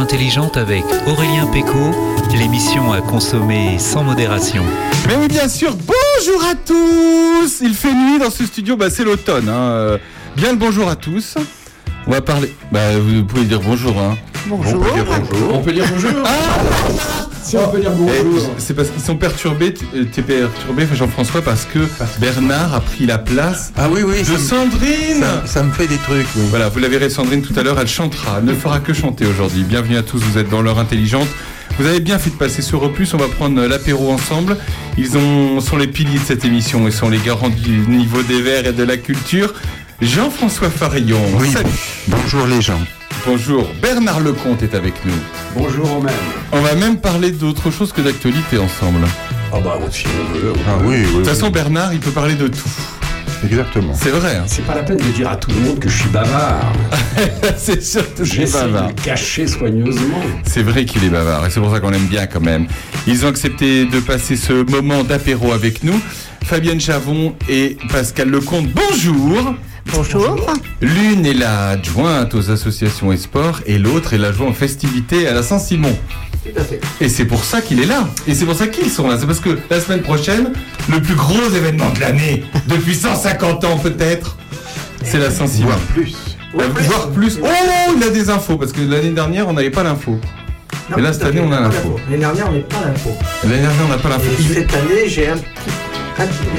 intelligente avec Aurélien Péco, l'émission à consommer sans modération. Mais oui, bien sûr, bonjour à tous Il fait nuit dans ce studio, bah, c'est l'automne. hein, euh, Bien le bonjour à tous. On va parler. Bah, vous pouvez dire bonjour. Hein. Bonjour. On peut dire bonjour. On peut dire bonjour Si on peut dire Eh, bonjour. C'est parce qu'ils sont perturbés, euh, t'es perturbé, Jean-François, parce que Bernard a pris la place Ah oui, oui, de Sandrine ça- ça me fait des trucs. oui. Voilà, vous la verrez Sandrine tout à l'heure, elle chantera, elle ne fera que chanter aujourd'hui. Bienvenue à tous, vous êtes dans l'heure intelligente. Vous avez bien fait de passer sur Opus, on va prendre l'apéro ensemble. Ils ont, sont les piliers de cette émission et sont les garants du niveau des verts et de la culture. Jean-François Farillon, Oui. salut. Bonjour les gens. Bonjour, Bernard Lecomte est avec nous. Bonjour même. On va même parler d'autre chose que d'actualité ensemble. Ah bah si on veut. Ah oui, oui. De toute façon, Bernard, il peut parler de tout. Exactement. C'est vrai, hein. C'est pas la peine de dire à tout le monde que je suis bavard. c'est surtout c'est J'essaie de bavard. le cacher soigneusement. C'est vrai qu'il est bavard et c'est pour ça qu'on l'aime bien quand même. Ils ont accepté de passer ce moment d'apéro avec nous. Fabienne Chavon et Pascal Lecomte, bonjour Bonjour. L'une est la adjointe aux associations et sports et l'autre est l'adjoint aux festivités à la Saint-Simon. Tout à fait. Et c'est pour ça qu'il est là. Et c'est pour ça qu'ils sont là. C'est parce que la semaine prochaine, le plus gros événement de l'année, depuis 150 ans peut-être, c'est la Saint-Simon. Voire plus. Euh, Voire plus. Oh, il a des infos parce que l'année dernière, on n'avait pas l'info. Et là, cette année, on a l'info. L'année dernière, on n'est pas l'info. L'année dernière, on n'a pas l'info. Cette année, j'ai un petit.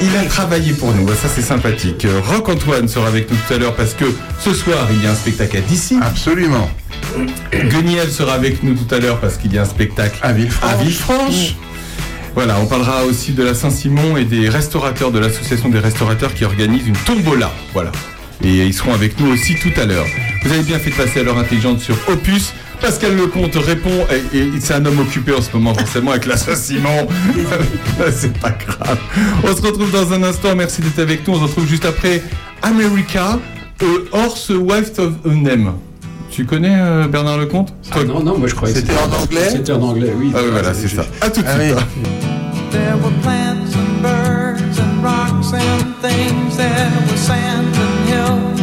Il a travaillé pour nous, ça c'est sympathique. Euh, Roc Antoine sera avec nous tout à l'heure parce que ce soir il y a un spectacle à d'ici. Absolument. Gueniel sera avec nous tout à l'heure parce qu'il y a un spectacle À Villefranche. à Villefranche. Voilà, on parlera aussi de la Saint-Simon et des restaurateurs de l'association des restaurateurs qui organise une tombola. Voilà. Et ils seront avec nous aussi tout à l'heure. Vous avez bien fait de passer à l'heure intelligente sur Opus. Pascal Lecomte répond, et, et c'est un homme occupé en ce moment forcément avec la Saint-Simon. c'est pas grave. On se retrouve dans un instant. Merci d'être avec nous. On se retrouve juste après America, euh, Horse Wife of a Name. Tu connais euh, Bernard Lecomte? Ah non, non, moi je croyais que C'était en anglais? C'était en anglais, oui. Ah oui, voilà, c'est ça. À tout de Ah suite. There were plants and birds and rocks and things. There was sand and hills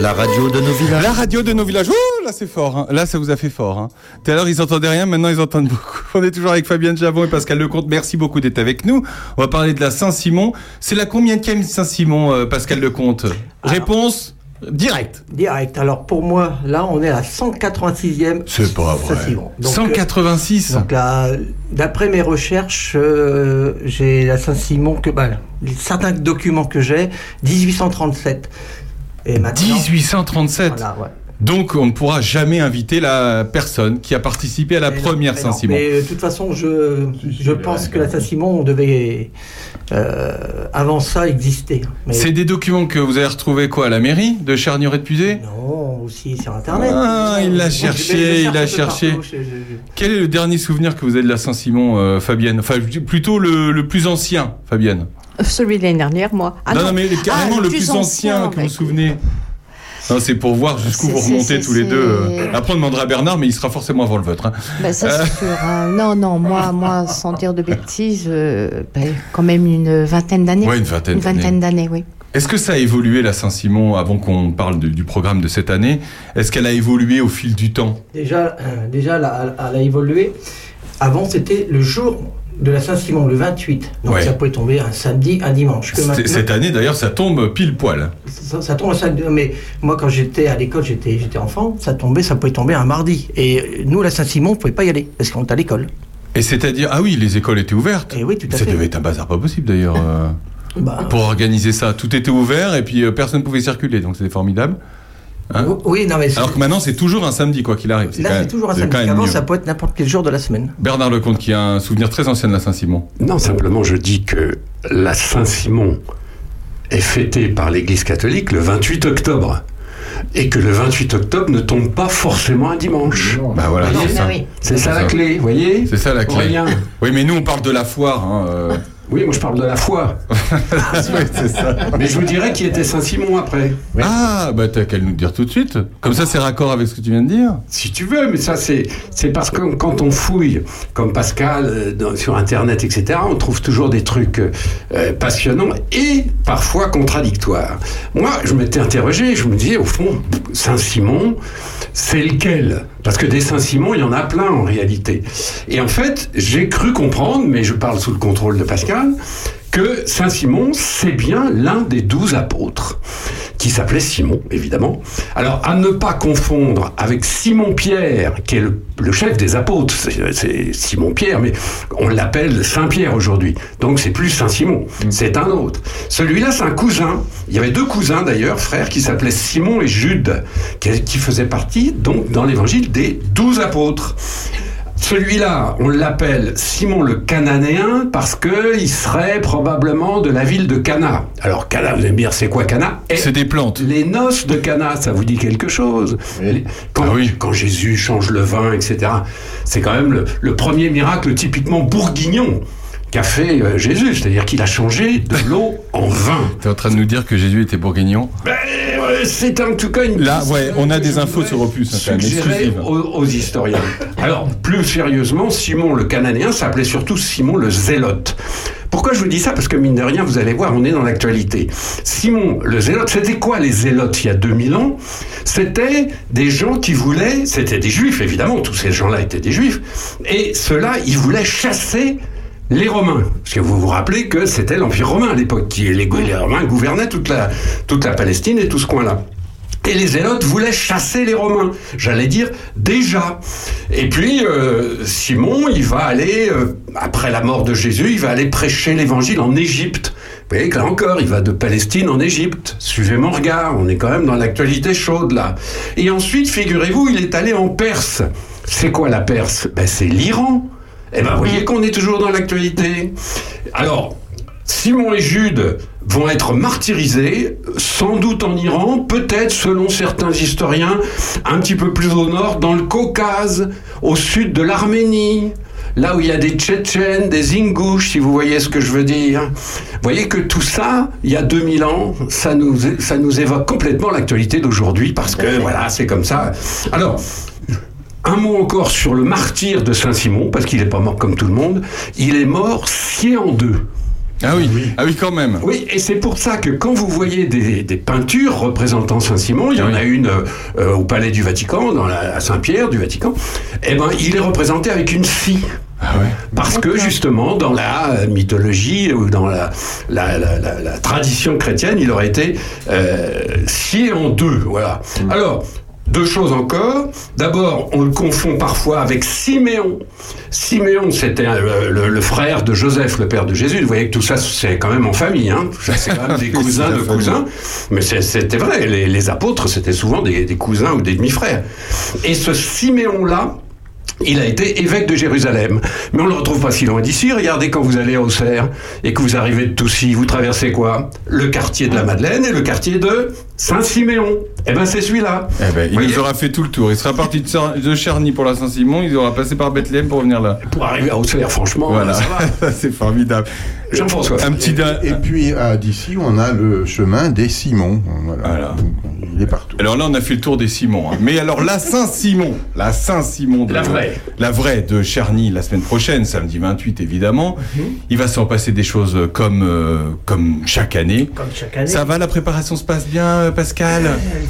La radio de nos villages. La radio de nos villages. Oh, là c'est fort. hein. Là ça vous a fait fort. Hein. Tout à l'heure ils entendaient rien, maintenant ils entendent beaucoup. On est toujours avec Fabienne Javon et Pascal Lecomte. Merci beaucoup d'être avec nous. On va parler de la Saint-Simon. C'est la combien de Saint-Simon, euh, Pascal Lecomte? Réponse directe. Direct. Alors pour moi, là, on est à la 186e. C'est pas vrai. Saint-Simon. Donc, euh, 186. Donc là, d'après mes recherches, euh, j'ai la Saint-Simon que bah, certains documents que j'ai, 1837. Et maintenant, 1837. Voilà, ouais. Donc on ne pourra jamais inviter la personne qui a participé à la Mais première. Saint-Simon. Mais euh, de toute façon, je, je pense que la Saint-Simon devait, euh, avant ça, exister. Mais C'est des documents que vous avez retrouvés quoi à la mairie de Charnieret de Pusey non, aussi sur Internet. Ah, il l'a cherché, il a cherché. partout, je- je- je- Quel est le dernier souvenir que vous avez de la Saint-Simon, euh, Fabienne? Enfin, plutôt le, le plus ancien, Fabienne. Celui de l'année dernière, moi. Ah non, non, mais carrément Ah, le plus ancien, que vous vous souvenez. C'est pour voir jusqu'où vous remontez tous les deux. euh. Après, on demandera à Bernard, mais il sera forcément avant le vôtre. hein. Bah, ça, c'est sûr. hein. Non, non, moi, moi, sans dire de bêtises, euh, bah, quand même une vingtaine d'années. Ouais, une vingtaine Une vingtaine d'années. d'années, oui. Est-ce que ça a évolué, la Saint-Simon, avant qu'on parle de- du programme de cette année? Est-ce qu'elle a évolué au fil du temps? Déjà, euh, déjà elle, a, elle a évolué. Avant, c'était le jour de la Saint-Simon, le 28. Donc Ouais. ça pouvait tomber un samedi, un dimanche. Que Cette année, d'ailleurs, ça tombe pile poil. Ça, ça tombe un samedi. Mais moi, quand j'étais à l'école, j'étais, j'étais enfant, ça tombait, ça pouvait tomber un mardi. Et nous, la Saint-Simon, on pouvait pas y aller parce qu'on était à l'école. Et c'est-à-dire, ah oui, les écoles étaient ouvertes. Et oui, tout à ça fait. devait être un bazar pas possible, d'ailleurs, euh, Bah, pour organiser ça. Tout était ouvert et puis euh, personne ne pouvait circuler, donc c'était formidable. Hein oui, non, mais Alors que maintenant, c'est toujours un samedi, quoi qu'il arrive. là, c'est toujours un samedi. Avant, ça peut être n'importe quel jour de la semaine. Bernard Lecomte, qui a un souvenir très ancien de la Saint-Simon. Non, simplement, je dis que la Saint-Simon est fêtée par l'Église catholique le 28 octobre. Et que le 28 octobre ne tombe pas forcément un dimanche. Bah voilà, Non, c'est ça. C'est ça la clé, vous voyez? C'est ça la clé. Oui, mais nous, on parle de la foire. hein, euh. Oui, moi je parle de la foi. Oui, c'est ça. Mais je vous dirais qui était Saint-Simon après. Ah, bah t'as qu'à nous le dire tout de suite. Comme ça, c'est raccord avec ce que tu viens de dire. Si tu veux, mais ça c'est c'est parce que quand on fouille, comme Pascal euh, dans- sur Internet, etc., on trouve toujours des trucs euh, passionnants et parfois contradictoires. Moi, je m'étais interrogé, je me disais au fond, Saint-Simon, c'est lequel? Parce que des Saint-Simon, il y en a plein en réalité. Et en fait, j'ai cru comprendre, mais je parle sous le contrôle de Pascal, que Saint-Simon, c'est bien l'un des douze apôtres, qui s'appelait Simon, évidemment. Alors, à ne pas confondre avec Simon-Pierre, qui est le, le chef des apôtres, c'est c'est Simon-Pierre, mais on l'appelle Saint-Pierre aujourd'hui. Donc, c'est plus Saint-Simon, c'est un autre. Celui-là, c'est un cousin. Il y avait deux cousins, d'ailleurs, frères, qui s'appelaient Simon et Jude, qui, qui faisaient partie, donc, dans l'évangile, des douze apôtres. Celui-là, on l'appelle Simon le Cananéen parce que il serait probablement de la ville de Cana. Alors Cana, vous allez me dire, c'est quoi Cana? Eh, C'est des plantes. Les noces de Cana, ça vous dit quelque chose? Quand, Ah oui. quand Jésus change le vin, etc. C'est quand même le, le premier miracle typiquement bourguignon qu'a fait euh, Jésus, c'est-à-dire qu'il a changé de l'eau en vin. T'es en train de nous dire que Jésus était bourguignon? Ben, c'est en tout cas une Là, ouais, on a des infos sur Opus, hein, suggérer aux, aux historiens. Alors, plus sérieusement, Simon le Cananéen s'appelait surtout Simon le Zélote. Pourquoi je vous dis ça? Parce que mine de rien, vous allez voir, on est dans l'actualité. Simon le Zélote, c'était quoi les Zélotes il y a 2000 ans? C'était des gens qui voulaient, c'était des juifs évidemment, tous ces gens-là étaient des juifs, et ceux-là, ils voulaient chasser les Romains, parce que vous vous rappelez que c'était l'Empire romain à l'époque, qui les, les Romains gouvernaient toute la, toute la Palestine et tout ce coin-là. Et les Zélotes voulaient chasser les Romains, j'allais dire déjà. Et puis euh, Simon, il va aller, euh, après la mort de Jésus, il va aller prêcher l'évangile en Égypte. Vous voyez que là encore, il va de Palestine en Égypte. Suivez mon regard, on est quand même dans l'actualité chaude là. Et ensuite, figurez-vous, il est allé en Perse. C'est quoi la Perse? Ben, C'est l'Iran. Eh ben, vous voyez qu'on est toujours dans l'actualité. Alors, Simon et Jude vont être martyrisés, sans doute en Iran, peut-être, selon certains historiens, un petit peu plus au nord, dans le Caucase, au sud de l'Arménie. Là où il y a des Tchétchènes, des Ingouches, si vous voyez ce que je veux dire. Vous voyez que tout ça, il y a 2000 ans, ça nous, ça nous évoque complètement l'actualité d'aujourd'hui, parce que voilà, c'est comme ça. Alors, un mot encore sur le martyr de Saint-Simon, parce qu'il n'est pas mort comme tout le monde. Il est mort scié en deux. Ah oui, ah oui, quand même. Oui, et c'est pour ça que quand vous voyez des, des peintures représentant Saint-Simon, il y en Oui. a une euh, au Palais du Vatican, dans la, à Saint-Pierre du Vatican, eh ben, il est représenté avec une scie. Ah ouais. Parce que justement, dans la mythologie ou dans la, la, la- la- la tradition chrétienne, il aurait été euh, scié en deux. Voilà. Alors, Deux choses encore. D'abord, on le confond parfois avec Siméon. Siméon, c'était euh, le, le frère de Joseph, le père de Jésus. Vous voyez que tout ça, c'est quand même en famille. Hein. C'est quand même des cousins de famille. cousins. Mais c'était vrai. Les, les apôtres, c'était souvent des, des cousins ou des demi-frères. Et ce Siméon-là, il a été évêque de Jérusalem. Mais on ne le retrouve pas si loin d'ici. Regardez quand vous allez à Auxerre et que vous arrivez de Toussy, vous traversez quoi? Le quartier de la Madeleine et le quartier de Saint-Siméon. Eh ben c'est celui-là. Eh ben, il nous aura fait tout le tour. Il sera parti de, Charny pour la Saint-Simon, il aura passé par Bethléem pour venir là. Pour arriver à Auxerre, franchement, Voilà, ça va. c'est formidable. Jean-François. Un petit da- Et puis à d'ici, on a le chemin des Simons. Voilà. Voilà. Il est partout. Alors là, on a fait le tour des Simons. hein. Mais alors, la Saint-Simon, la Saint-Simon, de- La vraie. la vraie de Charny, la semaine prochaine, samedi 28 évidemment. Il va s'en passer des choses comme, euh, comme chaque année. Comme chaque année. Ça va, la préparation se passe bien, euh, Pascal?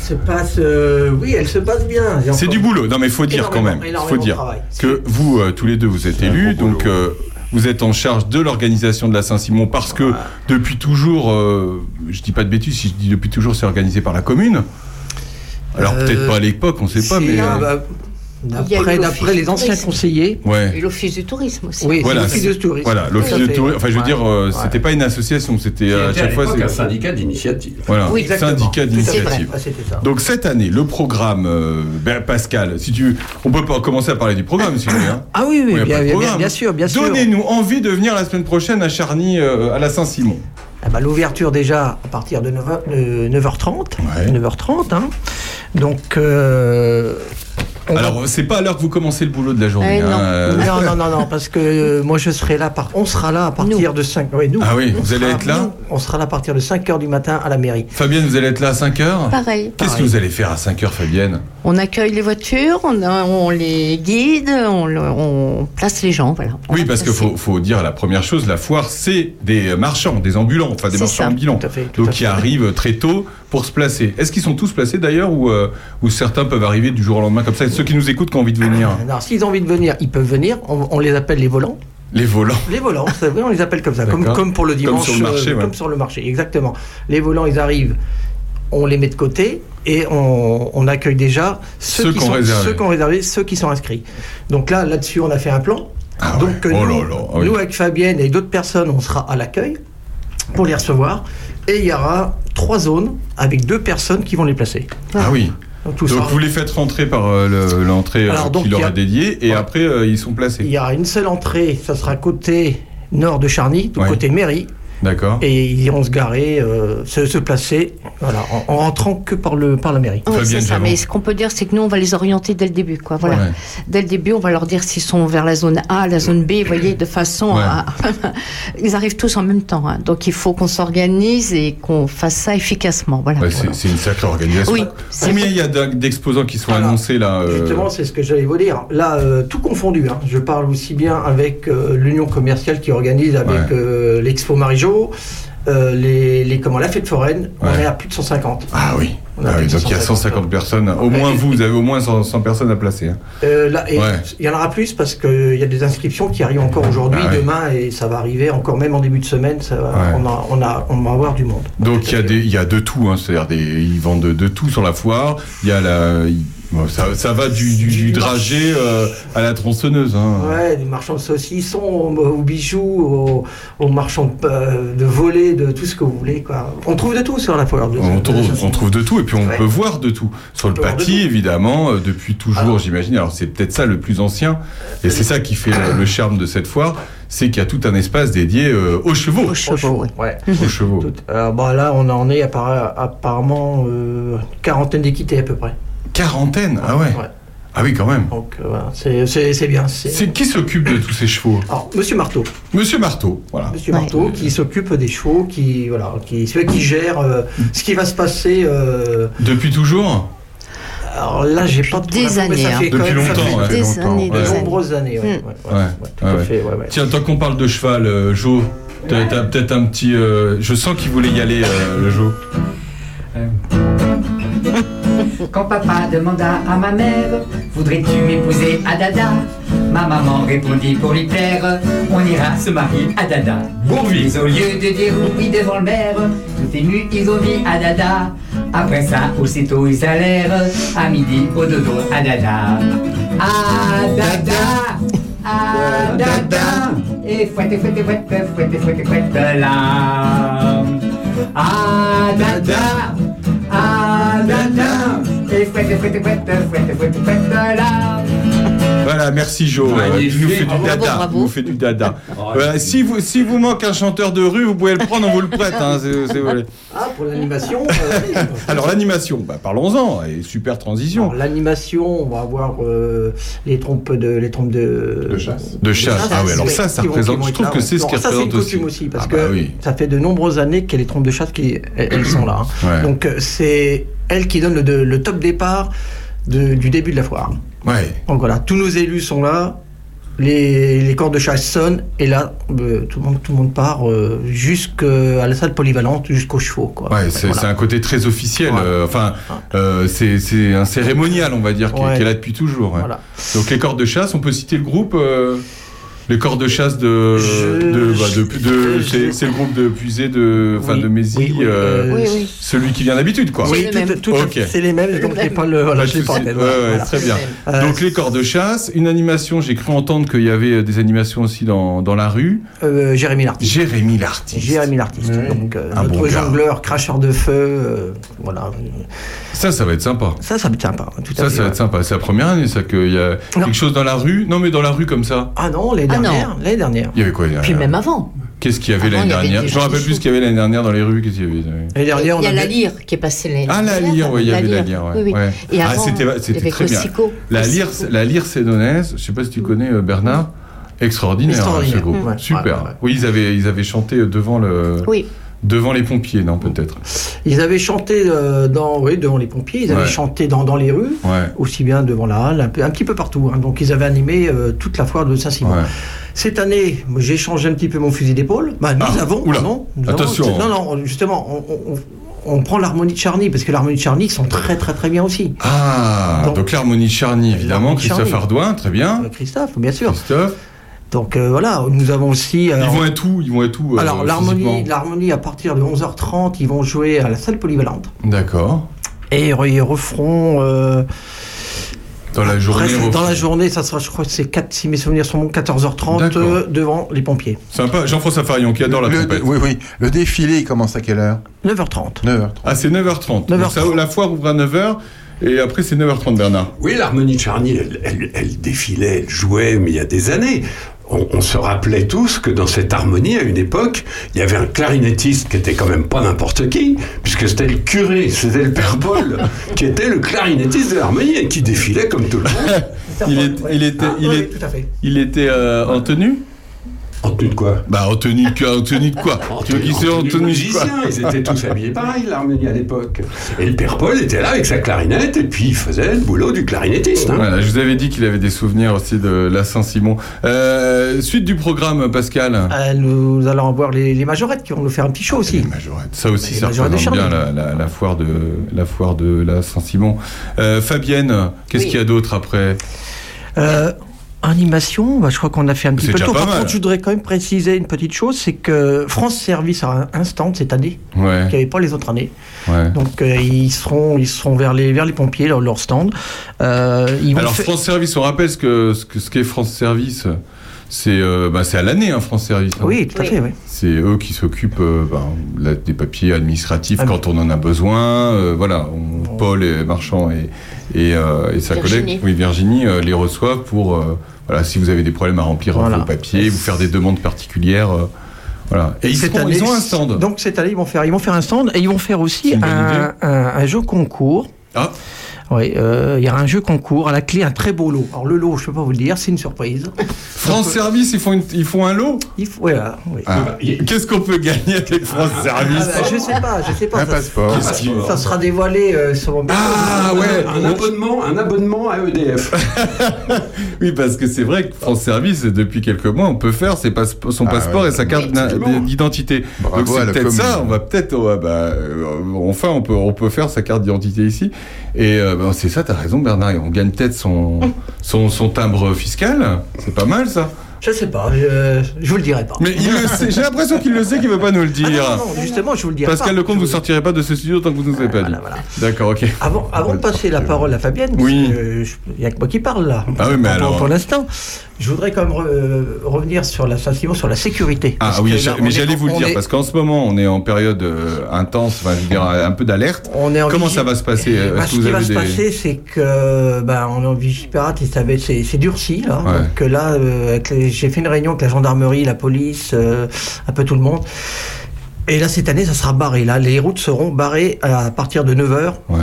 Se passe, euh, oui, elle se passe bien. C'est du boulot. Non, mais faut dire quand même. Faut dire que vous, euh, tous les deux, vous êtes élus, donc euh, vous êtes en charge de l'organisation de la Saint-Simon parce que depuis toujours, je dis pas de bêtises, si je dis depuis toujours, c'est organisé par la commune. Alors peut-être pas à l'époque, on sait pas, mais euh, bah, D'après les du anciens tourisme. conseillers, ouais. Et l'office du tourisme aussi. oui, Voilà, l'office de tourisme. Voilà, l'office fait. tourisme. Enfin, je veux dire, euh, Ouais. c'était pas une association, c'était euh, à chaque fois. c'est- un syndicat d'initiative. Voilà, Oui, exactement. syndicat d'initiative. Ah, c'était. Donc cette année, le programme, euh, ben, Pascal, si tu, on peut pas commencer à parler du programme, si vous voulez. hein. Ah oui, oui, bien, bien, sûr, bien sûr. Donnez-nous envie de venir la semaine prochaine à Charny, euh, à la Saint-Simon. Ah bah, L'ouverture déjà à partir de 9h, de 9h30. Ouais. 9h30. hein. Donc. euh, Alors, c'est pas à l'heure que vous commencez le boulot de la journée. Eh, non. hein, euh. Non, non, non, non, parce que euh, moi je serai là, par... on sera là à partir de 5 oui, nous. Ah oui, vous allez sera- être là nous, On sera là à partir de 5 h du matin à la mairie. Fabienne, vous allez être là à 5h Pareil. Qu'est-ce que vous allez faire à 5h, Fabienne On accueille les voitures, on, les guide, on, place les gens, voilà. On Oui, parce qu'il faut, faut dire la première chose, la foire, c'est des marchands, des ambulants, enfin des marchands ça. ambulants. Tout à fait, tout Donc qui arrivent très tôt pour se placer. Est-ce qu'ils sont tous placés d'ailleurs ou, euh, ou certains peuvent arriver du jour au lendemain comme ça Ceux qui nous écoutent qui ont envie de venir, Alors, s'ils ont envie de venir, ils peuvent venir. On, on les appelle les volants. les volants. Les volants, c'est vrai, on les appelle comme ça, comme, pour le Comme dimanche, sur le marché, euh, ouais. comme sur le marché, exactement. Les volants, ils arrivent, on les met de côté et on, on accueille déjà ceux, Ceux qui sont, réservé. ceux qui ont réservé, ceux qui sont inscrits. Donc là, là-dessus, on a fait un plan. Ah Donc ouais. euh, Oh nous, là là, ah oui. nous, avec Fabienne et d'autres personnes, on sera à l'accueil pour les recevoir. Et il y aura trois zones avec deux personnes qui vont les placer. Ah oui. Donc, tout Donc sera- vous les faites rentrer par euh, le- l'entrée euh, qui leur il a- est dédiée et Ouais. après euh, ils sont Il placés. y aura une seule entrée, ça sera côté nord de Charny, Ouais. côté mairie. D'accord. et ils iront se garer, euh, se, se placer, voilà, en, en rentrant que par, le, par la mairie. Fabienne c'est ça, mais ce qu'on peut dire, c'est que nous, on va les orienter dès le début. Quoi. Voilà. Ouais. Dès le début, on va leur dire s'ils sont vers la zone A, la zone B, vous voyez, de façon Ouais. à... Ils arrivent tous en même temps. hein. Donc, il faut qu'on s'organise et qu'on fasse ça efficacement. Voilà. Ouais, c'est c'est une sacrée organisation. Oui, c'est Combien il y a d'ex- d'exposants qui sont Voilà. annoncés là euh, Justement, c'est ce que j'allais vous dire. Là, euh, tout confondu. hein. Je parle aussi bien avec euh, l'Union commerciale qui organise avec Ouais. euh, euh, les, les, comment, la fête foraine. On est à plus de 150. Ah oui. Ah oui, donc il y a 150 150 personnes. Au moins vous, vous avez au moins 100, 100 personnes à placer. hein. Euh, là, et Ouais. Il y en aura plus parce qu'il y a des inscriptions qui arrivent encore aujourd'hui, Ah ouais. demain, et ça va arriver encore même en début de semaine. Ça va, Ouais. on, a, on, a, on va avoir du monde. Donc il y a des, il y a de tout, hein, c'est-à-dire des, ils vendent de, de tout sur la foire. Il y a la, bon, ça, ça va du, du, du dragé euh, à la tronçonneuse. Hein. Ouais, du marchand de saucissons, aux, aux bijoux, aux, aux marchands de, euh, de volets, de tout ce que vous voulez. Quoi. On trouve de tout sur la foire. de- On de- trouve, de- on trouve de tout et puis on Ouais. peut voir de tout. Sur le de tout. évidemment, euh, depuis toujours, j'imagine. Alors c'est peut-être ça le plus ancien et c'est ça qui fait le, le charme de cette foire, c'est qu'il y a tout un espace dédié euh, aux chevaux. Aux chevaux, oui. Ouais. Aux chevaux. Tout- alors, bah, là, on en est apparemment euh, quarantaine d'équités à peu près. Quarantaine, ah ouais. Ouais. Ah oui, quand même. Donc euh, voilà, c'est- c'est c'est bien. c'est- C'est qui s'occupe de tous ces chevaux? Alors, Monsieur Marteau, Monsieur Marteau, voilà. Monsieur Ouais. Marteau, qui s'occupe des chevaux, qui voilà, qui celui qui gère euh, ce qui va se passer. euh, Depuis toujours? alors là, j'ai pas trop des ça années, fait hein. quand Depuis même- ça longtemps, fait ouais. Des longtemps, années, ouais. des de années. nombreuses années. Tiens, tant qu'on parle de cheval, euh, Jo, t'as t'as peut-être un petit. euh, je sens qu'il voulait y aller, euh, le Jo. Quand papa demanda à ma mère Voudrais-tu m'épouser à Dada Ma maman répondit pour lui plaire On ira se marier à Dada Bourville. Mais au lieu de dire oui devant le maire Tout ému ils ont mis à Dada Après ça, aussitôt ils allèrent à midi au dodo à dada. À dada, à dada. Et fouette, fouette, fouette, fouette, fouette, fouette là. À dada, fouette, fouette, fouette, fouette, fouette, fouette là. Voilà, merci Jo. Ouais, Euh, il nous fait. fais du dada. nous du. Oh, Voilà, c'est- si, vous, si vous manque un chanteur de rue, vous pouvez le prendre, on vous le prête. hein, c'est- c'est- voilà. Ah, pour l'animation. euh, Alors l'animation, bah, parlons-en. Et super transition. alors, L'animation, on va avoir euh, les trompes de les trompes de, De chasse. De chasse. Ah oui, alors ça, ça représente. Je trouve que c'est ce qui représente aussi. coutume aussi parce Ah bah que oui. ça fait de nombreuses années que les trompes de chasse qui elles, elles sont là. hein. Ouais. Donc euh, c'est elles qui donnent le, top départ de- du début de la foire. Ouais. Donc voilà, tous nos élus sont là. Les, les corps de chasse sonnent et là euh, tout, le monde, tout le monde part euh, jusqu'à la salle polyvalente jusqu'aux chevaux quoi. Ouais, c'est Voilà. un côté très officiel. Ouais. euh, enfin, c'est un cérémonial, on va dire, qui, est là depuis toujours. Voilà. Donc les corps de chasse, on peut citer le groupe. Les corps de chasse de, Je- de, bah, de, de- je- c'est c'est le groupe de Puisé de, enfin Oui, de oui, oui, euh, Oui, oui. celui qui vient d'habitude, quoi. Oui, tout, tout à Ok. fait, c'est les mêmes, donc Le j'ai même. pas le, voilà, je Ouais, très bien. Euh, Donc les corps de chasse, une animation, j'ai cru entendre qu'il y avait des animations aussi dans, dans la rue. Euh, Jérémy l'artiste. Jérémy l'artiste. Jérémy l'artiste. Donc, euh, Un notre bon gars. jongleur, cracheur de feu. euh, voilà. Ça, ça va être sympa. Ça, ça pas. Tout à Ça, fait, ça va être sympa. C'est la première année, ça, qu'il y a quelque chose dans la rue. Non, mais dans la rue comme ça. Ah non, l'année Ah dernière. L'année dernière. Il y avait quoi l'année Puis dernière même avant. Qu'est-ce qu'il y avait l'année dernière? Je me rappelle plus ce qu'il y avait l'année dernière dans les rues. Qu'est-ce qu'il y avait? L'année Il y dernière, on il y a la lyre qui est passée l'année Ah, la dernière. lyre, oui, il y avait la lyre. ouais. Oui, oui. ouais. Et ah, avant, c'était, très bien. La lyre, la lyre sédonaise, je sais pas si tu connais euh, Bernard, extraordinaire, Extraordinaire. ce groupe. Super. ouais, ouais. Oui, ils avaient, ils avaient chanté devant le, Oui. Devant les pompiers, non, peut-être. Ils avaient chanté euh, dans, oui, devant les pompiers, ils avaient Ouais. chanté dans, dans les rues, Ouais. aussi bien devant la halle, un, peu- un petit peu partout. hein. Donc ils avaient animé euh, toute la foire de Saint-Simon. Ouais. Cette année, j'ai changé un petit peu mon fusil d'épaule. Bah, nous Ah, avons, oula. pardon, nous avons- Attention. non, non, justement, on, on- on prend l'harmonie de Charny, parce que l'harmonie de Charny sont très très très bien aussi. Ah, donc, Donc- l'harmonie de Charny, évidemment. Christophe Charny. Ardouin, très bien. Euh, Christophe, bien sûr. Christophe. Donc euh, voilà, nous avons aussi. alors- ils vont être où? Ils vont être où euh, Alors l'harmonie, à partir de 11h30, ils vont jouer à la salle polyvalente D'accord. et ils referont. euh, Dans la journée. dans la journée, ça sera, je crois que c'est 4, si mes souvenirs sont bons, 14h30 D'accord. euh, devant les pompiers. Sympa. Jean-François Farillon qui adore la le, trompette. Oui, oui. Le défilé, il commence à quelle heure? 9h30. 9h30. Ah, c'est 9h30. 9h30. Donc ça, la foire ouvre à 9h et après c'est 9h30 Bernard. Oui, l'harmonie de Charny, elle, elle- elle défilait, elle jouait, mais il y a des années. On, on se rappelait tous que dans cette harmonie, à une époque, il y avait un clarinettiste qui était quand même pas n'importe qui, puisque c'était le curé, c'était le père Paul, qui était le clarinettiste de l'harmonie et qui défilait comme tout le monde. Il, est- il était, Ah, il, oui, est- tout à fait. il était euh, en tenue? En tenue de quoi Bah en tenue, de- en tenue de quoi en tenue de quoi musicien, ils étaient tous habillés pareil, l'harmonie à l'époque. Et le père Paul était là avec sa clarinette et puis il faisait le boulot du clarinettiste. hein. Voilà, je vous avais dit qu'il avait des souvenirs aussi de la Saint-Simon. Euh, suite du programme, Pascal. Euh, nous allons avoir les, les majorettes qui vont nous faire un petit show aussi. Les majorettes. Ça aussi, Les ça représente bien la, la- la foire de la foire de la Saint-Simon. Euh, Fabienne, qu'est-ce Oui. qu'il y a d'autre après? Euh, animation, bah, je crois qu'on a fait un petit peu le tour. Par contre, je voudrais quand même préciser une petite chose, c'est que France Service a un, stand cette année, Ouais, qu'il n'y avait pas les autres années. ouais. Donc euh, ils seront, ils seront vers les, vers les pompiers, leur, leur stand. Euh, ils vont Alors faire- France Service, on rappelle ce que ce que- ce qu'est France Service. C'est euh, bah, c'est à l'année, hein, France Service. hein. Oui, tout à fait, oui. C'est eux qui s'occupent euh, là, des papiers administratifs Ah, quand on en a besoin. euh, voilà, on- Paul et Marchand et, et, euh, et sa Virginie. collègue, oui, Virginie, euh, les reçoivent pour, euh, voilà, si vous avez des problèmes à remplir Voilà. vos papiers, vous faire des demandes particulières. euh, voilà. Et ils, Cette année, ils ont un stand. Donc cette année, ils vont faire, ils vont faire un stand et ils vont faire aussi un, un- un jeu concours. Ah, Oui, euh, il y aura un jeu concours à la clé, un très beau lot. Alors le lot, je peux pas vous le dire, c'est une surprise. France Service, ils font, une- ils font un lot. Il faut, voilà, oui. Ah, Qu'est-ce qu'on peut gagner avec France Ah, Service bah, je sais pas, je sais pas. Un ça, passeport. Ça sera dévoilé euh, sur mon Ah ouais, Un abonnement, un abonnement à EDF. Oui, parce que c'est vrai que France Service, depuis quelques mois, on peut faire ses son Ah passeport ouais. et sa carte d'identité. Bravo Donc c'est peut-être commune. ça. On va peut-être, ouais, bah, euh, enfin, on peut, on peut faire sa carte d'identité ici. Et euh, bah, c'est ça, t'as raison, Bernard. On gagne peut-être son, son, son timbre fiscal. C'est pas mal ça. Je sais pas, je, je vous le dirai pas. Mais il le sait. J'ai l'impression qu'il le sait, qu'il veut pas nous le Ah dire. non, non, non, justement, je vous le dirai Pascal pas. Lecomte, vous vous- sortirez pas de ce studio tant que vous ne nous avez pas dit. Voilà, voilà. D'accord, ok. Avant, avant de passer la parole à Fabienne, Oui. il n'y a que moi qui parle là, Ah oui, mais pour, alors- pour l'instant, je voudrais quand même re- euh, revenir sur sur la sécurité. Ah oui, là, mais j'allais vous le dire est- parce qu'en ce moment on est en période euh, intense, enfin, je veux dire un peu d'alerte. Comment vigi- ça va se passer euh, Bah, ce qui va se passer, c'est que on est en vigipirate et ça va être- c'est durci là. Ouais. Donc là, euh, les- j'ai fait une réunion avec la gendarmerie, la police, euh, un peu tout le monde. Et là, cette année, ça sera barré. Là, les routes seront barrées à partir de 9h. Ouais.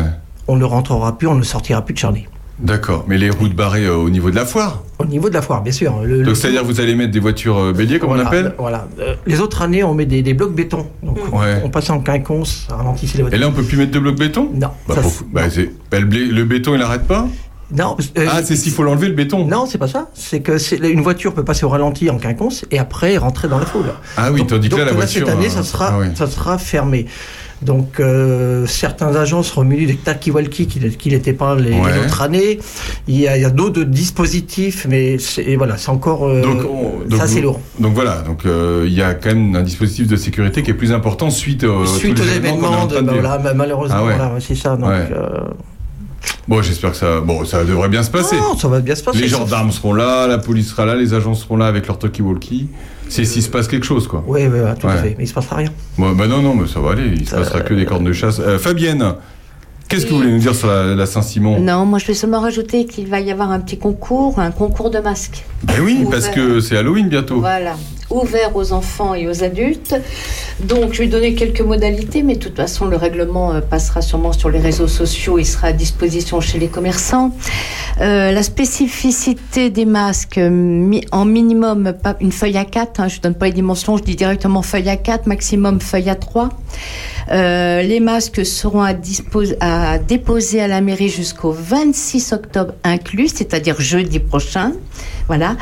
On ne rentrera plus, on ne sortira plus de Charlie. D'accord, mais les routes barrées euh, au niveau de la foire. Au niveau de la foire, bien sûr. Le- Donc c'est-à-dire que vous allez mettre des voitures euh, béliers comme voilà, on appelle Voilà. Euh, les autres années, on met des, des blocs béton. Donc, Ouais. on passe en quinconce, ça ralentissait les Et voitures. là on peut plus mettre de blocs béton Non. Bah, ça, pour- c'est- bah, bah, le, béton il n'arrête pas non, euh, Ah c'est s'il faut l'enlever le béton Non, c'est pas ça. C'est que une voiture peut passer au ralenti en quinconce et après rentrer dans la foule. Ah oui, donc, tandis que là la voiture... cette année, ça sera, ah oui. ça sera fermé. Donc, euh, certains agents seront munis des talkie-walkie qui n'étaient pas les, les Ouais. autres années. Il y a, d'autres dispositifs, mais et voilà, c'est encore. euh, Donc, on- donc ça, c'est lourd. Donc voilà, donc euh, il y a quand même un dispositif de sécurité qui est plus important suite, au- Suite aux événements de, voilà, ma- malheureusement, Ah ouais. voilà, c'est ça. Donc, Ouais. euh, Bon, j'espère que ça, bon, ça devrait bien se passer. non, ça va bien se passer. les gendarmes seront là, la police sera là, les agents seront là avec leur talkie-walkie. C'est s'il se passe quelque chose, quoi. Oui, oui, tout à fait. Mais il se passera rien. Bon, bah non, non, mais ça va aller. Il se Euh, passera que des cordes de chasse. Euh, Fabienne, qu'est-ce que vous voulez nous dire sur la, la Saint-Simon? Non, moi je vais seulement rajouter qu'il va y avoir un petit concours, un concours de masques. Ben oui, parce que c'est Halloween bientôt. Voilà, ouvert aux enfants et aux adultes. Donc, je vais donner quelques modalités, mais de toute façon, le règlement euh, passera sûrement sur les réseaux sociaux. Il sera à disposition chez les commerçants. Euh, la spécificité des masques, euh, en minimum, une feuille à 4, je ne donne pas les dimensions, je dis directement feuille à 4, maximum feuille à 3. Euh, les masques seront à, à déposer à la mairie jusqu'au 26 octobre inclus, c'est-à-dire jeudi prochain. Voilà.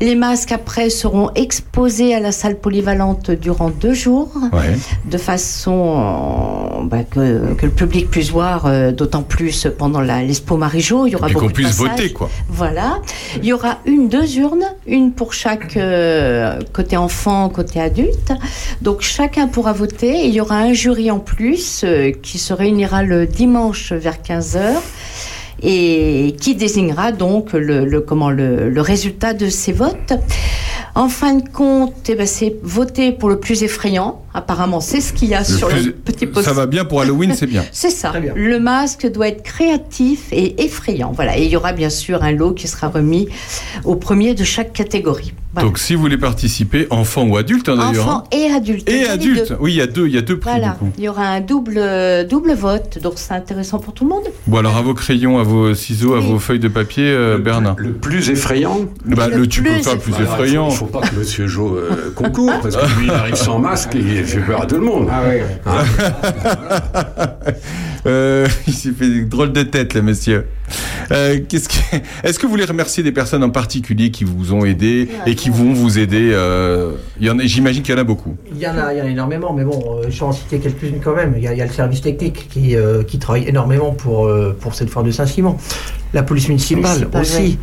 Les masques après seront exposés à la salle polyvalente durant deux jours, Ouais. de façon euh, bah, que, que le public puisse voir, euh, d'autant plus pendant l'Expo Marijo. Il y aura Et qu'on beaucoup de puisse passages. voter, quoi. Voilà. Il y aura une, deux urnes, une pour chaque euh, côté enfant, côté adulte. Donc chacun pourra voter. Et il y aura un jury en plus euh, qui se réunira le dimanche vers 15h et qui désignera donc le, le- comment, le, résultat de ces votes? En fin de compte, eh ben, c'est voter pour le plus effrayant. Apparemment, c'est ce qu'il y a Le sur plus- le petit post Ça va bien pour Halloween, c'est bien. c'est ça. Très bien. Le masque doit être créatif et effrayant. Voilà. Et il y aura bien sûr un lot qui sera remis au premier de chaque catégorie. Voilà. Donc si vous voulez participer, enfant ou adulte hein, d'ailleurs. Enfants et adultes. hein. Et y a les adulte. Oui, il y a deux, il y a deux prix. Voilà. du coup. Il y aura un double, double vote. Donc c'est intéressant pour tout le monde. Bon alors à vos crayons, à vos ciseaux, à vos feuilles de papier, euh, Bernard. Le plus effrayant. Bah, Le le, tu peux plus le plus effrayant. Il faut, faut pas que Monsieur Jo euh, concourt, parce que lui, il arrive sans masque et il fait peur à tout le monde. Ah oui. Euh, il s'est fait des drôles de tête, là, monsieur. Euh, qu'est-ce que... Est-ce que vous voulez remercier des personnes en particulier qui vous ont aidé et qui vont vous aider euh, il y en a, J'imagine qu'il y en a beaucoup. Il y en a, il y en a énormément, mais bon, je vais en citer quelques-unes quand même. Il y, a, il y a le service technique qui, euh, qui travaille énormément pour, euh, pour cette foire de Saint-Simon. La police municipale Municipale, aussi.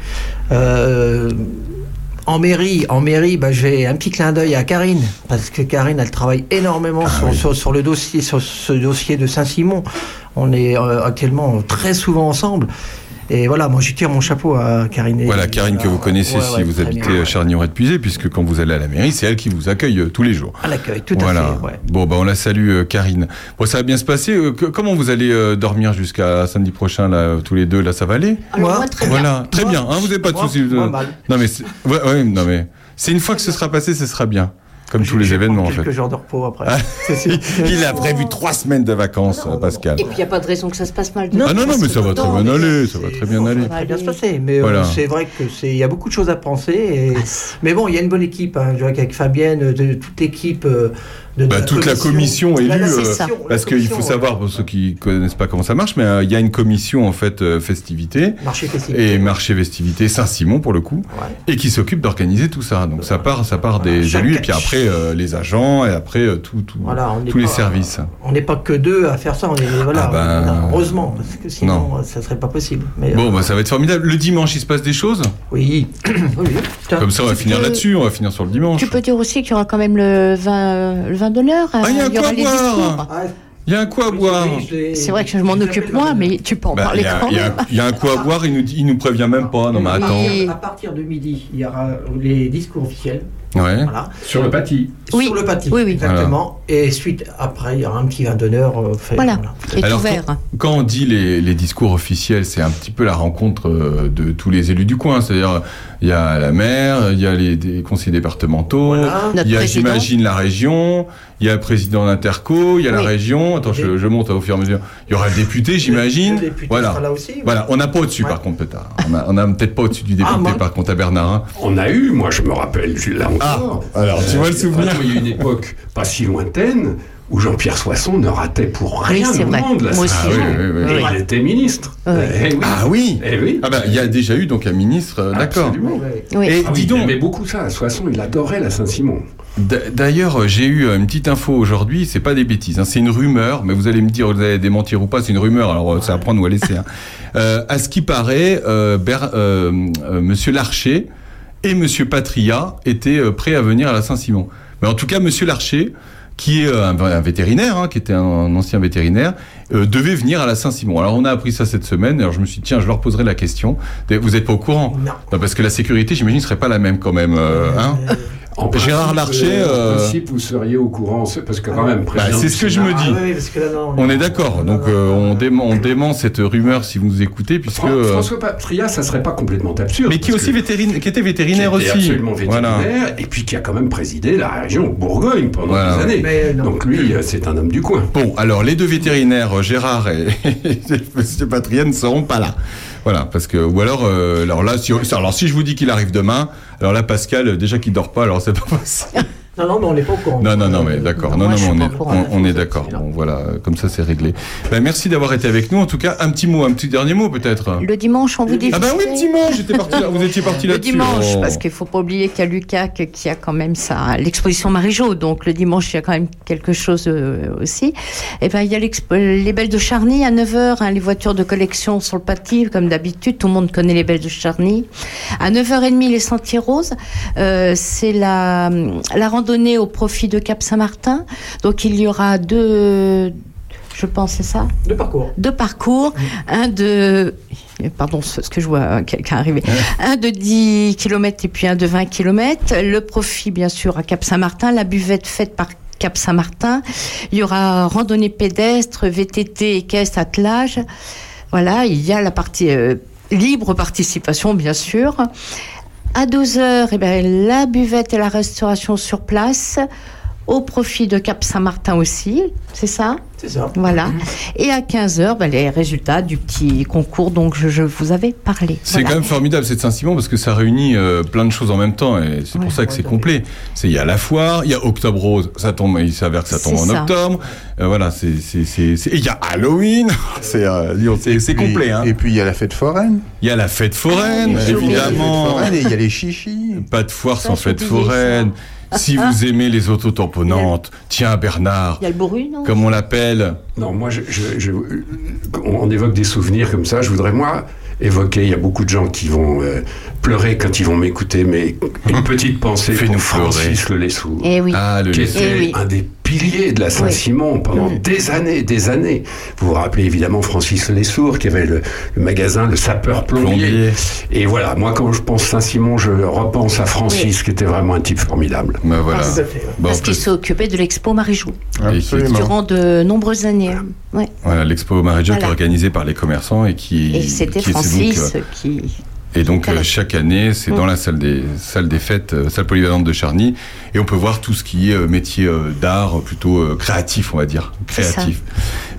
En mairie, en mairie, bah, j'ai un petit clin d'œil à Karine, parce que Karine, elle travaille énormément sur, sur, sur le dossier, sur ce dossier de Saint-Simon. On est euh, actuellement très souvent ensemble. Et voilà, moi je tire mon chapeau à Karine. Voilà, Karine que vous connaissez Ouais, si ouais, vous habitez bien, à ouais. Charnier-et-Puisé, puisque quand vous allez à la mairie, c'est elle qui vous accueille euh, tous les jours. À l'accueil, tout voilà. à fait. Ouais. Bon, bah on la salue, euh, Karine. Bon, ça va bien se passer. Euh, comment vous allez euh, dormir jusqu'à samedi prochain, là, euh, tous les deux Là, ça va aller Alors Moi, moi, très bien. Voilà, très Moi, bien. Hein, vous n'avez pas de soucis. moi, euh, mal. Non, mais c'est- ouais, ouais, non, mais c'est une fois que ce sera passé, ce sera bien. Comme tous les événements, en fait. Quelques jours de repos après. Ah, sûr. Il a prévu trois semaines de vacances, Non, non, Pascal. Et puis il n'y a pas de raison que ça se passe mal. Non, Ah non, non, mais ça va très bien aller, ça va très bien Bon, aller. Ça va bien se passer, mais euh, Voilà. c'est vrai que c'est, il y a beaucoup de choses à penser. Et... Ah, Mais bon, il y a une bonne équipe. Hein. Je vois qu'avec Fabienne, de, toute l'équipe, euh, de- de Bah, toute la commission élue, Voilà, c'est euh, parce qu'il faut savoir pour ceux qui connaissent pas comment ça marche, mais euh, il y a une commission en fait euh, festivité Marché festivité. et marché festivité Saint-Simon pour le coup, Ouais. et qui s'occupe d'organiser tout ça. Donc ça part, ça part des Chaque- élus et puis après euh, les agents et après euh, tout, Voilà, tous les pas- services. On n'est pas que deux à faire ça, on est voilà, Ah ben, non, heureusement, parce que sinon non. ça serait pas possible. Mais, Bon, euh, bah, ça va être formidable. Le dimanche, il se passe des choses? oui, oui, Comme ça, on va finir là-dessus. On va finir sur le dimanche. Tu peux dire aussi qu'il y aura quand même le vin, le vin d'honneur. Ah, il y a un aura quoi boire. Ah, Il y a un coup à boire. C'est vrai que je m'en occupe moi, mais tu peux en Bah, parler Il y, a- quand il y a- même. il y a un coup à boire. Il nous, il nous prévient même pas. Non, mais attends. À partir de midi, il y aura les discours officiels. Ouais. Voilà. Sur le pâtis. Oui. Sur le pâtis. Oui, oui. Exactement. Et suite, après, il y aura un petit vin d'honneur euh, fait. Voilà, qui est Alors, ouvert. Quand on dit les, les discours officiels, c'est un petit peu la rencontre euh, de tous les élus du coin. C'est-à-dire, il y a la maire, il y a les, des conseillers départementaux, il y a, j'imagine, la région, il y a le président d'Interco, il y a la région. Attends, je, je monte au fur et à mesure. Il y aura le député, j'imagine. Le député Voilà. sera là aussi. Voilà, on n'a pas au-dessus Ouais. par contre peut-être. On a, on a peut-être pas au-dessus du député Ah, moi- par contre à Bernard. hein. On a eu, moi je me rappelle, là encore. Ah, alors, tu vois le souvenir Il y a une époque pas si lointaine où Jean-Pierre Soisson ne ratait pour rien c'est au vrai. monde la Moi aussi. Saint-Simon. Ah oui, oui, oui, Et oui. il était ministre. Oui. Eh oui. Ah oui. Eh oui. Ah bah il y a déjà eu donc un ministre, euh, d'accord. Absolument. Oui. Et Ah oui, dis il donc, aimait beaucoup ça. Soisson, il adorait la Saint-Simon. D'ailleurs, j'ai eu euh, une petite info aujourd'hui, c'est pas des bêtises, hein, c'est une rumeur, mais vous allez me dire, vous allez démentir ou pas, c'est une rumeur, alors euh, c'est à prendre ou à laisser. hein. Euh, à ce qui paraît, euh, Ber- euh, euh, Monsieur Larcher et Monsieur Patria étaient euh, prêts à venir à la Saint-Simon. Mais en tout cas, Monsieur Larcher, qui est euh, un, un vétérinaire, hein, qui était un, ancien vétérinaire, euh, devait venir à la Saint-Simon. Alors on a appris ça cette semaine, alors je me suis dit, tiens, je leur poserai la question. Vous n'êtes pas au courant? Non. Non, parce que la sécurité, j'imagine, serait pas la même quand même. euh, hein? En Gérard Larcher, euh, euh, En principe, vous seriez au courant, c'est- parce que quand même, Bah, président c'est ce que je me ah dis. oui, oui, parce que là, non, On est d'accord, donc euh, on, dément, on non. dément cette rumeur si vous nous écoutez, puisque... Fran- euh, François Patria, ça serait pas complètement absurde. mais qui, est aussi que- vétérinaire, qui était qui vétérinaire était aussi. absolument vétérinaire, Voilà. et puis qui a quand même présidé la région Bourgogne pendant Voilà. des années. Mais. Donc lui, euh, c'est un homme du coin. Bon, alors les deux vétérinaires, euh, Gérard et M. Patria, ne seront pas là. Voilà, parce que ou alors, euh, alors là, si, alors si je vous dis qu'il arrive demain, alors là, Pascal, euh, déjà qu'il dort pas, alors c'est pas possible. Non, non, mais on n'est pas au courant. Non, non, non, mais d'accord. Non, non, on est, on, on est d'accord. Bon, voilà, comme ça, c'est réglé. Ben, merci d'avoir été avec nous. En tout cas, un petit mot, un petit dernier mot, peut-être. Le dimanche, on vous dit. Ah ben oui. J'étais parti là. Vous étiez parti Le là-dessus. dimanche, Oh. parce qu'il faut pas oublier qu'il y a Lucac qui a quand même ça, l'exposition Marie-Jo, donc le dimanche il y a quand même quelque chose euh, aussi. Et ben il y a les Belles de Charny à 9h, hein, les voitures de collection sur le pâtis, comme d'habitude, tout le monde connaît les Belles de Charny. À 9h30 les Sentiers Roses, euh, c'est la, la randonnée au profit de Cap Saint-Martin. Donc il y aura deux, je pense c'est ça, De parcours. deux parcours, un de pardon ce que je vois euh, quelqu'un arriver, un de 10 km et puis un de 20 km, le profit bien sûr à Cap Saint-Martin, la buvette faite par Cap Saint-Martin, il y aura randonnée pédestre, VTT, équestre, attelage. Voilà, il y a la partie euh, libre participation bien sûr. À 12 heures, eh ben, la buvette et la restauration sur place, au profit de Cap Saint-Martin aussi, c'est ça C'est ça. voilà. Et à 15h, ben, les résultats du petit concours dont je, je vous avais parlé. C'est Voilà. quand même formidable cette Saint-Simon parce que ça réunit euh, plein de choses en même temps et c'est pour ça que c'est complet. C'est il y a la foire, il y a Octobre Rose, ça tombe, il s'avère que ça tombe en ça. octobre. Euh, voilà, c'est il y a Halloween, c'est euh, complet. Hein. Et puis il y a la fête foraine. Il y a la fête foraine, j'ai oublié. Il y a la fête évidemment. foraine et il y a les chichis. Pas de foire Ça, sans fête foraine. Si vous aimez les autotamponnantes, tiens Bernard, Il y a le bourru, non? Comme on l'appelle. Non, moi, je, je- je- on on évoque des souvenirs comme ça. Je voudrais, moi, évoquer, il y a beaucoup de gens qui vont euh, pleurer quand ils vont m'écouter, mais une petite pensée pour Francis pleurer. Le Lessour, Eh oui. Ah, le qui était Eh oui. un des piliers de la Saint-Simon pendant Mm. des années, des années. Vous vous rappelez évidemment Francis Le Lessour, qui avait le, le magasin Le Sapeur Plombier. Plombier. Et voilà, moi, quand je pense Saint-Simon, je repense à Francis, qui était vraiment un type formidable. Ben voilà. Bon, Parce qu'il s'est occupé de l'expo Absolument. durant de nombreuses années. Ouais. Voilà, l'expo Marie-Jo qui est Voilà. organisée par les commerçants et qui Et donc, Francis euh, qui. Et donc euh, chaque année, c'est dans la salle des salle des fêtes, euh, salle polyvalente de Charny, et on peut voir tout ce qui est euh, métier euh, d'art, plutôt euh, créatif, on va dire, créatif.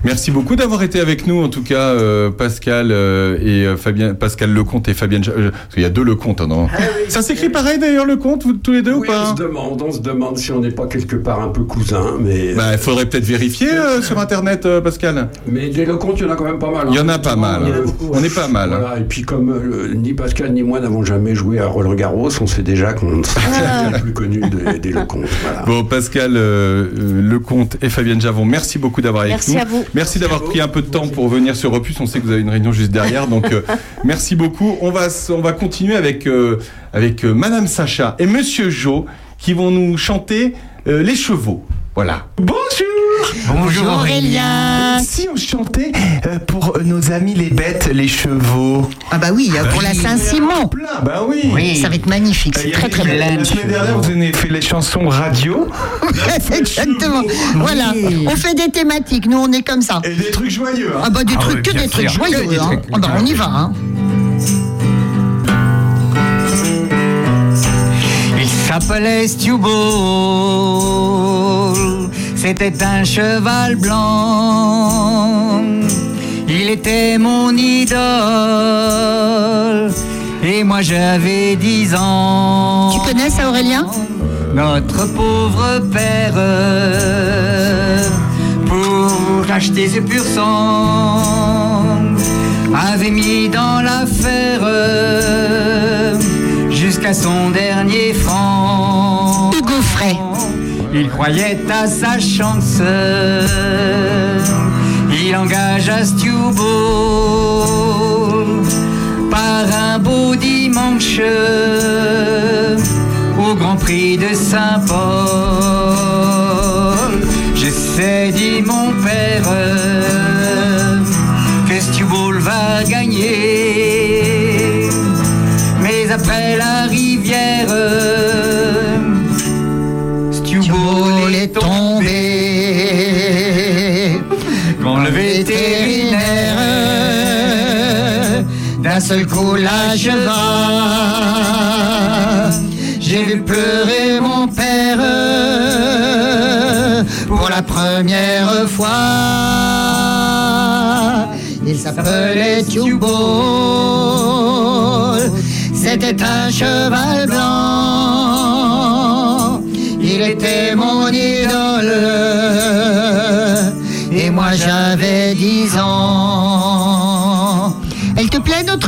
Merci beaucoup d'avoir été avec nous, en tout cas, euh, Pascal euh, et euh, Fabien, Pascal Lecomte et Fabienne. Euh, parce qu'il y a deux Lecomte, hein, non Ça s'écrit pareil d'ailleurs Lecomte, vous tous les deux Oui, ou on pas se demande, on se demande si on n'est pas quelque part un peu cousin, mais. Bah, il faudrait peut-être vérifier euh, sur Internet, euh, Pascal. Mais des Lecomte, il y en a quand même pas mal. hein. Il y en a pas mal. A On est pas mal. hein. Voilà, et puis comme euh, ni Pascal ni moi n'avons jamais joué à Roland Garros, on sait déjà qu'on Ah. est le plus connu des, des Lecomte. Voilà. Bon, Pascal euh, euh, Lecomte et Fabienne Javon, merci beaucoup d'avoir avec Merci nous. à vous. Merci d'avoir pris un peu de temps pour venir sur Opus. On sait que vous avez une réunion juste derrière, donc euh, merci beaucoup. On va, on va continuer avec, euh, avec euh, Madame Sacha et Monsieur Jo qui vont nous chanter euh, Les Chevaux. Voilà. Bonjour Bonjour Aurélien. Si on chantait euh, pour nos amis les bêtes, les chevaux. Ah bah oui, pour la Saint-Simon. Plein, bah oui. Oui. Ça va être magnifique, c'est très très La, bien. la semaine dernière, vous avez fait les chansons radio Exactement. Voilà, on fait des thématiques, nous on est comme ça. et des trucs joyeux. hein. Ah bah des Ah trucs, que des trucs sûr. joyeux. Que des hein. trucs Ah bah on y va. Hein. Il s'appelait Stu Ball. C'était un cheval blanc. Il était mon idole. Et moi j'avais 10 ans. Tu connais ça Aurélien? Notre pauvre père, pour acheter ce pur sang, avait mis dans l'affaire jusqu'à son dernier franc. Hugo Frey. Il croyait à sa chance. Il engagea Stu Ball par un beau dimanche au Grand Prix de Saint-Paul. Je sais, dit mon père, que Stu Ball va gagner. Mais après la rivière, seul coup l'acheva, j'ai vu pleurer mon père pour la première fois. Il s'appelait Tubal, c'était un cheval blanc. Il était mon idole, et moi j'avais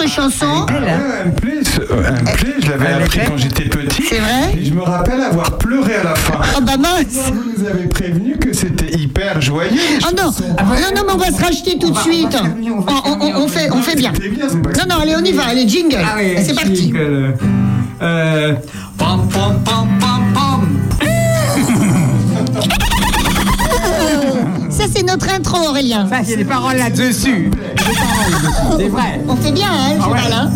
chanson Elle me plaît, ce- euh, elle me plaît, je l'avais appris quand j'étais petit. C'est vrai Et je me rappelle avoir pleuré à la fin. Oh bah mince Vous nous avez prévenu que c'était hyper joyeux. les Oh non, chansons. non, non, mais on va se racheter tout de suite. On, on- on- on fait, on fait bien. C'était bien, c'est pas que Non, non, allez, on y va, allez, jingle. Ah oui, c'est parti. jingle. Euh, pom, pom, pom, pom, c'est notre intro, Aurélien. Ça, il y a des paroles là-dessus. C'est vrai. On fait bien, hein, le Ah ouais. cheval, hein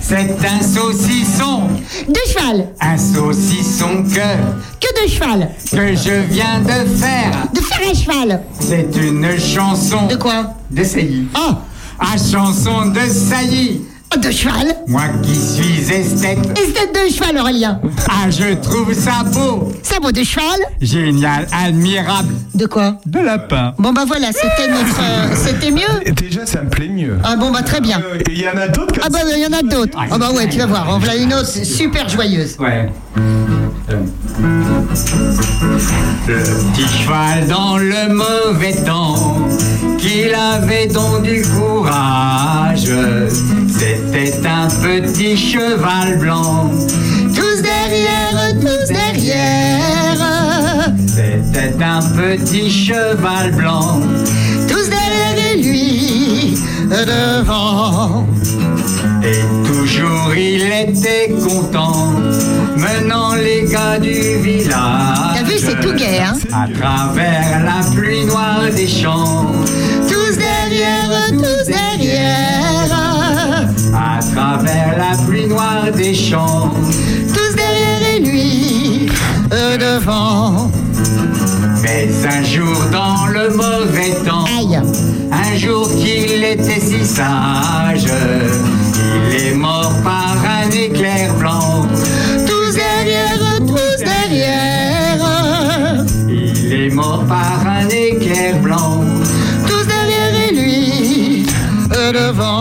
C'est un saucisson, De cheval. un saucisson que, Que de cheval. que je viens de faire. De faire un cheval. C'est une chanson De quoi? De saillie. Ah, Ah, chanson de saillie. De cheval. Moi qui suis esthète, c'est de cheval, Aurélien. ah, je trouve ça beau, Ça vaut de cheval. génial, admirable. De quoi De lapin. Bon, bah voilà, c'était notre. euh, c'était mieux. Déjà, ça me plaît mieux. Ah bon, bah très bien. Euh, Et il y en a d'autres Ah bah il y en a d'autres. Ah bah ouais, tu vas voir. On voilà une autre super joyeuse. Ouais. Le petit cheval dans le mauvais temps, qu'il avait donc du courage. C'était un petit cheval blanc. Tous derrière, tous derrière. C'était un petit cheval blanc. Tous derrière et lui devant. Et toujours il était content, menant les gars du village. T'as vu, c'est tout gai, hein À travers la pluie noire des champs, travers la pluie noire des champs. Tous derrière et lui, eux devant. Mais un jour dans le mauvais temps, un jour qu'il était si sage, il est mort par un éclair blanc. Tous derrière, tous derrière, il est mort par un éclair blanc. Tous derrière et lui, devant.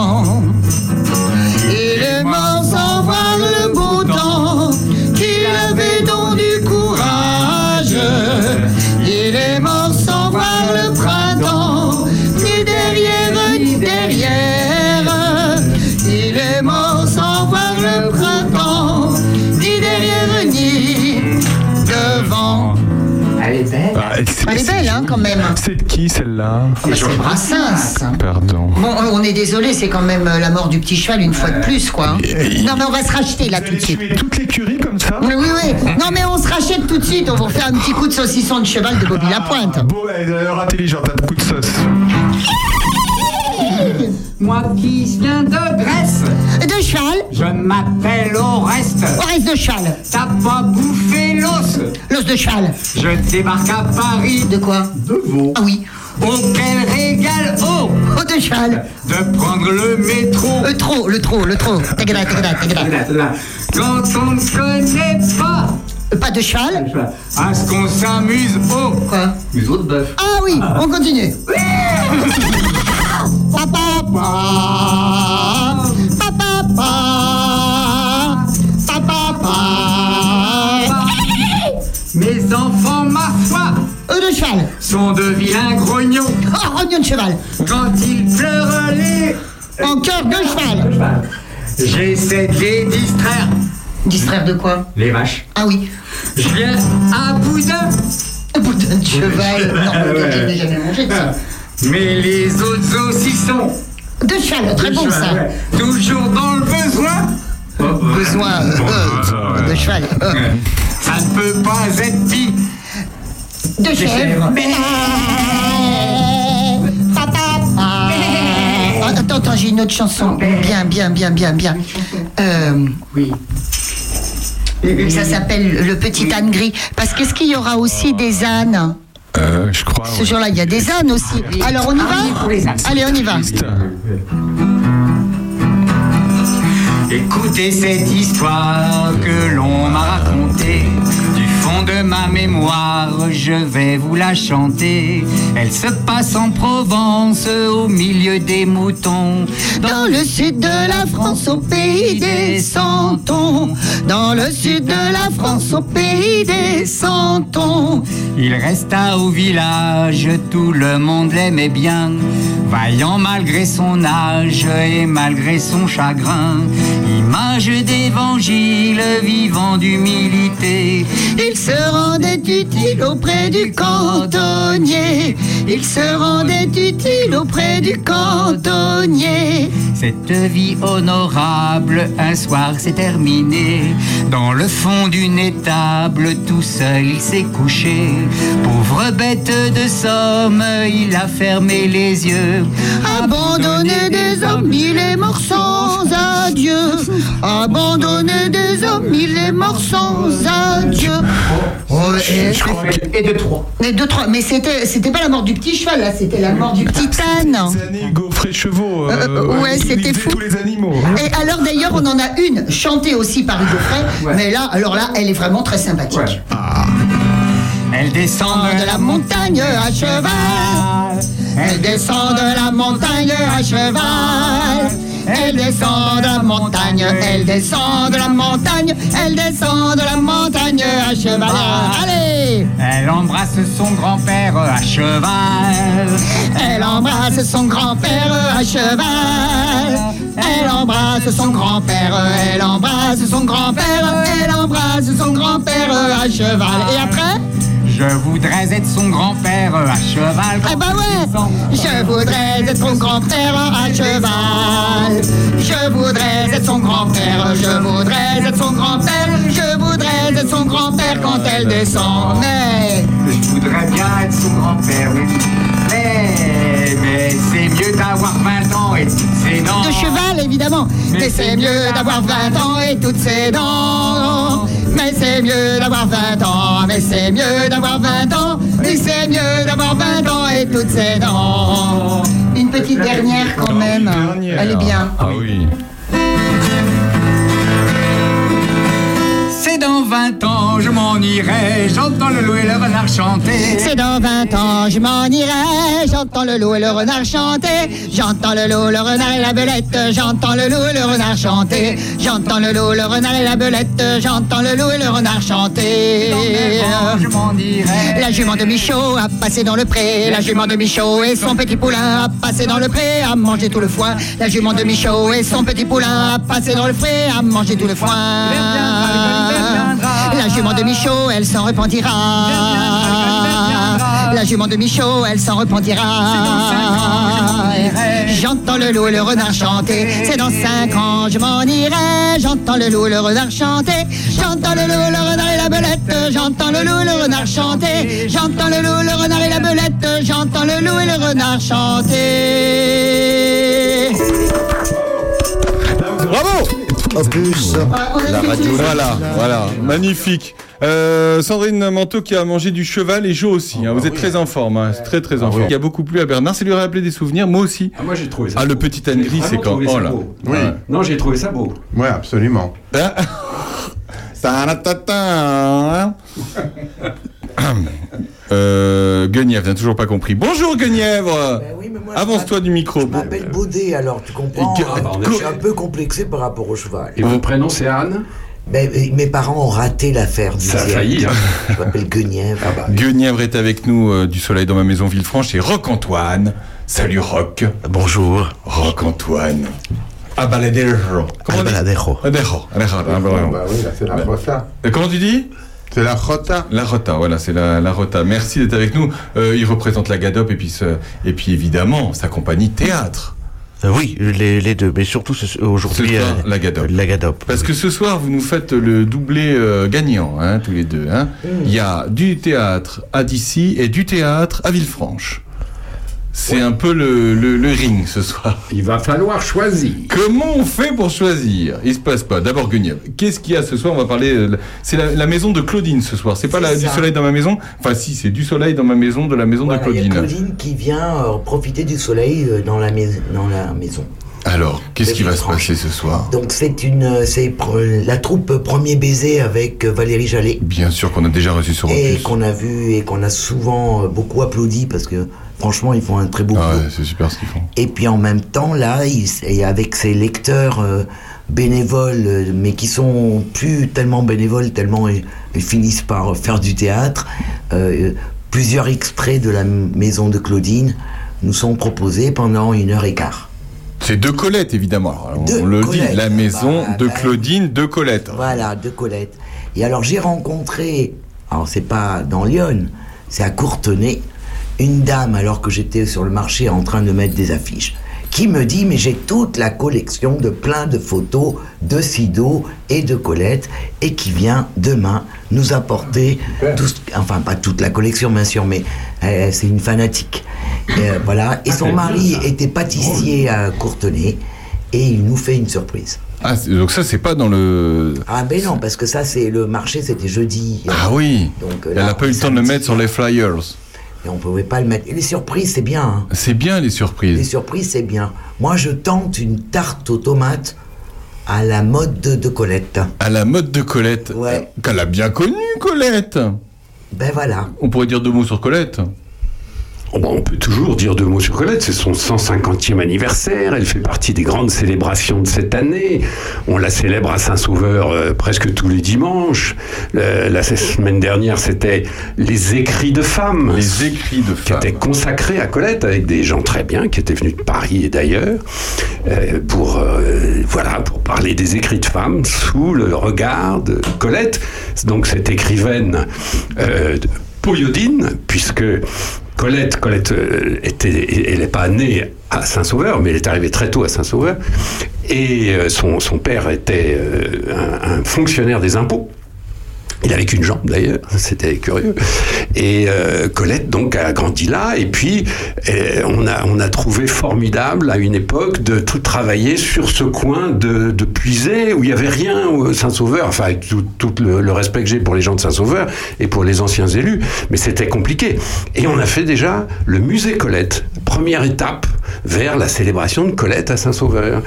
Qui celle-là Ah c'est Brassens. Pardon. Bon, on est désolé, c'est quand même euh, la mort du petit cheval une fois de plus, quoi. Non, mais on va se racheter là tout de suite. Toute l'écurie comme ça Oui, oui, oui. Non, mais on se rachète tout de suite. On va faire un petit coup de saucisson de cheval de Bobby Lapointe. Bon, elle a l'air intelligente, un coup de sauce. Moi qui viens de Grèce, De cheval je m'appelle Oreste. On reste de cheval. T'as pas bouffé l'os L'os de cheval. Je débarque à Paris. De quoi De veau. Ah oui. Oh, quel régal Oh Oh, de cheval. De prendre le métro. Le trop, le trop, le trop. Tagada, tagada, tagada. Quand on ne connaît pas, Euh, Pas de cheval à ce qu'on s'amuse au Quoi museau de bœuf. Ah oui, on continue. Mes enfants, ma foi, Euh, de cheval. sont de vilains grognons. Oh, rognon de cheval. Quand ils pleurent les... En cœur de cheval. J'essaie de les distraire. Distraire de quoi? Les vaches. Ah oui. Je viens à boudin. Boudin de cheval. Non, mais je n'ai jamais mangé de ça. Mais les autres aussi sont. De cheval, très bon ça. Ouais. Toujours dans le besoin. Besoin euh, euh, de cheval. Ça ne peut pas être pis. De chèvre. Ah, Attends, attends, j'ai une autre chanson. Bien, bien, bien, bien, bien. Euh, Oui. ça s'appelle Le Petit âne gris. Parce qu'est-ce qu'il y aura aussi des ânes? Euh, je crois. Ce jour-là, il y a des ânes aussi. Alors, on y va Allez, on y va. Écoutez cette histoire que l'on m'a racontée. De ma mémoire, je vais vous la chanter. Elle se passe en Provence, au milieu des moutons. Dans le sud de la France, au pays des santons. Dans le sud de la France, au pays des santons. Il resta au village, tout le monde l'aimait bien. Vaillant malgré son âge et malgré son chagrin. Image d'évangile, vivant d'humilité. Il se rendait utile auprès du cantonnier. Il se rendait utile auprès du cantonnier. Cette vie honorable, un soir s'est terminée. Dans le fond d'une étable, tout seul il s'est couché. Pauvre bête de somme, il a fermé les yeux. Abandonné des hommes, il est mort sans adieu. Abandonné des hommes, il est mort sans adieu. Et, de trois. et trois. Mais c'était, c'était pas la mort du petit cheval, là, c'était la mort du petit âne. Gaufres et chevaux. Euh, euh, ouais, c'était fou. tous les animaux. Et alors d'ailleurs, on en a une chantée aussi par Hugo Frey, mais là, alors là, elle est vraiment très sympathique. Elle descend de la montagne à cheval. Elle descend de la montagne à cheval. Elle descend de la montagne, elle descend de la montagne, elle descend de la montagne à cheval. Allez Elle embrasse son grand-père à cheval. Elle embrasse son grand-père à cheval. Elle embrasse son grand-père, elle embrasse son grand-père, elle embrasse son grand-père à cheval. Et après? Je voudrais être son grand-père à cheval. Ah bah ouais Je voudrais être son grand-père à cheval Je voudrais être son grand-père Je voudrais être son grand-père Je voudrais être son grand-père quand elle descend Mais Je voudrais bien être son grand-père, oui. Mais, mais c'est mieux d'avoir 20 ans et toutes ses dents. de cheval évidemment. Mais c'est mieux d'avoir 20 ans et toutes ses dents. Mais c'est mieux d'avoir 20 ans. Mais c'est mieux d'avoir 20 ans. Mais c'est mieux d'avoir 20 ans et toutes ses dents. Une petite dernière quand même. Elle est bien. Ah oui. C'est dans 20 ans, je m'en irai. J'entends le loup et le renard chanter. C'est dans 20 ans, je m'en irai. J'entends le loup et le renard chanter. J'entends le loup, le renard et la belette. J'entends le loup et le renard chanter. J'entends le loup, le renard et la belette. J'entends le loup et le renard chanter. Je m'en irai. La jument de Michaud a passé dans le pré. La jument de Michaud et son petit poulain a passé dans le pré à manger tout le foin. La jument de Michaud et son petit poulain a passé dans le pré à manger tout le foin. La jument de Michaud, elle s'en repentira. La jument de Michaud, elle s'en repentira. J'entends le loup et le renard chanter. C'est dans cinq ans, je m'en irai. J'entends le loup le renard chanter. J'entends le loup, le renard et la belette. J'entends le loup le renard chanter. J'entends le loup, le renard et la belette. J'entends le loup et le renard chanter. Bravo Opus, la radio. Voilà, voilà, magnifique. Euh, Sandrine Manteau qui a mangé du cheval et Jo aussi. hein. Vous êtes très en forme, hein. Très très en forme. Il y a beaucoup plu à Bernard. Ça lui a rappelé des souvenirs. Moi aussi. Ah, moi j'ai trouvé ça. Ah, le petit âne gris, c'est quand Oh là. Oui. Non, j'ai trouvé ça beau. Oui, absolument. Euh, Guenièvre n'a toujours pas compris. Bonjour Guenièvre Avance-toi du micro. Je m'appelle Baudet, alors tu comprends Et hein, Je suis un peu complexé par rapport au cheval. Et votre prénom c'est Anne? Mes parents ont raté l'affaire. Ça a failli, hein. Je m'appelle Guenièvre. Ah bah, Guenièvre est avec nous euh, du soleil dans ma maison Villefranche et Roc-Antoine. Salut Roc. Bonjour. Roc-Antoine. Abaladejo. Comment on dit Albaladejo. Adejo. Adejo. Ah, bah, ouais. Bah oui, là, c'est la rota. Euh, Comment tu dis? C'est la rota. La Rota, voilà, c'est la, la Rota. Merci d'être avec nous. Euh, il représente la Gadop et puis, ce- et puis évidemment sa compagnie théâtre. Euh, oui, les, les deux, mais surtout aujourd'hui euh, la Gadop. La Gadop. Parce que ce soir, vous nous faites le doublé euh, gagnant, hein, tous les deux. hein. Il y a du théâtre à Dissy et du théâtre à Villefranche. C'est un peu le, le- le ring ce soir. Il va falloir choisir. Comment on fait pour choisir? Il se passe pas. D'abord Guenièvre. Qu'est-ce qu'il y a ce soir? On va parler. euh, C'est la, la maison de Claudine ce soir. C'est pas la, du soleil dans ma maison? Enfin si, c'est du soleil dans ma maison, de la maison voilà, de il y a Claudine. Claudine qui vient euh, profiter du soleil euh, dans la, mais- dans la maison. Alors, qu'est-ce qui va se passer ce soir Donc c'est une, c'est la troupe Premier Baiser avec euh, Valérie Jallet. Bien sûr qu'on a déjà reçu sur Et Opus. qu'on a vu et qu'on a souvent euh, beaucoup applaudi parce que franchement ils font un très beau Ah ouais, c'est super ce qu'ils font. Et puis en même temps, là, et avec ses lecteurs euh, bénévoles, euh, mais qui sont plus tellement bénévoles, tellement ils, ils finissent par faire du théâtre, euh, plusieurs extraits de la maison de Claudine nous sont proposés pendant une heure et quart. C'est de Colette évidemment. Alors, on, De on le Colette. dit, la maison Bah, de bah, Claudine de Colette. Voilà, de Colette. Et alors j'ai rencontré, alors c'est pas dans Lyon, c'est à Courtenay, une dame alors que j'étais sur le marché en train de mettre des affiches, qui me dit mais j'ai toute la collection de plein de photos de Sido et de Colette et qui vient demain nous apporter tout, ce- enfin pas toute la collection bien sûr, mais euh, c'est une fanatique. Euh, voilà. Et son mari était pâtissier à Courtenay et il nous fait une surprise. Ah, donc ça c'est pas dans le. Ah ben non, parce que ça c'est le marché, c'était jeudi. Ah oui. Donc, Elle là, a pas eu le temps de le mettre sur les flyers. Et on pouvait pas le mettre. Et les surprises, c'est bien. hein. C'est bien les Les surprises. surprises, c'est bien. Moi, je tente une tarte aux tomates à la mode de, de Colette. À la mode de Colette. Ouais. Qu'elle a bien connue Colette. Ben voilà. On pourrait dire deux mots sur Colette. Oh, bah, on peut toujours dire deux mots sur Colette, c'est son 150e anniversaire, elle fait partie des grandes célébrations de cette année. On la célèbre à Saint-Sauveur euh, presque tous les dimanches. Le- la semaine dernière, c'était les écrits de femmes. Les écrits de qui femmes. étaient consacrés à Colette avec des gens très bien qui étaient venus de Paris et d'ailleurs euh, pour euh, voilà pour parler des écrits de femmes sous le regard de Colette donc cette écrivaine euh, de Poyodine puisque Colette Colette euh, était elle n'est pas née à Saint-Sauveur mais elle est arrivée très tôt à Saint-Sauveur. Et euh, son, père était euh, un fonctionnaire des impôts il avait qu'une jambe d'ailleurs, c'était curieux. Et euh, Colette donc a grandi là. Et puis euh, on a on a trouvé formidable à une époque de tout travailler sur ce coin de, de Puisay où il y avait rien au Saint-Sauveur. Enfin avec tout, tout le, le respect que j'ai pour les gens de Saint-Sauveur et pour les anciens élus, mais c'était compliqué. Et on a fait déjà le musée Colette, première étape vers la célébration de Colette à Saint-Sauveur.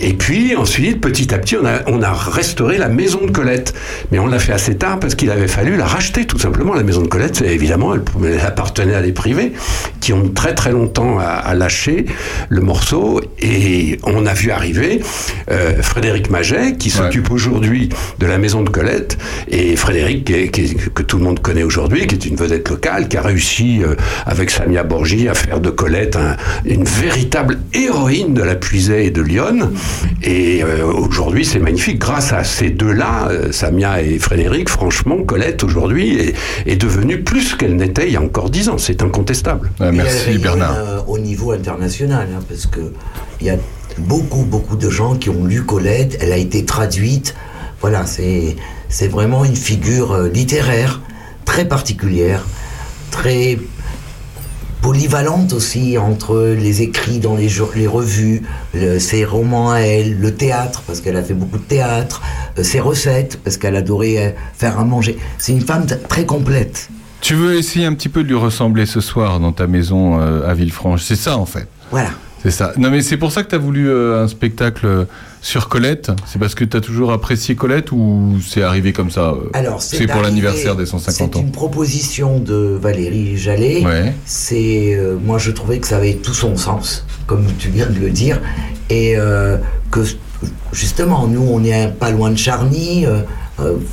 Et puis ensuite, petit à petit, on a, on a restauré la maison de Colette. Mais on l'a fait assez tard parce qu'il avait fallu la racheter tout simplement. La maison de Colette, évidemment, elle, elle appartenait à des privés qui ont très très longtemps à, à lâcher le morceau. Et on a vu arriver euh, Frédéric Maget qui s'occupe aujourd'hui de la maison de Colette. Et Frédéric, qui qui que tout le monde connaît aujourd'hui, qui est une vedette locale, qui a réussi euh, avec Samia Borgi à faire de Colette un- une véritable héroïne de la Puisée et de Lyon. Et euh, aujourd'hui, c'est magnifique. Grâce à ces deux-là, euh, Samia et Frédéric, franchement, Colette aujourd'hui est, est devenue plus qu'elle n'était il y a encore dix ans. C'est incontestable. Ah, Et elle rayonne, euh, au niveau international, hein, parce que il y a beaucoup, beaucoup de gens qui ont lu Colette. Elle a été traduite. Voilà, c'est c'est vraiment une figure littéraire très particulière, très polyvalente aussi entre les écrits dans les, revues, le- ses romans à elle, le théâtre parce qu'elle a fait beaucoup de théâtre, euh, ses recettes parce qu'elle adorait euh, faire à manger. C'est une femme très complète. Tu veux essayer un petit peu de lui ressembler ce soir dans ta maison euh, à Villefranche? C'est ça en fait. Voilà. C'est ça. Non mais c'est pour ça que tu as voulu euh, un spectacle sur Colette. C'est parce que tu as toujours apprécié Colette ou c'est arrivé comme ça euh, Alors, C'est pour l'anniversaire des 150 C'est ans. une proposition de Valérie Jallet. Ouais. C'est, euh, moi, je trouvais que ça avait tout son sens, comme tu viens de le dire, et euh, que justement, nous, on n'est pas loin de Charny. euh,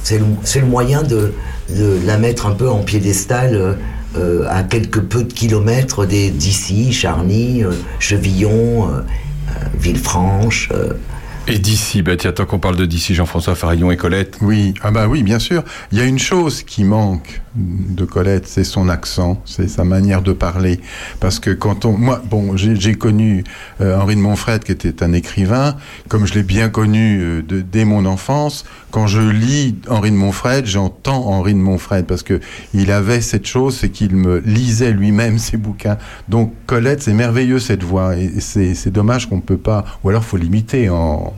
c'est le, c'est le moyen de, de la mettre un peu en piédestal. euh, à quelques peu de kilomètres d'ici, Charny, euh, Chevillon, euh, Villefranche. Et d'ici, bah tiens, tant qu'on parle de d'ici, Jean-François Farillon et Colette. Oui, ah bah oui, bien sûr. Il y a une chose qui manque de Colette, c'est son accent, c'est sa manière de parler. Parce que quand on, moi, bon, j'ai connu euh, Henri de Montfred, qui était un écrivain, comme je l'ai bien connu euh, dès mon enfance. Quand je lis Henri de Montfred, j'entends Henri de Montfred parce que il avait cette chose, c'est qu'il me lisait lui-même ses bouquins. Donc Colette, c'est merveilleux cette voix, et c'est dommage qu'on peut pas, ou alors faut l'imiter en.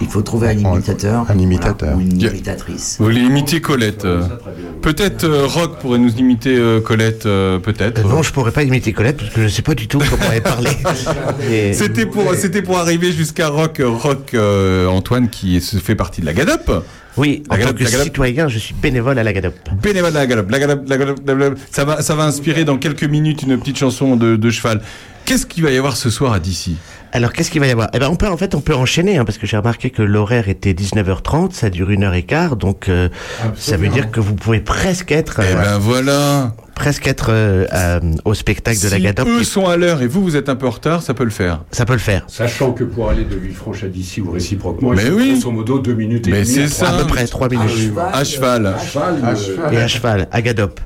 Il faut trouver un imitateur. Un imitateur. ou une imitatrice. Vous voulez imiter Colette euh, Peut-être euh, Rock pourrait nous imiter euh, Colette, euh, peut-être. non, je pourrais pas imiter Colette parce que je sais pas du tout comment elle parlait. C'était pour, c'était pour arriver jusqu'à Rock, Rock euh, Antoine qui se fait partie de la GADOP. Oui, en tant Galop- que citoyen, je suis bénévole à la GADOP. Bénévole la GADOP. La GADOP, la GADOP, la GADOP. Ça va, ça va inspirer dans quelques minutes une petite chanson de, de cheval. Qu'est-ce qu'il va y avoir ce soir à D'ici Alors, qu'est-ce qu'il va y avoir? Eh ben, on peut, en fait, on peut enchaîner, hein, parce que j'ai remarqué que l'horaire était 19h30, ça dure une heure et quart, donc euh, ça veut dire que vous pouvez presque être, Eh euh, ben voilà. Presque être euh, euh, au spectacle de la Si GADOP. eux sont à l'heure et vous, vous êtes un peu en retard, ça peut le faire. Ça peut le faire. Sachant que pour aller de Villefranche à d'ici ou réciproquement, Mais il faut oui. grosso modo deux minutes et Mais demie. c'est à ça. À peu près minutes. trois minutes. À cheval. À cheval, euh, Et à cheval, à Gadop.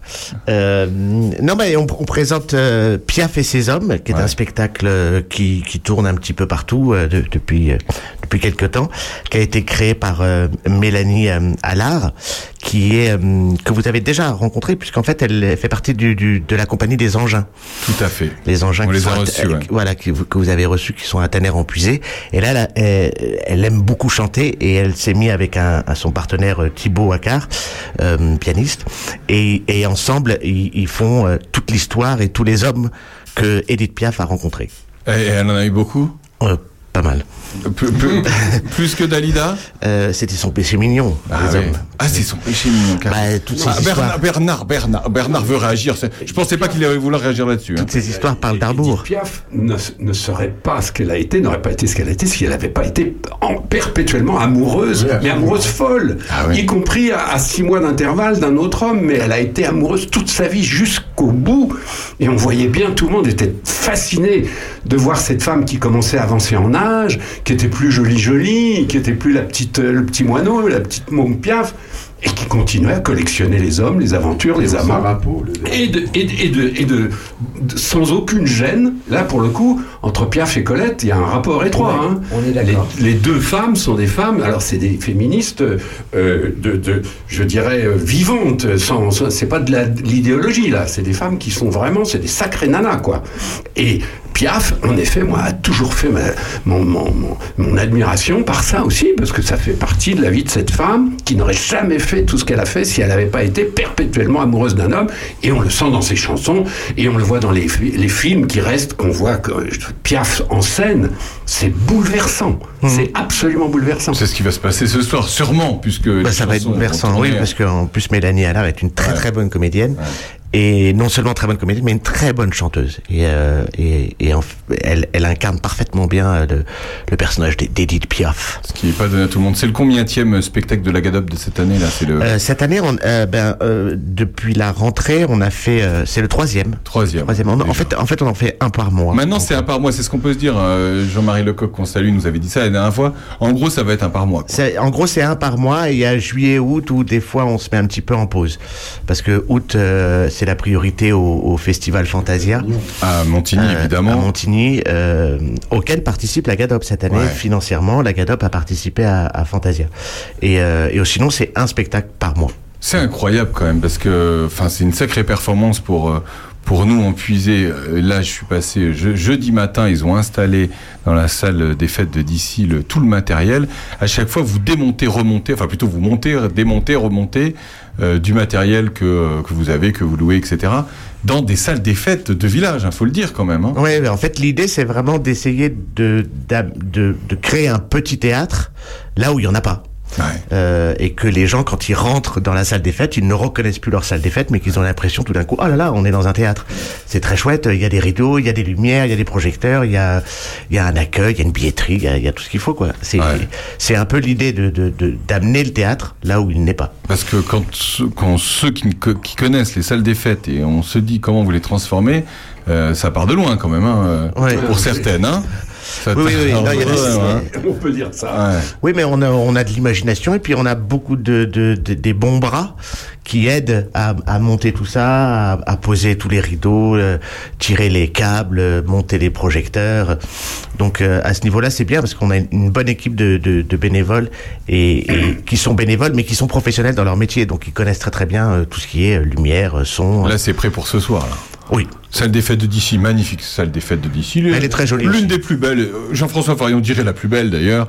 Euh, non, mais on, on présente euh, Piaf et ses hommes, qui est un spectacle qui, qui tourne un petit peu partout euh, de- depuis euh, depuis quelque temps, qui a été créé par euh, Mélanie euh, Allard, qui est euh, que vous avez déjà rencontré puisqu'en fait elle fait partie du, du- de la compagnie des engins. Tout à fait. Les engins On qui les sont a à- reçus, ouais. voilà que vous, que vous avez reçus qui sont à Tanner en Puisée et là, là, elle, elle aime beaucoup chanter et elle s'est mise avec un, son partenaire euh, Thibaut Accard euh, pianiste et, et ensemble ils, ils font euh, toute l'histoire et tous les hommes que Edith Piaf a rencontrés Et elle en a eu beaucoup? Euh, pas mal Plus- plus- Plus que Dalida Euh, c'était son péché mignon Ah, les ouais. hommes Ah, c'est son péché mignon. Bah, toutes ces Ah, histoires- Bernard, Bernard, Bernard, Bernard veut réagir. Je pensais pas qu'il allait vouloir réagir là-dessus. hein. toutes ces histoires parlent d'amour Edith Piaf ne, ne serait pas ce qu'elle a été, n'aurait pas été ce qu'elle a été si elle n'avait pas été en, perpétuellement amoureuse, mais amoureuse folle, Ah oui. y compris à, à six mois d'intervalle d'un autre homme, mais elle a été amoureuse toute sa vie jusqu'au bout, et on voyait bien, tout le monde était fasciné de voir cette femme qui commençait à avancer en âge, qui était plus jolie jolie, qui était plus la petite, euh, le petit moineau, la petite môme Piaf, et qui continuait à collectionner les hommes, les aventures, les amants et de, et, de- et de, et de- sans aucune gêne, là pour le coup, entre Piaf et Colette, il y a un rapport étroit. Ouais, hein. on est les, d'accord. les deux femmes sont des femmes, alors c'est des féministes, euh, de, je dirais, euh, vivantes, sans, sans- c'est pas de l'idéologie là, c'est des femmes qui sont vraiment, c'est des sacrées nanas quoi. Et Piaf, en effet, moi, a toujours fait ma- mon, mon- mon- mon admiration par ça aussi, parce que ça fait partie de la vie de cette femme qui n'aurait jamais fait tout ce qu'elle a fait si elle n'avait pas été perpétuellement amoureuse d'un homme. Et on le sent dans ses chansons, et on le voit dans les, les films qui restent, qu'on voit que euh, Piaf en scène. C'est bouleversant. C'est absolument bouleversant. C'est ce qui va se passer ce soir, sûrement, puisque. Bah, ça va être bouleversant, oui, parce qu'en plus Mélanie Allard est une très Ouais. très bonne comédienne et non seulement très bonne comédienne, mais une très bonne chanteuse. Et, euh, et, et en elle, elle incarne parfaitement bien euh, le, le personnage d'E- d'Edith Piaf. Ce qui n'est pas donné à tout le monde. C'est le combienième spectacle de la Gadop de cette année là C'est le Euh, cette année, on, euh, ben, euh, depuis la rentrée, on a fait, euh, c'est le troisième. troisième. Troisième. On- en fait, en fait, on en fait un par mois. Maintenant, c'est un par mois. C'est ce qu'on peut se dire. Euh, Jean-Marie Lecoq, qu'on salue, nous avait dit ça la dernière fois. En gros, ça va être un par mois. En gros, c'est un par mois et il y a juillet, août où des fois on se met un petit peu en pause. Parce que août, euh, c'est la priorité au, au festival Fantasia. À Montigny, Euh, évidemment. À Montigny, euh, auquel participe la GADOP cette année. Ouais. Financièrement, la GADOP a participé à, à Fantasia. Et, euh, et sinon, c'est un spectacle par mois. C'est incroyable quand même parce que, enfin, c'est une sacrée performance pour euh, pour nous en puiser. Là, je suis passé je- jeudi matin. Ils ont installé dans la salle des fêtes de d'ici le tout le matériel. À chaque fois, vous démontez, remontez, enfin plutôt vous montez, démontez, remontez euh, du matériel que que vous avez, que vous louez, etc. Dans des salles des fêtes de village. Il faut le dire quand même. Hein. Oui, en fait, l'idée, c'est vraiment d'essayer de, de, de créer un petit théâtre là où il y en a pas. Ouais. Euh, et que les gens, quand ils rentrent dans la salle des fêtes, ils ne reconnaissent plus leur salle des fêtes, mais qu'ils ont l'impression tout d'un coup, oh là là, on est dans un théâtre. C'est très chouette, il y a des rideaux, il y a des lumières, il y a des projecteurs, il y a, il y a un accueil, il y a une billetterie, il y a, il y a tout ce qu'il faut, quoi. C'est, Ouais. un peu l'idée de, de, de- d'amener le théâtre là où il n'est pas. Parce que quand, ceux- quand ceux qui, connaissent les salles des fêtes et on se dit comment vous les transformez, euh, ça part de loin quand même, hein, Ouais. pour certaines. Hein. Ça Oui, oui, oui, part non, il y a de des- loin. On peut dire ça. Ouais. Oui, mais on a, on a de l'imagination et puis on a beaucoup de, de, de- des bons bras qui aident à, à monter tout ça, à, à poser tous les rideaux, euh, tirer les câbles, euh, monter les projecteurs. Donc euh, à ce niveau-là, c'est bien parce qu'on a une- bonne équipe de, de, de bénévoles et, et qui sont bénévoles mais qui sont professionnels dans leur métier, donc ils connaissent très très bien euh, tout ce qui est euh, lumière, son. Là, c'est prêt pour ce soir. Là. Oui. Salle des fêtes de d'ici, magnifique salle des fêtes de d'ici. Elle est très jolie L'une des plus belles. Jean-François Farion dirait la plus belle d'ailleurs.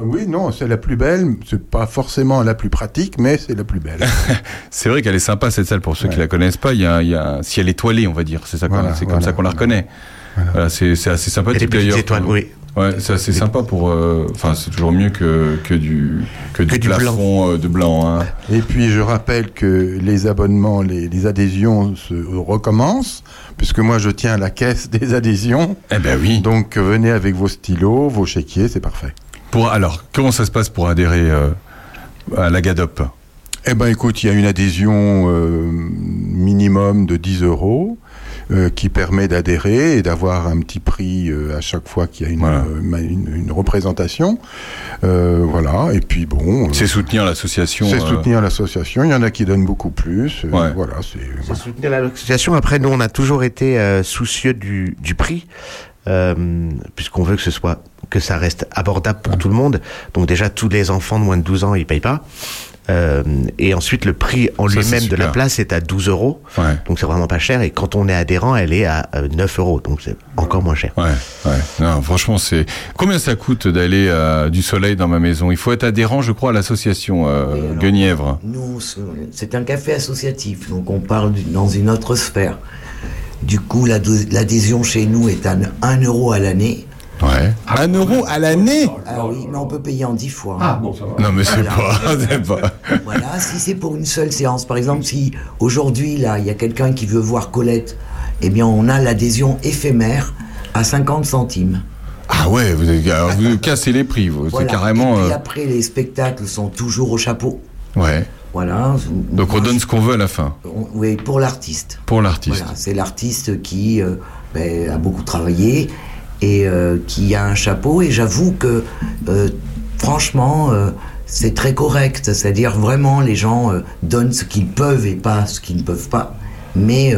Oui, non, c'est la plus belle. C'est pas forcément la plus pratique, mais c'est la plus belle. C'est vrai qu'elle est sympa cette salle pour ceux qui Ouais. la connaissent pas. Il y a, il y a un ciel étoilé, on va dire. C'est ça, Voilà, c'est comme voilà. ça qu'on la reconnaît. Voilà, c'est c'est assez sympathique d'ailleurs. étoiles, oui. Ouais, c'est assez sympa pour. euh, Enfin, c'est toujours mieux que que du que, du, du plafond euh, de blanc. Hein. Et puis je rappelle que les abonnements, les, les adhésions se recommencent, puisque moi je tiens la caisse des adhésions. Eh ben oui. Donc venez avec vos stylos, vos chéquiers, c'est parfait. Pour alors, comment ça se passe pour adhérer euh, à la GADOP? Eh ben écoute, il y a une adhésion euh, minimum de 10 euros euh, qui permet d'adhérer et d'avoir un petit prix euh, à chaque fois qu'il y a une, Voilà. euh, ma- une, une représentation. Euh, voilà, et puis bon... euh, C'est soutenir l'association. c'est euh, soutenir l'association. Il y en a qui donnent beaucoup plus. euh, Ouais. Voilà, c'est... C'est soutenir l'association. Après, nous, on a toujours été euh, soucieux du, du prix, euh, puisqu'on veut que ce soit que ça reste abordable pour tout le monde. Donc déjà, tous les enfants de moins de 12 ans, ils payent pas. Euh, et ensuite, le prix en lui-même de la place est à 12 euros. Ouais. Donc c'est vraiment pas cher. Et quand on est adhérent, elle est à euh, 9 euros. Donc c'est encore moins cher. Ouais, ouais. Non, franchement, c'est combien ça coûte d'aller à du soleil dans ma maison? Il faut être adhérent, je crois, à l'association euh, Guenièvre. Nous, ce- c'est un café associatif, donc on parle dans une autre sphère. Du coup, l'adhésion chez nous est à 1 euro à l'année. Ouais. Un euro à l'année Ah oui, mais on peut payer en 10 fois. Ah, bon, ça va. Non, mais c'est Voilà. pas, c'est pas. Voilà, si c'est pour une seule séance, par exemple, si aujourd'hui, là, il y a quelqu'un qui veut voir Colette, eh bien, on a l'adhésion éphémère à 50 centimes. Ah ouais, vous, avez- alors, vous cassez les prix, vous. Voilà. C'est carrément. Et puis euh, après, les spectacles sont toujours au chapeau. Ouais. Voilà. Donc on donne ce qu'on veut à la fin Oui, pour l'artiste. pour l'artiste. Voilà, c'est l'artiste qui euh, ben, a beaucoup travaillé et euh, qui a un chapeau. Et j'avoue que, euh, franchement, euh, c'est très correct. C'est-à-dire vraiment, les gens donnent ce qu'ils peuvent et pas ce qu'ils ne peuvent pas. Mais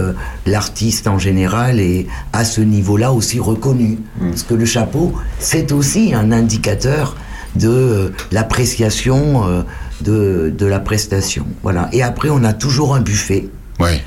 l'artiste en général est à ce niveau-là aussi reconnu. Parce que le chapeau, c'est aussi un indicateur de l'appréciation de, de la prestation. Voilà. Et après, on a toujours un buffet Ouais.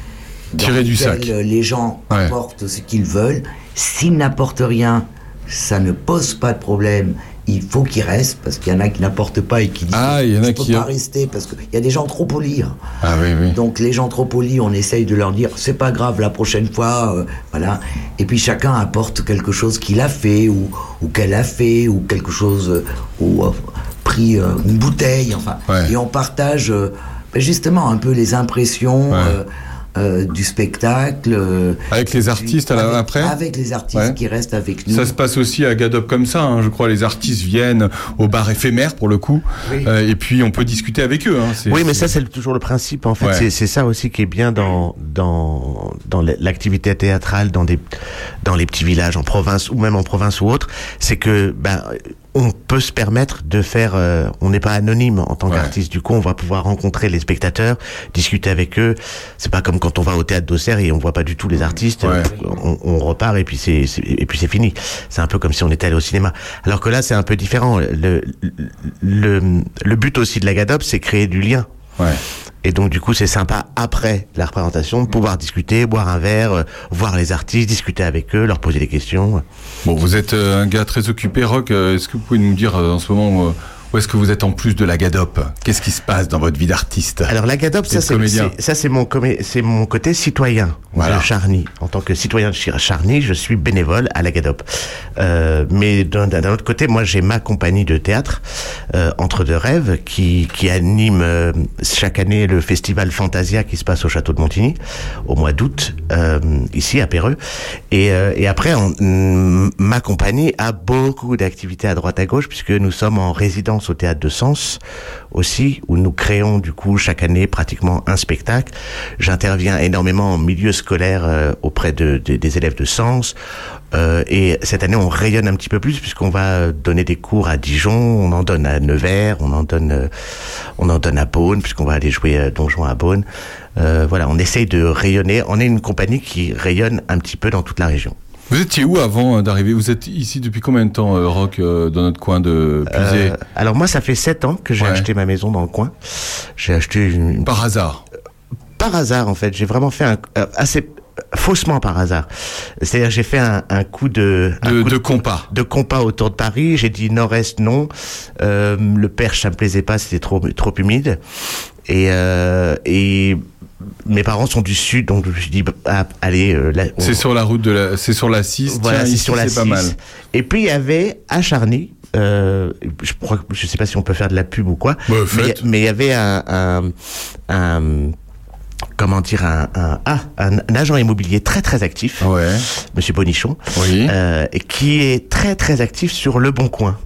Tirer du sac. Les gens Ouais. apportent ce qu'ils veulent. S'ils n'apportent rien, ça ne pose pas de problème. Il faut qu'ils restent parce qu'il y en a qui n'apportent pas et qui disent Ah, il y en a qui- pas rester parce qu'il y a des gens trop polis. hein. Ah oui, oui. Donc les gens trop polis, on essaye de leur dire c'est pas grave la prochaine fois, euh, voilà. Et puis chacun apporte quelque chose qu'il a fait ou, ou qu'elle a fait ou quelque chose euh, ou euh, pris euh, une bouteille, enfin. Ouais. Et on partage ben, justement un peu les impressions Ouais. Euh, du spectacle. euh, Avec les artistes avec- après Avec les artistes Ouais. qui restent avec nous. Ça se passe aussi à Gadop comme ça, hein, je crois. Les artistes viennent au bar éphémère pour le coup, Euh, et puis on peut discuter avec eux. hein. Oui, mais ça c'est toujours le principe. En fait, Ouais. c'est c'est ça aussi qui est bien dans dans dans l'activité théâtrale dans des dans les petits villages en province ou même en province ou autre, c'est que ben on peut se permettre de faire. euh, on n'est pas anonyme en tant qu'artiste. Du coup, on va pouvoir rencontrer les spectateurs, discuter avec eux. C'est pas comme quand on va au théâtre d'Auxerre et on voit pas du tout les artistes. On, on repart et puis c'est et puis c'est fini. C'est un peu comme si on était allé au cinéma. Alors que là, c'est un peu différent. Le le le but aussi de la GADOP, c'est créer du lien. Et donc du coup c'est sympa après la représentation de pouvoir discuter, boire un verre, euh, voir les artistes, discuter avec eux, leur poser des questions. Bon, vous êtes euh, un gars très occupé, Rock. euh, Est-ce que vous pouvez nous dire en ce moment où est-ce que vous êtes en plus de la Gadop? Qu'est-ce qui se passe dans votre vie d'artiste? Alors la GADOP, ça c'est mon c'est mon côté citoyen Voilà. de Charny. En tant que citoyen de Charny, je suis bénévole à la GADOP. Euh, mais d'un autre côté, moi j'ai ma compagnie de théâtre euh, entre deux rêves qui qui anime euh, chaque année le festival Fantasia qui se passe au château de Montigny au mois d'août euh, ici à Péreux. Et, euh, et après, on- ma compagnie a beaucoup d'activités à droite à gauche puisque nous sommes en résidence au théâtre de Sens aussi où nous créons du coup chaque année pratiquement un spectacle. J'interviens énormément en milieu scolaire euh, auprès de, de- des élèves de Sens. Euh, et cette année, on rayonne un petit peu plus puisqu'on va donner des cours à Dijon, on en donne à Nevers, on en donne, euh, on en donne à Beaune puisqu'on va aller jouer euh, Donjon à Beaune. Voilà, on essaye de rayonner. On est une compagnie qui rayonne un petit peu dans toute la région. Vous étiez où avant euh, d'arriver? Vous êtes ici depuis combien de temps, euh, Rock, euh, dans notre coin de Puisé? Euh, alors moi, ça fait sept ans que j'ai Ouais. acheté ma maison dans le coin. J'ai acheté une... Par hasard Par hasard, en fait. J'ai vraiment fait un... assez faussement par hasard. C'est-à-dire j'ai fait un, un coup de... un De- coup de compas. De compas autour de Paris. J'ai dit nord-est, non. Euh, le Perche, ça me plaisait pas, c'était trop, trop humide. Et, euh, et mes parents sont du sud, donc je dit, bah, ah, allez... euh, on- C'est sur la route de la, c'est sur la 6. voilà, c'est sur la c'est pas 6. mal. Et puis il y avait à Charny, euh, je crois, que- je sais pas si on peut faire de la pub ou quoi, Bah, mais il y avait un, un, un- comment dire un, un, ah, un, un agent immobilier très très actif, Monsieur Bonichon, euh, et qui est très très actif sur le Bon Coin.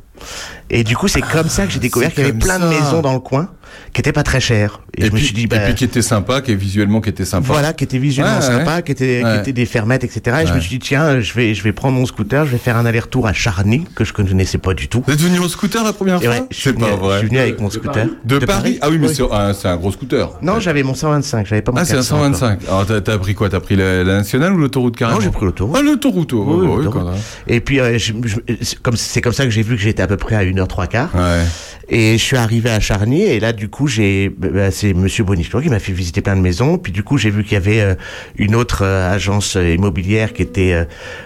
Et du coup, c'est comme ça que j'ai découvert qu'il y avait plein de maisons dans le coin qui étaient pas très chères. Et, Et, je me puis, suis dit, et bah, puis qui était sympa, qui est visuellement qui était sympa. voilà, qui était visuellement Ouais, sympa, ouais. qui était, qui était des fermettes, etc. Et je me suis dit, tiens, je vais, je vais prendre mon scooter, je vais faire un aller-retour à Charny, que je connaissais pas du tout. Vous êtes venu en scooter la première fois ouais, je suis C'est venu- pas vrai. je suis venu avec mon scooter. De, De Paris, Paris Ah oui, mais Oui. c'est un gros scooter. Non, j'avais mon 125, j'avais pas mon Ah, c'est un 400 encore. 125. Alors, t'as pris quoi? T'as pris la, la nationale ou l'autoroute carrément? Non, j'ai pris l'autoroute. Ah, l'autoroute. oh, Oui, oh, oui. Et puis, euh, je- je- c'est comme c'est comme ça que j'ai vu que j'étais à peu près à 1h03 quart. Ouais. Et je suis arrivé à Charny et là du coup j'ai bah, c'est monsieur Bonichon qui m'a fait visiter plein de maisons puis du coup j'ai vu qu'il y avait euh, une autre euh, agence euh, immobilière qui était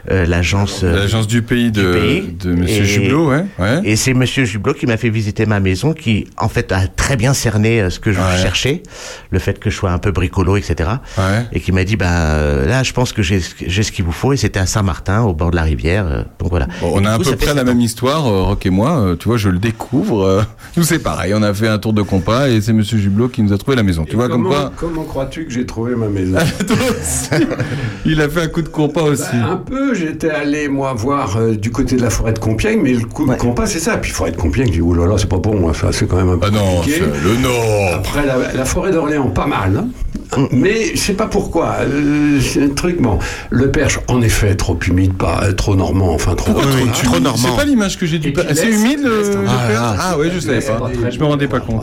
l'agence L'agence du pays de, pays. de Monsieur Et- Jublot, ouais. ouais. Et c'est Monsieur Jublot qui m'a fait visiter ma maison, qui en fait a très bien cerné ce que je Ouais. cherchais, le fait que je sois un peu bricolo, etc. Ouais. Et qui m'a dit bah là je pense que j'ai ce- j'ai ce qu'il vous faut et c'était à Saint-Martin au bord de la rivière. donc voilà. Bon, on du a à peu près la même histoire, Rock et moi. tu vois, je le découvre. nous, c'est pareil. On a fait un tour de compas et c'est Monsieur Jublot qui nous a trouvé la maison. Tu vois, comme comment, quoi, comment crois-tu que j'ai trouvé ma maison Toi aussi. il a fait un coup de compas aussi. Bah, un peu, j'étais allé moi voir euh, du côté de la forêt de Compiègne, mais le coup de compas c'est ça. Puis forêt de Compiègne, j'ai dit oh là là, c'est pas bon, enfin, c'est quand même un peu Ah non, compliqué. le Nord. Après la, la forêt d'Orléans, pas mal. hein. Mais je sais pas pourquoi. euh, c'est un truc bon. Le Perche, en effet, trop humide, pas euh, trop normand, enfin trop. Trop, trop, humide C'est pas l'image que j'ai du. C'est humide le, ah, Perche? ah, Ah ouais, je savais pas. Je me rendais pas compte.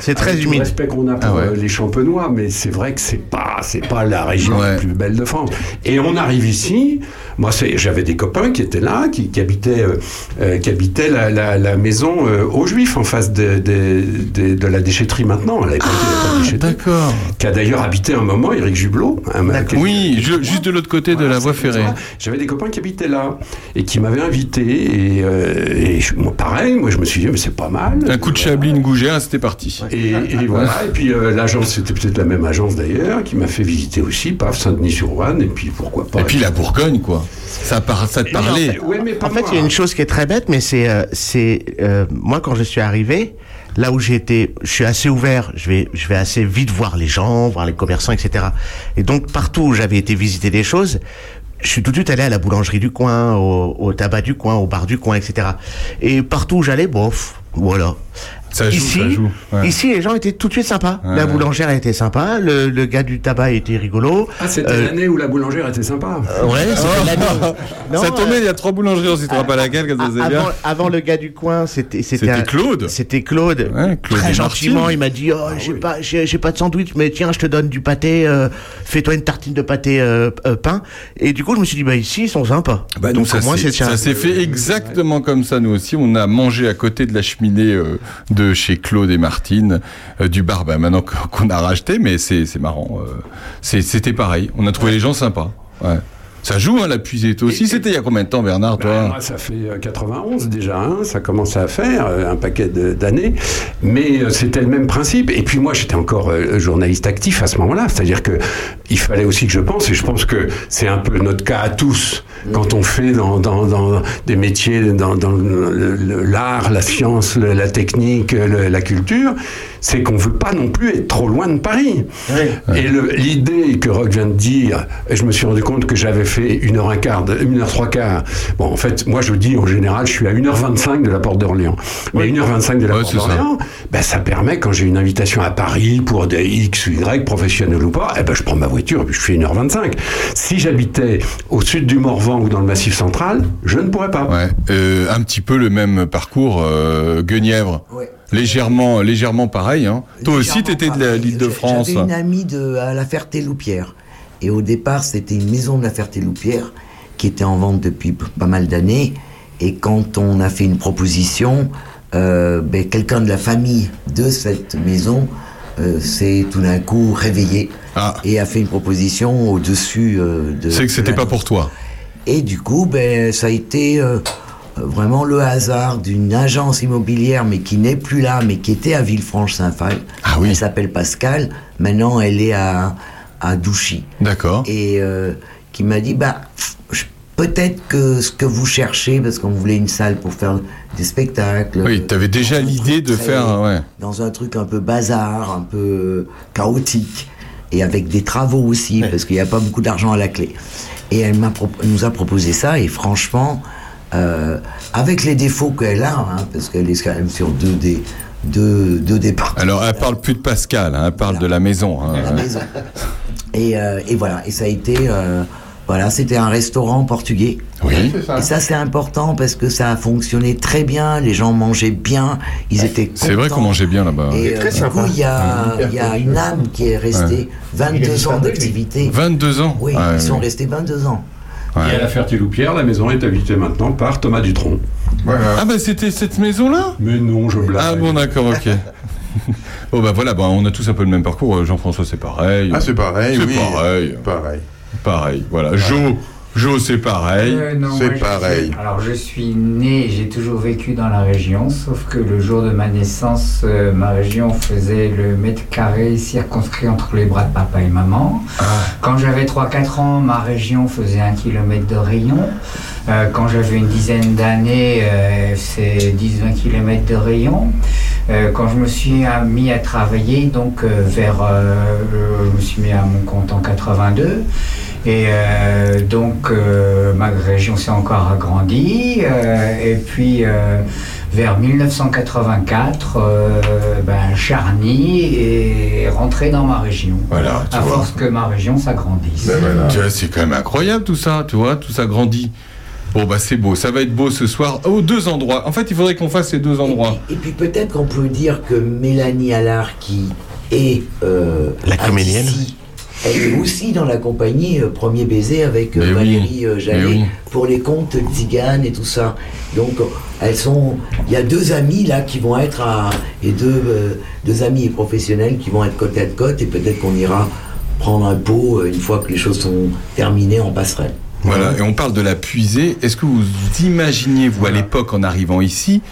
C'est très Avec tout le humide. respect qu'on a pour Ah ouais. euh, les Champenois, mais c'est vrai que c'est pas, c'est pas la région Ouais. la plus belle de France. Et on arrive ici. Moi, j'avais des copains qui étaient là, qui, qui habitaient, euh, euh, qui habitaient la, la, la maison euh, aux Juifs en face de, de, de, de la déchetterie maintenant. Déchetterie. D'accord. Qui a d'ailleurs habité un moment Éric Jublot. hein, Oui, je- juste de l'autre côté de la voie ferrée. j'avais des copains qui habitaient là et qui m'avaient invité et, euh, et je- moi pareil, moi je me suis dit mais c'est pas mal. Un coup de chablis, une gougère, c'était parti. Et, et voilà, et puis euh, l'agence, c'était peut-être la même agence d'ailleurs, qui m'a fait visiter aussi, paf, Saint-Denis-sur-Ouane, et puis pourquoi pas. Et puis la Bourgogne, quoi. Ça, par, ça te parlait. Ouais, mais pas En fait, il y a une chose qui est très bête, mais c'est, euh, c'est euh, moi quand je suis arrivé, là où été, je suis assez ouvert, je vais, je vais assez vite voir les gens, voir les commerçants, etc. Et donc partout où j'avais été visiter des choses, je suis tout de suite allé à la boulangerie du coin, au, au tabac du coin, au bar du coin, etc. Et partout où j'allais, bof, voilà. Ça joue, ici, ça joue. Ouais. ici, les gens étaient tout de suite sympas. Ouais, la boulangère était sympa, le, le gars du tabac était rigolo. Ah, c'était Euh, l'année où la boulangère était sympa. Ouais, c'était l'année. Non, ça euh, tombait, il y a trois boulangeries, on citera pas laquelle, comme ça c'est bien. avant, le gars du coin, c'était C'était un- Claude. C'était Claude. Ouais, Claude Très gentiment, il m'a dit oh, j'ai pas j'ai pas de sandwich, mais tiens, je te donne du pâté. euh, Fais-toi une tartine de pâté euh, euh, pain. Et du coup, je me suis dit bah ici, ils sont sympas. Bah, Donc nous, ça s'est- c'est ça s'est fait exactement comme ça, nous aussi. On a mangé à côté de la cheminée euh, de chez Claude et Martine, euh, du bar, bah, maintenant qu'on a racheté, mais c'est c'est marrant. euh, C'était pareil. On a trouvé les gens sympas. Ouais. Ça joue, hein, la puisée. Toi aussi, c'était il y a combien de temps, Bernard, toi Ben, moi, ça fait euh, 91 déjà, hein, ça commence à faire euh, un paquet d'années, mais euh, c'était le même principe. Et puis moi, j'étais encore euh, journaliste actif à ce moment-là, c'est-à-dire que il fallait aussi que je pense, et je pense que c'est un peu notre cas à tous quand on fait dans, dans, dans des métiers, dans, l'art, la science, le- la technique, le- la culture, c'est qu'on veut pas non plus être trop loin de Paris. Et l'idée que Rock vient de dire, et je me suis rendu compte que j'avais fait une heure un quart, de- une heure trois quarts. Bon, en fait, moi je dis en général, je suis à 1h25 de la porte d'Orléans. Mais 1h25 de la Ouais, porte c'est ça. d'Orléans, ben, ça permet quand j'ai une invitation à Paris pour des X ou Y, professionnels ou pas, eh ben, je prends ma voiture et puis je fais 1h25. Si j'habitais au sud du Morvan ou dans le Massif central, je ne pourrais pas. Ouais, euh, un petit peu le même parcours, euh, Guenièvre. Ouais. Légèrement, légèrement pareil. Hein. Toi aussi, t'étais de pareil. l'île de France. J'avais une amie de, à la Ferté-Loupière. Et au départ, c'était une maison de la Ferté-Loupière qui était en vente depuis pas mal d'années. Et quand on a fait une proposition, euh, ben, quelqu'un de la famille de cette maison euh, s'est tout d'un coup réveillé Ah, et a fait une proposition au-dessus euh, de. c'est que de c'était pas pour toi. Et du coup, ben, ça a été euh, vraiment le hasard d'une agence immobilière, mais qui n'est plus là, mais qui était à Villefranche-Saint-Phal. Ah oui. Elle s'appelle Pascal. Maintenant, elle est à, à Douchy. D'accord. Et euh, qui m'a dit, bah, peut-être que ce que vous cherchez, parce qu'on voulait une salle pour faire des spectacles. Oui, t'avais déjà dans un l'idée de très- faire, ouais. Dans un truc un peu bazar, un peu chaotique, et avec des travaux aussi, parce qu'il n'y a pas beaucoup d'argent à la clé. Et elle nous a proposé ça, et franchement, euh, avec les défauts qu'elle a, hein, parce qu'elle est quand même sur deux des deux, deux départements. Alors, elle parle plus de Pascal, hein, elle parle de la maison. hein. la maison. Et, euh, et voilà, et ça a été, euh, voilà, c'était un restaurant portugais. Oui. Et ça, c'est important parce que ça a fonctionné très bien, les gens mangeaient bien, ils étaient C'est vrai qu'on mangeait bien là-bas. Et euh, du coup, il y a, il y a une âme qui est restée 22 ans d'activité. 22 ans Oui, Ah, ils sont oui. restés 22 ans. Ouais. Et à la Ferté-Loupière, la maison est habitée maintenant par Thomas Dutronc. Ah bah c'était cette maison-là? Mais non, je blague. Ah bon d'accord, ok. bon bah voilà, bah, on a tous un peu le même parcours. Jean-François c'est pareil. Ah, c'est pareil, C'est pareil. Pareil. Pareil, voilà. Jo, Jo c'est pareil. Euh, C'est pareil. suis- alors je suis né, j'ai toujours vécu dans la région, sauf que le jour de ma naissance, euh, ma région faisait le mètre carré circonscrit entre les bras de papa et maman. Ah. Quand j'avais 3-4 ans, ma région faisait un kilomètre de rayon. Euh, quand j'avais une dizaine d'années, c'est 10-20 km de rayon. Euh, quand je me suis mis à travailler, donc euh, vers, euh, je me suis mis à mon compte en 82, et euh, donc euh, ma région s'est encore agrandie, euh, et puis euh, vers 1984, euh, ben, Charny est rentré dans ma région. Voilà, tu à vois. force que ma région s'agrandisse. Ben voilà. Tu vois, C'est quand même incroyable tout ça, tu vois, tout ça grandit. Bon bah c'est beau, ça va être beau ce soir aux deux endroits. En fait, il faudrait qu'on fasse ces deux endroits. Et puis peut-être qu'on peut dire que Mélanie Allard, qui est euh, La comédienne. Elle est aussi dans la compagnie euh, Premier Baiser avec euh, oui, Valérie euh, Jallet oui. pour les contes tziganes et tout ça. Donc elles sont, il y a deux amis là qui vont être à, et deux, deux amis professionnels qui vont être côte à côte et peut-être qu'on ira prendre un pot une fois que les choses sont terminées en passerelle. Voilà, et on parle de la puisée. Est-ce que vous imaginiez, vous, à l'époque, en arrivant ici,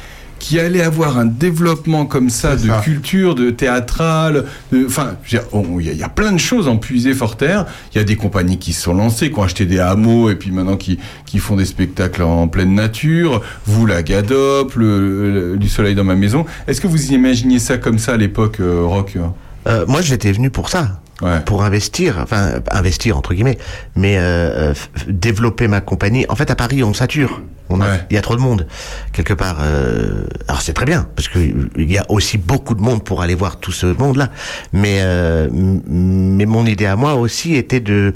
qui allait avoir un développement comme ça de culture, de théâtral, de- enfin, je veux dire, on- il y, y a plein de choses en puisé fort terre. Il y a des compagnies qui se sont lancées, qui ont acheté des hameaux et puis maintenant qui, qui font des spectacles en pleine nature. Vous, la Gadop, le, le- du soleil dans ma maison. Est-ce que vous imaginiez ça comme ça à l'époque, euh, Rock Euh, moi, j'étais venu pour ça. Pour investir, enfin investir entre guillemets, mais euh, euh, développer ma compagnie. En fait, à Paris, on sature. On a, il y a trop de monde quelque part. euh, alors c'est très bien parce que il y a aussi beaucoup de monde pour aller voir tout ce monde-là. Mais euh, mais mon idée à moi aussi était de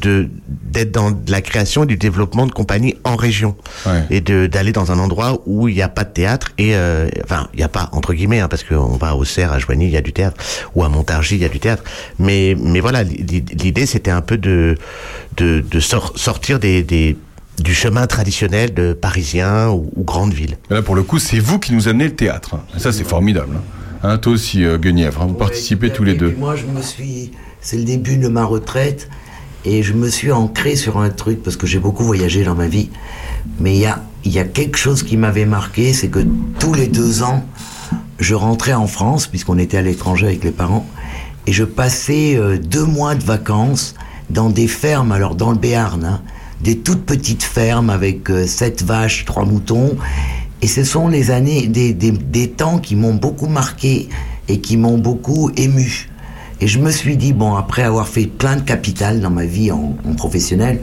de d'être dans de la création et du développement de compagnies en région et de d'aller dans un endroit où il n'y a pas de théâtre et euh, enfin il n'y a pas entre guillemets hein, parce qu'on va au Cerf à Joigny il y a du théâtre ou à Montargis il y a du théâtre mais mais voilà l'i- l'idée c'était un peu de de, de sor- sortir des, des du chemin traditionnel de Parisien ou, ou grande ville. Là, pour le coup, c'est vous qui nous amenez le théâtre. Et ça, c'est formidable. hein. Hein, toi aussi, euh, Guenièvre, hein, vous participez tous les deux. moi, je me suis. C'est le début de ma retraite et je me suis ancré sur un truc parce que j'ai beaucoup voyagé dans ma vie. Mais il y a, y a quelque chose qui m'avait marqué, c'est que tous les deux ans, je rentrais en France, puisqu'on était à l'étranger avec les parents, et je passais euh, deux mois de vacances dans des fermes, alors dans le Béarn, hein, des toutes petites fermes avec euh, sept vaches, trois moutons. Et ce sont les années, des, des, des temps qui m'ont beaucoup marqué et qui m'ont beaucoup ému. Et je me suis dit, bon, après avoir fait plein de capital dans ma vie en, en professionnel,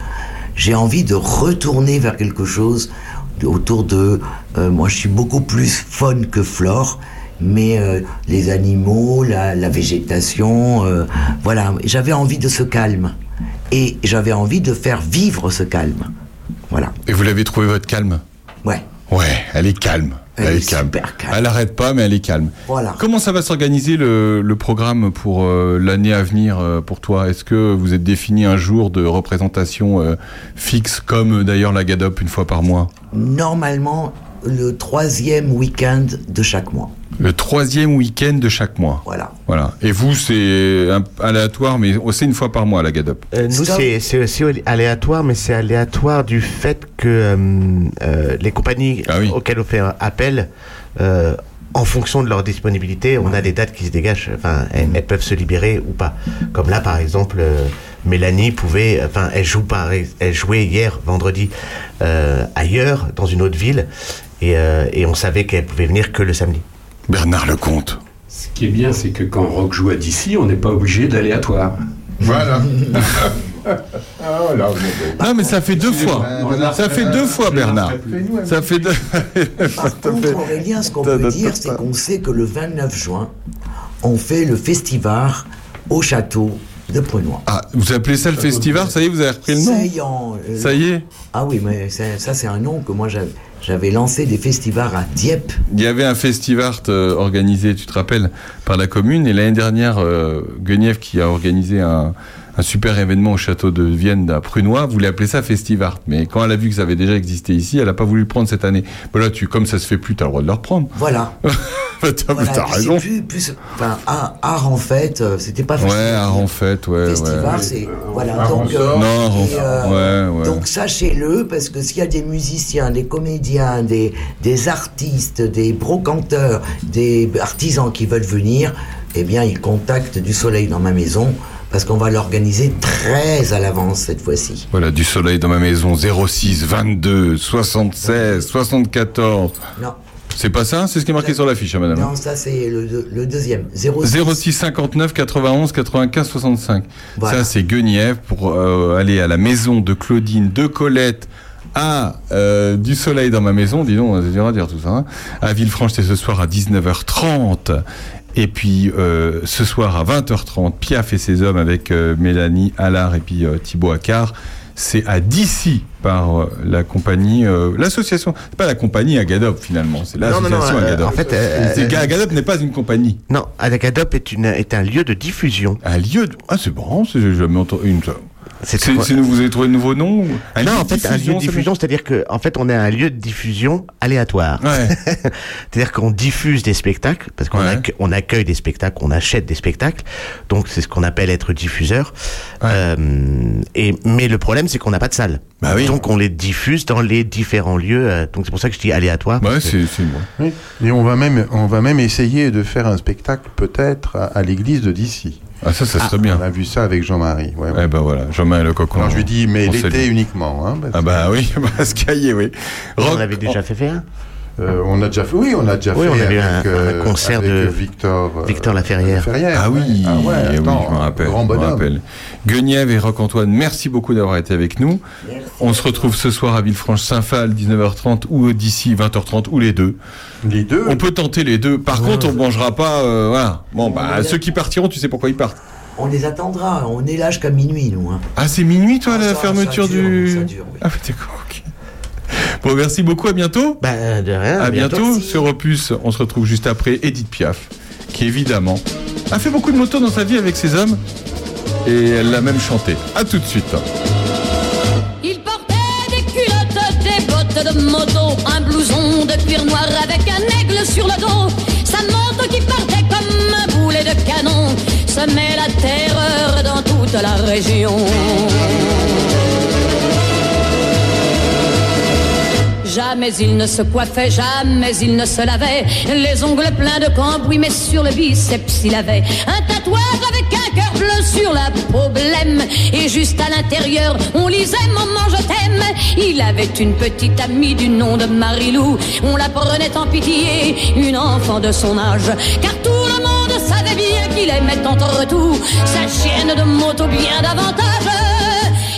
j'ai envie de retourner vers quelque chose autour de... euh, moi, je suis beaucoup plus faune que flore, mais euh, les animaux, la, la végétation, euh, voilà. J'avais envie de ce calme. Et j'avais envie de faire vivre ce calme. Voilà. Et vous l'avez trouvé votre calme? Ouais. Ouais, elle est calme. Elle, est calme. Elle arrête pas, mais elle est calme. Voilà. Comment ça va s'organiser le, le programme pour euh, l'année à venir euh, pour toi? Est-ce que vous êtes défini un jour de représentation euh, fixe, comme d'ailleurs la GADOP une fois par mois? Normalement, le troisième week-end de chaque mois. Le troisième week-end de chaque mois. Voilà. Voilà. Et vous, c'est aléatoire, mais c'est une fois par mois la GADOP. Euh, nous, c'est aussi aléatoire, mais c'est aléatoire du fait que euh, euh, les compagnies auxquelles on fait appel, euh, en fonction de leur disponibilité, on a des dates qui se dégagent. Enfin, elles, elles peuvent se libérer ou pas. Comme là, par exemple, euh, Mélanie pouvait, enfin, elle joue par, elle jouait hier, vendredi, euh, ailleurs, dans une autre ville, et, euh, et on savait qu'elle pouvait venir que le samedi. Bernard Lecomte. Ce qui est bien, c'est que quand Rock joue à d'ici, on n'est pas obligé d'aléatoire. Voilà. Non, mais ça fait deux fois. Ça fait deux fois, Bernard. Ça fait deux. Par contre, Aurélien, ce qu'on peut dire, c'est qu'on sait que le 29 juin, on fait le festival au château de Prunois. Ah, vous appelez ça le festival Ça y est, vous avez repris le nom? Euh, Ça y est? Ah oui, mais c'est- ça, c'est un nom que moi, j'avais- j'avais lancé des festivals à Dieppe. Il y avait un festival euh, organisé, tu te rappelles, par la commune. Et l'année dernière, euh, Guenièvre, qui a organisé un, un super événement au château de Vienne à Prunois, voulait appeler ça Festivart. Mais quand elle a vu que ça avait déjà existé ici, elle n'a pas voulu le prendre cette année. Voilà, tu, comme ça se fait plus, tu as le droit de le reprendre. Voilà. T'as Voilà, t'as puis raison. Plus, plus, enfin, art, art en fait, euh, c'était pas Ouais, facile. art en fait, ouais. Festival, ouais. c'est voilà. Donc, euh, Non, art en et, fait. euh, ouais, ouais. Donc sachez-le, parce que s'il y a des musiciens, des comédiens, des, des artistes, des brocanteurs, des artisans qui veulent venir, eh bien ils contactent du soleil dans ma maison, parce qu'on va l'organiser très à l'avance cette fois-ci. Voilà, du soleil dans ma maison, 06 22 76 74. Non. C'est pas ça C'est ce qui est marqué sur l'affiche, hein, madame Non, ça c'est le, deux- le deuxième. 06. 06 59 91 95 65. Voilà. Ça, c'est Guenièvre pour euh, aller à la maison de Claudine, de Colette, à euh, du soleil dans ma maison. Dis donc, c'est dur à dire tout ça. hein. À Villefranche, c'est ce soir à 19h30. Et puis euh, ce soir à 20h30, Piaf et ses hommes avec euh, Mélanie Allard et puis euh, Thibaut Accard. C'est à d'ici par euh, la compagnie, l'association. C'est pas la compagnie Agadop finalement, c'est l'association Agadop. en fait, Agadop n'est pas une compagnie. Non, Adagadop est, une, est un lieu de diffusion. Un lieu de... Ah, c'est bon, c'est- j'ai jamais entendu une... C'est nous- vous avez trouvé de nouveaux noms ou- Un non, lieu en fait, un lieu de diffusion, c'est diffusion, c'est-à-dire que, en fait, on est un lieu de diffusion aléatoire. Ouais. c'est-à-dire qu'on diffuse des spectacles, parce qu'on Ouais. accue- on accueille des spectacles, on achète des spectacles. Donc, c'est ce qu'on appelle être diffuseur. Euh, et, mais le problème, c'est qu'on n'a pas de salle. Bah oui. Donc, on les diffuse dans les différents lieux. euh, donc, c'est pour ça que je dis aléatoire. Bah ouais, c'est. Oui. Et on va même, on va même essayer de faire un spectacle peut-être à, à l'église de d'ici. Ah, ça, ça serait bien. On a vu ça avec Jean-Marie. Ouais, ouais. Eh ben voilà, Jean-Marie Le Cocon. Alors je lui dis, mais on l'été uniquement. Hein, parce Ah bah oui, bah Sky, oui. on Rock- avait déjà fait faire. Euh, on a déjà fait, oui, on a déjà Oui, fait on avec, un- euh, un concert avec, de euh, Victor, euh, Victor Laferrière. Laferrière, Ah oui. Ah ouais, oui, je me rappelle. Grand bonhomme. Guenièvre et Roc-Antoine, merci beaucoup d'avoir été avec nous. On se retrouve ce soir à Villefranche-Saint-Phal, 19h30, ou d'ici 20h30, ou les deux. Les deux. On peut tenter les deux. Par contre, on mangera pas. euh, voilà. Bon, bah, ceux qui partiront, tu sais pourquoi ils partent. On les attendra, on est là jusqu'à minuit, nous. Hein. Ah, c'est minuit, toi, la Ça- fermeture ça dure, du. ça dure, oui. Ah, d'accord, ok. Bon, merci beaucoup, à bientôt. Bah, de rien. À bientôt sur Opus. On se retrouve juste après Edith Piaf, qui évidemment a fait beaucoup de motos dans sa vie avec ses hommes. Et elle l'a même chanté. À tout de suite. Il portait des culottes, des bottes de moto, un blouson de cuir noir avec un aigle sur le dos. Sa moto qui partait comme un boulet de canon semait la terreur dans toute la région. Jamais il ne se coiffait, jamais il ne se lavait. Les ongles pleins de cambouis, mais sur le biceps il avait un tatouage avec un cœur bleu sur la peau blême. Et juste à l'intérieur, on lisait Maman, je t'aime. Il avait une petite amie du nom de Marilou. On la prenait en pitié, une enfant de son âge. Car tout le monde savait bien qu'il aimait entre tout sa chienne de moto bien davantage.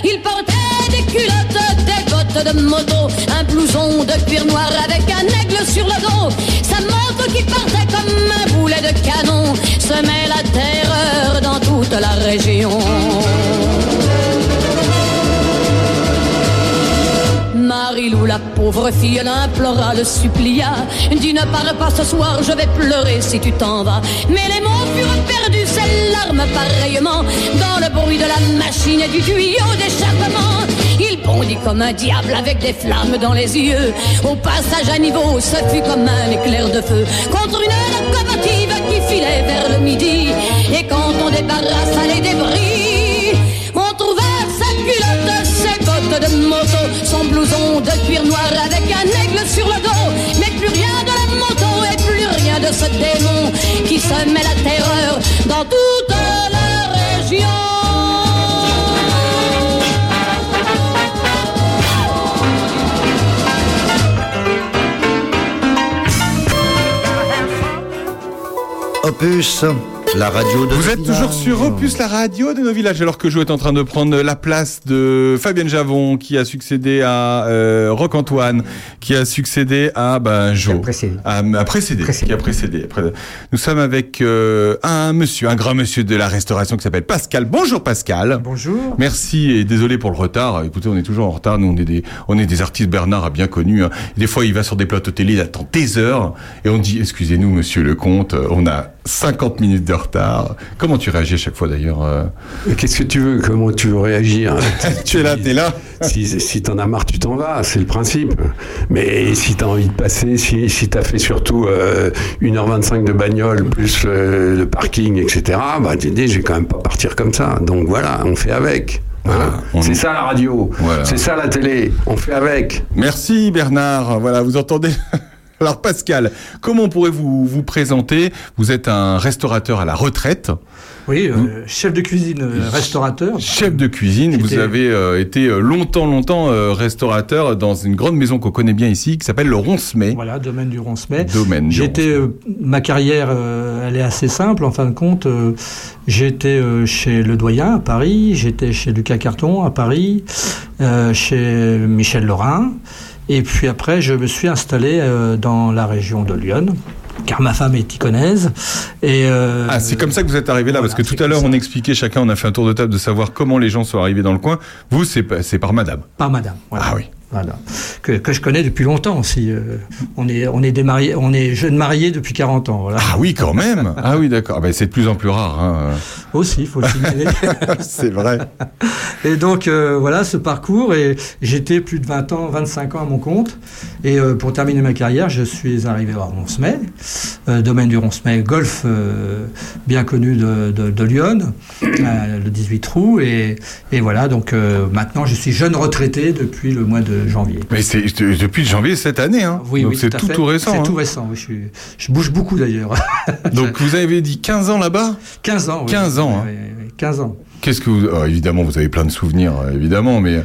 Il portait des culottes, des bottes de moto, blouson de cuir noir avec un aigle sur le dos. Sa moto qui partait comme un boulet de canon semait la terreur dans toute la région. Marilou, la pauvre fille, l'implora, le supplia. Dis ne pars pas ce soir, je vais pleurer si tu t'en vas. Mais les mots furent perdus, ses larmes pareillement, dans le bruit de la machine et du tuyau d'échappement. Il bondit comme un diable avec des flammes dans les yeux. Au passage à niveau, ce fut comme un éclair de feu contre une locomotive qui filait vers le midi. Et quand on débarrassa les débris, on trouva sa culotte, ses bottes de moto, son blouson de cuir noir avec un aigle sur le dos. Mais plus rien de la moto et plus rien de ce démon qui semait la terreur Opus, la radio de Vous êtes toujours sur Opus, la radio de nos villages, alors que Jo est en train de prendre la place de Fabienne Javon, qui a succédé à euh, Roc-Antoine, qui a succédé à ben, Jo. À, à précédé, qui a précédé. Nous sommes avec euh, un monsieur, un grand monsieur de la restauration qui s'appelle Pascal. Bonjour Pascal. Bonjour. Merci et désolé pour le retard. Écoutez, on est toujours en retard. Nous, on est des, on est des artistes. Bernard a bien connu. hein. Des fois, il va sur des plateaux télé, il attend des heures et on dit, excusez-nous, monsieur le comte, on a 50 minutes de retard. Comment tu réagis à chaque fois d'ailleurs euh Qu'est-ce que tu veux? Comment tu veux réagir? Tu es là, t'es là. Si, si t'en as marre, tu t'en vas, c'est le principe. Mais si t'as envie de passer, si, si t'as fait surtout euh, 1h25 de bagnole, plus le, le parking, etc., bah tu dis, je vais quand même pas partir comme ça. Donc voilà, on fait avec. Voilà. C'est ça la radio, c'est ça la télé, on fait avec. Merci Bernard. Voilà, vous entendez Alors Pascal, comment pourrez-vous vous présenter? Vous êtes un restaurateur à la retraite. Oui, euh, chef de cuisine, euh, restaurateur. Chef de cuisine, vous avez euh, été longtemps, longtemps euh, restaurateur dans une grande maison qu'on connaît bien ici, qui s'appelle le Roncemet. Voilà, domaine du Roncemet. Domaine J'étais, ma carrière, elle est assez simple en fin de compte. J'étais chez Le Doyen à Paris, j'étais chez Lucas Carton à Paris, chez Michel Lorrain. Et puis après, je me suis installé euh, dans la région de Lyon, car ma femme est iconaise. Et, euh, Ah, c'est comme ça que vous êtes arrivé là, parce que tout à l'heure on expliquait chacun, on a fait un tour de table de savoir comment les gens sont arrivés dans le coin. Vous, c'est c'est par madame. Par madame. voilà. Ah oui. Voilà. Que, que je connais depuis longtemps aussi. euh, on est, on est des mariés, on est jeunes mariés depuis 40 ans. Voilà. Ah oui, quand même. Ah oui, d'accord. Ah ben, c'est de plus en plus rare. hein. Aussi, il faut le signaler. c'est vrai. Et donc euh, voilà ce parcours et j'étais plus de 20 ans, 25 ans à mon compte. Et euh, pour terminer ma carrière, je suis arrivé à Roncemet, euh, domaine du Roncemet, golf bien connu de, de- de Lyon, le 18 trous. Et, et voilà, donc maintenant je suis jeune retraité depuis le mois de janvier. Mais c'est de- depuis janvier cette année. Hein. Oui, Donc oui, c'est tout, récent. C'est hein. tout récent, oui, je, suis- je bouge beaucoup d'ailleurs. Donc vous avez dit 15 ans là-bas? 15 ans. oui. 15 ans. hein. Oui, oui, oui, 15 ans. Qu'est-ce que vous... évidemment, vous avez plein de souvenirs, euh, évidemment, mais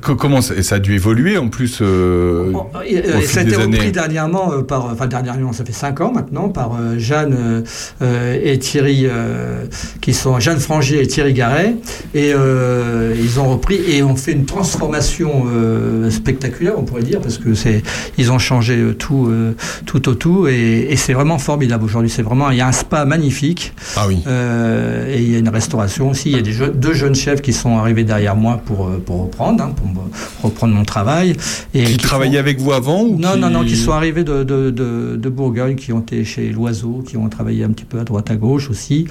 comment ça, et ça a dû évoluer en plus euh, Et, euh, au et ça a été repris années dernièrement euh, par, enfin dernièrement, ça fait 5 ans maintenant, par euh, Jeanne euh, euh, et Thierry, euh, qui sont Jeanne Frangier et Thierry Garret, et euh, ils ont repris et ont fait une transformation euh, spectaculaire, on pourrait dire, parce que c'est, ils ont changé euh, tout, euh, tout au tout, et, et c'est vraiment formidable aujourd'hui. C'est vraiment, il y a un spa magnifique. Ah oui. Euh, et il y a une restauration aussi. Il y a des deux jeunes chefs qui sont arrivés derrière moi pour, euh, pour reprendre, hein, pour reprendre mon travail. Et Qui travaillaient avec vous avant ou Non, qui- non, non, qui sont arrivés de, de, de, de Bourgogne, qui ont été chez Loiseau, qui ont travaillé un petit peu à droite à gauche aussi,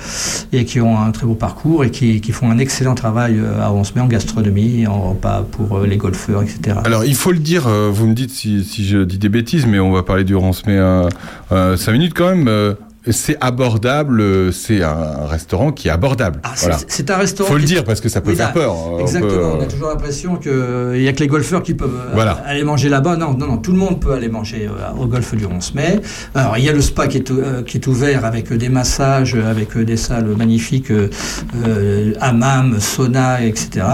et qui ont un très beau parcours et qui, qui font un excellent travail euh, à Roncemet en gastronomie, en repas pour euh, les golfeurs, etc. Alors, il faut le dire, euh, vous me dites si, si je dis des bêtises, mais on va parler du Roncemet euh, euh, 5 minutes quand même. Euh, c'est abordable, euh, c'est un restaurant qui est abordable. Ah, c'est- voilà. Un restaurant. Faut le dire parce que ça peut faire peur. euh, on Exactement. peut, On, euh, a toujours l'impression qu'il n'y a que les golfeurs qui peuvent euh, Voilà. aller manger là-bas. Non, non, non. Tout le monde peut aller manger euh, au golfe du Roncemet. Alors, il y a le spa qui est, euh, qui est ouvert avec euh, des massages, euh, avec euh, des salles magnifiques, euh, euh, hammam, sauna, etc.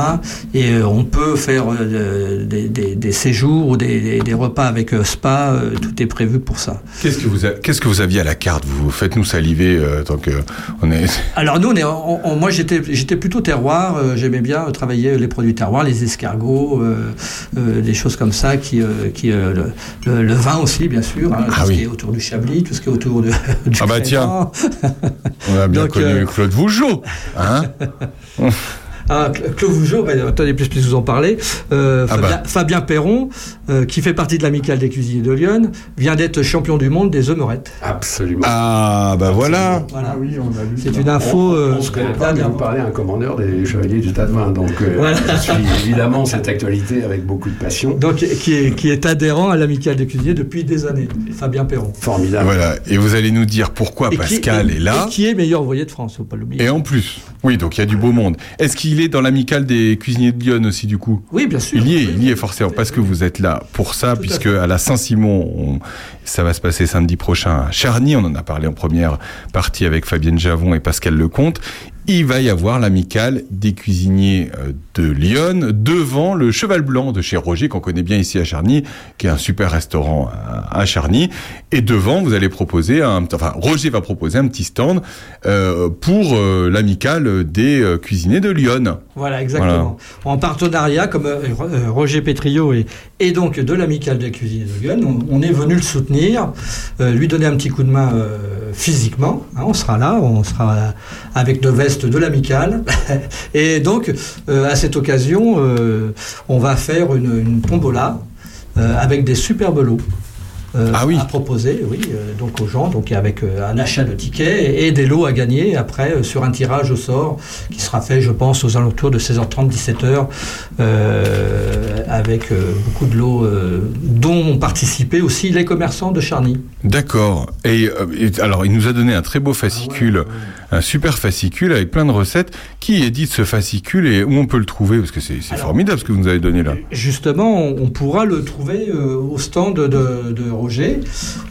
Et euh, on peut faire euh, des, des- des séjours ou des, repas avec euh, spa. euh, tout est prévu pour ça. Qu'est-ce que vous, a- qu'est-ce que vous aviez à la carte Vous faites-nous saliver euh, tant que on est. Alors nous, on est, on- on- moi j'étais, j'étais plutôt terroir. euh, j'aimais bien euh, travailler les produits terroirs, les escargots, des choses comme ça, qui, qui le, le- le vin aussi bien sûr, hein, tout ce qui est autour du Chablis, tout ce qui est autour de, du Ah bah Crémant. On a bien Donc, connu Claude Vougeot, hein Ah, Cl- Claude Vougeot, bah, attendez, plus, plus vous en parler. Euh, Ah Fabien, bah. Fabien Perron, euh, qui fait partie de l'amicale des cuisiniers de Lyon, vient d'être champion du monde des œuvrettes. Absolument. Ah bah voilà. Voilà. C'est une info. euh, On se connaît pas, mais dernière. vous parlez à un commandeur des Chevaliers du Tas de Vin. Donc, euh, Voilà. je suis évidemment cette actualité avec beaucoup de passion. Donc, qui est, qui est adhérent à l'amicale des cuisiniers depuis des années, Fabien Perron. Formidable. Voilà. Et vous allez nous dire pourquoi Et qui- Pascal et- est là. Et qui est meilleur ouvrier de France, faut pas l'oublier. Et en plus, oui, donc il y a du beau monde. Est-ce qu'il est dans l'amicale des cuisiniers de Lyon aussi, du coup Oui, bien sûr. Il y est, il y est forcément, parce que vous êtes là pour ça, puisque à la Saint-Simon, on- ça va se passer samedi prochain à Charny. On en a parlé en première partie avec Fabienne Javon et Pascal Lecomte. Il va y avoir l'amicale des cuisiniers euh, de Lyon devant le Cheval Blanc de chez Roger, qu'on connaît bien ici à Charny, qui est un super restaurant à, à Charny. Et devant, vous allez proposer, un, enfin, Roger va proposer un petit stand euh, pour euh, l'amicale des euh, cuisiniers de Lyon. Voilà, exactement. En partenariat, comme euh, euh, Roger Pétriot et, et donc de l'amicale des cuisiniers de Lyon, on, est venu le soutenir, euh, lui donner un petit coup de main euh, physiquement. hein, on sera là, on sera avec nos vestes de l'amicale. et donc, euh, à cette occasion, on va faire une, une tombola avec des superbes lots. Euh, à proposer, oui, euh, donc aux gens, donc avec euh, un achat de tickets et, et des lots à gagner après euh, sur un tirage au sort qui sera fait, je pense, aux alentours de 16h30, 17h, euh, avec beaucoup de lots dont ont participé aussi les commerçants de Charny. D'accord. Et, et alors, il nous a donné un très beau fascicule, un super fascicule avec plein de recettes. Qui édite ce fascicule et où on peut le trouver? Parce que c'est formidable ce que vous nous avez donné là. Justement, on, on pourra le trouver euh, au stand de, de Roger,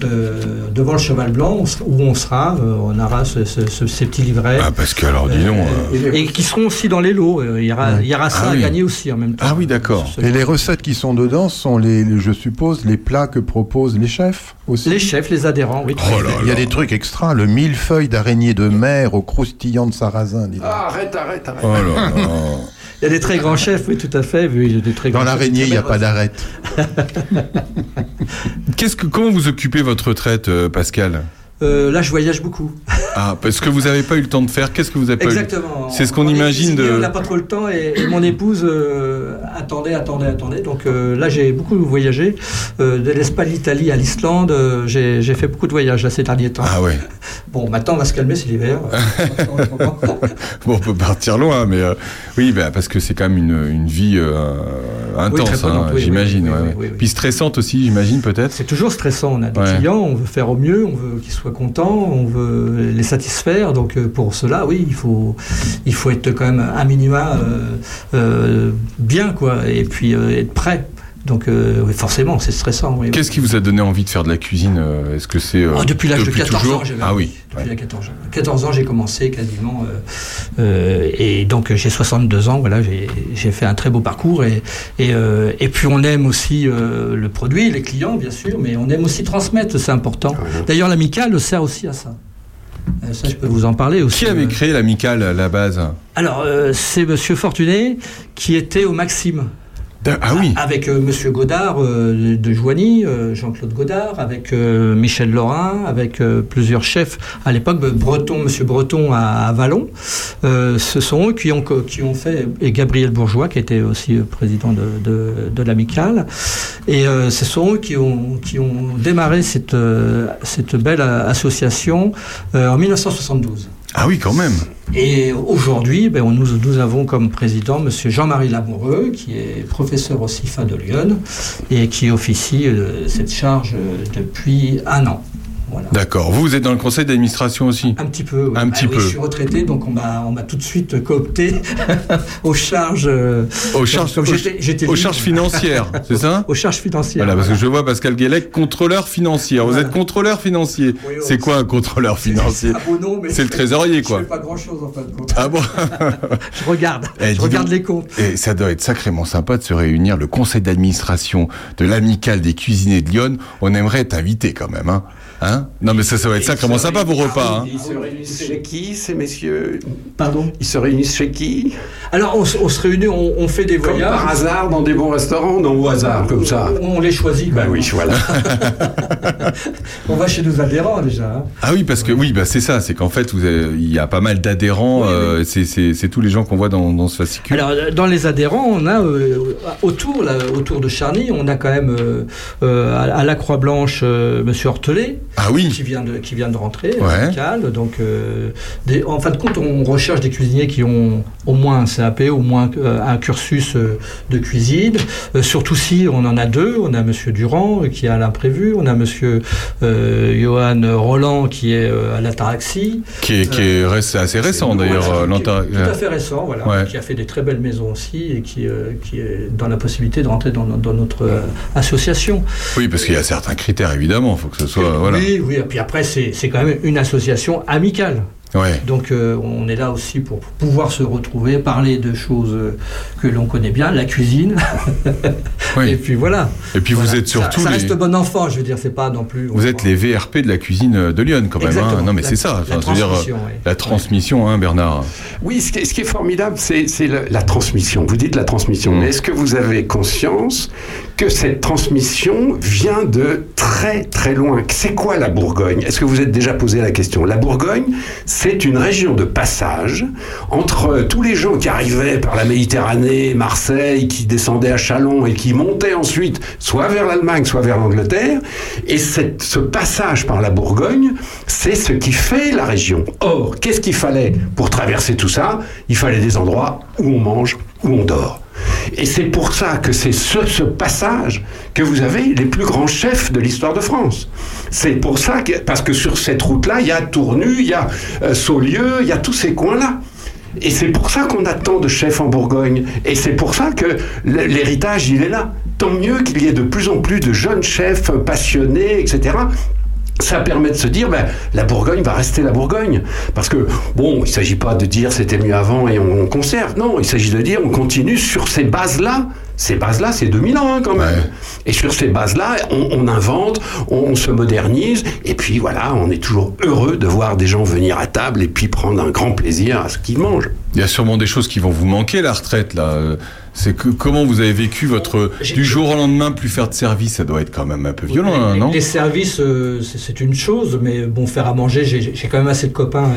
euh, devant le Cheval Blanc, où on sera, euh, on aura ce- ce- ce- ces petits livrets. Ah, parce que alors, dis donc. euh, Et qui seront aussi dans les lots. Euh, Il y aura, il y aura ça Ah à oui. gagner aussi en même temps. Ah oui, d'accord. Et les recettes qui sont dedans sont les, je suppose, les plats que proposent les chefs aussi? Les chefs, les adhérents, oui. Oh Il y a des trucs extra, le millefeuille d'araignée de mer au croustillant de sarrasin. dis. Ah, arrête, arrête, arrête. Oh là là. Il y a des très grands chefs, oui, tout à fait. Oui, il y a des très Dans l'araignée, il n'y a pas d'arête. Qu'est-ce que, comment vous occupez votre retraite, euh, Pascal? Euh, là, je voyage beaucoup. Ah, parce que vous n'avez pas eu le temps de faire. Qu'est-ce que vous avez pas Exactement. C'est ce qu'on imagine cuisinier, On de. n'a pas trop le temps et, et mon épouse euh, attendait, attendait, attendait. Donc euh, là, j'ai beaucoup voyagé. Euh, de l'Espagne, l'Italie à l'Islande, j'ai fait beaucoup de voyages là, ces derniers temps. Ah ouais. Bon, maintenant, on va se calmer, c'est l'hiver. Bon, on peut partir loin, mais oui, bah, parce que c'est quand même une, une vie intense, hein, oui, j'imagine. oui, ouais. Puis stressante aussi, j'imagine peut-être. C'est toujours stressant. On a des Ouais. clients, on veut faire au mieux, on veut qu'ils soient contents, on veut les satisfaire. Donc euh, pour cela, oui, il faut, être quand même un minima euh, euh, bien, quoi, et puis être prêt. Donc euh, oui, forcément, c'est stressant. oui. Qu'est-ce qui vous a donné envie de faire de la cuisine euh, Est-ce que c'est euh, Ah, depuis l'âge de 14 toujours ans, Ah oui. Depuis l'âge de 14 ans. 14 ans, j'ai commencé quasiment. euh, et donc, j'ai 62 ans. Voilà, j'ai fait un très beau parcours. Et, et, et puis, on aime aussi le produit, les clients, bien sûr, mais on aime aussi transmettre, c'est important. D'ailleurs, l'amicale sert aussi à ça. Ça, je peux vous en parler aussi. Qui avait créé l'amicale à la base? Alors, euh, c'est Monsieur Fortuné qui était au Maxime. Ah. Avec euh, Monsieur Godard euh, de Joigny, euh, Jean-Claude Godard, avec euh, Michel Laurin, avec plusieurs chefs à l'époque, Breton, Monsieur Breton à, Vallon. Ce sont eux qui ont, fait, et Gabriel Bourgeois, qui était aussi président de, l'amicale. Et ce sont eux qui ont, qui ont démarré cette, belle association en 1972. Ah oui, quand même. Et aujourd'hui, ben, nous avons comme président M. Jean-Marie Lamoureux, qui est professeur au CIFA de Lyon et qui officie euh, cette charge euh, depuis un an. D'accord. Vous, vous êtes dans le conseil d'administration aussi? Un petit peu. oui. Un Ah petit oui, peu. je suis retraité, donc on m'a on m'a tout de suite coopté aux charges. euh, Aux charges, comme j'étais- j'étais aux charges financières, c'est ça? Aux charges financières. Voilà, parce que je vois Pascal Guélec, contrôleur financier. Vous êtes contrôleur financier. c'est quoi un contrôleur financier? un beau nom, mais C'est le trésorier, quoi. Je fais pas grand-chose en fin de compte. Ah bon? Je regarde. Eh, je regarde donc. les comptes. Et ça doit être sacrément sympa de se réunir, le conseil d'administration de l'amicale des cuisiniers de Lyon. On aimerait être invité quand même, hein Hein non mais ça, ça va être sacrément sympa vos repas. Hein Ils se réunissent chez qui, ces messieurs Pardon Ils se réunissent chez qui Alors, on, se- on se réunit, on, on fait des Comme voyages. par hasard, dans des bons restaurants Non, au hasard, comme ça. On les choisit. Ben oui, voilà. On va chez nos adhérents déjà. hein. Ah oui, parce que oui, bah c'est ça, c'est qu'en fait, vous avez- il y a pas mal d'adhérents. euh, c'est- tous les gens qu'on voit dans, dans ce fascicule. Alors, dans les adhérents, on a euh, autour, là, autour de Charny, on a quand même euh, euh, à, à la Croix-Blanche euh, Monsieur Hortelet. Ah oui. Qui vient de, qui vient de rentrer, Ouais. l'amicale. Donc, euh, des- en fin de compte, on recherche des cuisiniers qui ont au moins un CAP, au moins euh, un cursus euh, de cuisine. Surtout si on en a deux. On a Monsieur Durand qui est à l'imprévu. On a Monsieur Johan Roland qui est à l'ataraxie. Qui est, qui est assez récent d'ailleurs. Tout à fait récent, voilà, Ouais. qui a fait des très belles maisons aussi et qui, qui est dans la possibilité de rentrer dans, dans notre association. Oui, parce qu'il y a certains critères évidemment. Il faut que ce soit voilà. Oui, oui, et puis après, c'est quand même une association amicale. Ouais. Donc euh, on est là aussi pour pouvoir se retrouver, parler de choses euh, que l'on connaît bien, la cuisine. Et puis voilà. Et puis vous êtes surtout Ça, ça les- reste bon enfant, je veux dire, c'est pas non plus. Vous êtes les VRP de la cuisine de Lyon quand même. hein. Exactement. Non mais La- c'est ça. la Enfin, dire, transmission, euh, oui. la transmission, hein, Bernard. Oui, ce qui est, ce qui est formidable, c'est c'est le- la transmission. Vous dites la transmission, mais est-ce que vous avez conscience que cette transmission vient de très très loin? C'est quoi la Bourgogne? Est-ce que vous êtes déjà posé la question? La Bourgogne, c'est une région de passage entre tous les gens qui arrivaient par la Méditerranée, Marseille, qui descendaient à Chalon et qui montaient ensuite soit vers l'Allemagne, soit vers l'Angleterre. Et ce passage par la Bourgogne, c'est ce qui fait la région. Or, qu'est-ce qu'il fallait pour traverser tout ça? Il fallait des endroits où on mange, où on dort. Et c'est pour ça que c'est ce, passage que vous avez les plus grands chefs de l'histoire de France. C'est pour ça que, parce que sur cette route-là, il y a Tournu, il y a euh, Saulieu, il y a tous ces coins-là. Et c'est pour ça qu'on a tant de chefs en Bourgogne. Et c'est pour ça que l'héritage, il est là. Tant mieux qu'il y ait de plus en plus de jeunes chefs passionnés, etc. Ça permet de se dire, ben, la Bourgogne va rester la Bourgogne. Parce que, bon, il ne s'agit pas de dire c'était mieux avant et on, on conserve. Non, il s'agit de dire on continue sur ces bases-là. Ces bases-là, c'est 2000 ans hein, quand même. Et sur ces bases-là, on, on invente, on, on se modernise. Et puis voilà, on est toujours heureux de voir des gens venir à table et puis prendre un grand plaisir à ce qu'ils mangent. Il y a sûrement des choses qui vont vous manquer la retraite là. C'est que comment vous avez vécu votre du jour au lendemain plus faire de service, ça doit être quand même un peu violent, hein, les, non les services, euh, c'est une chose, mais bon, faire à manger, j'ai quand même assez de copains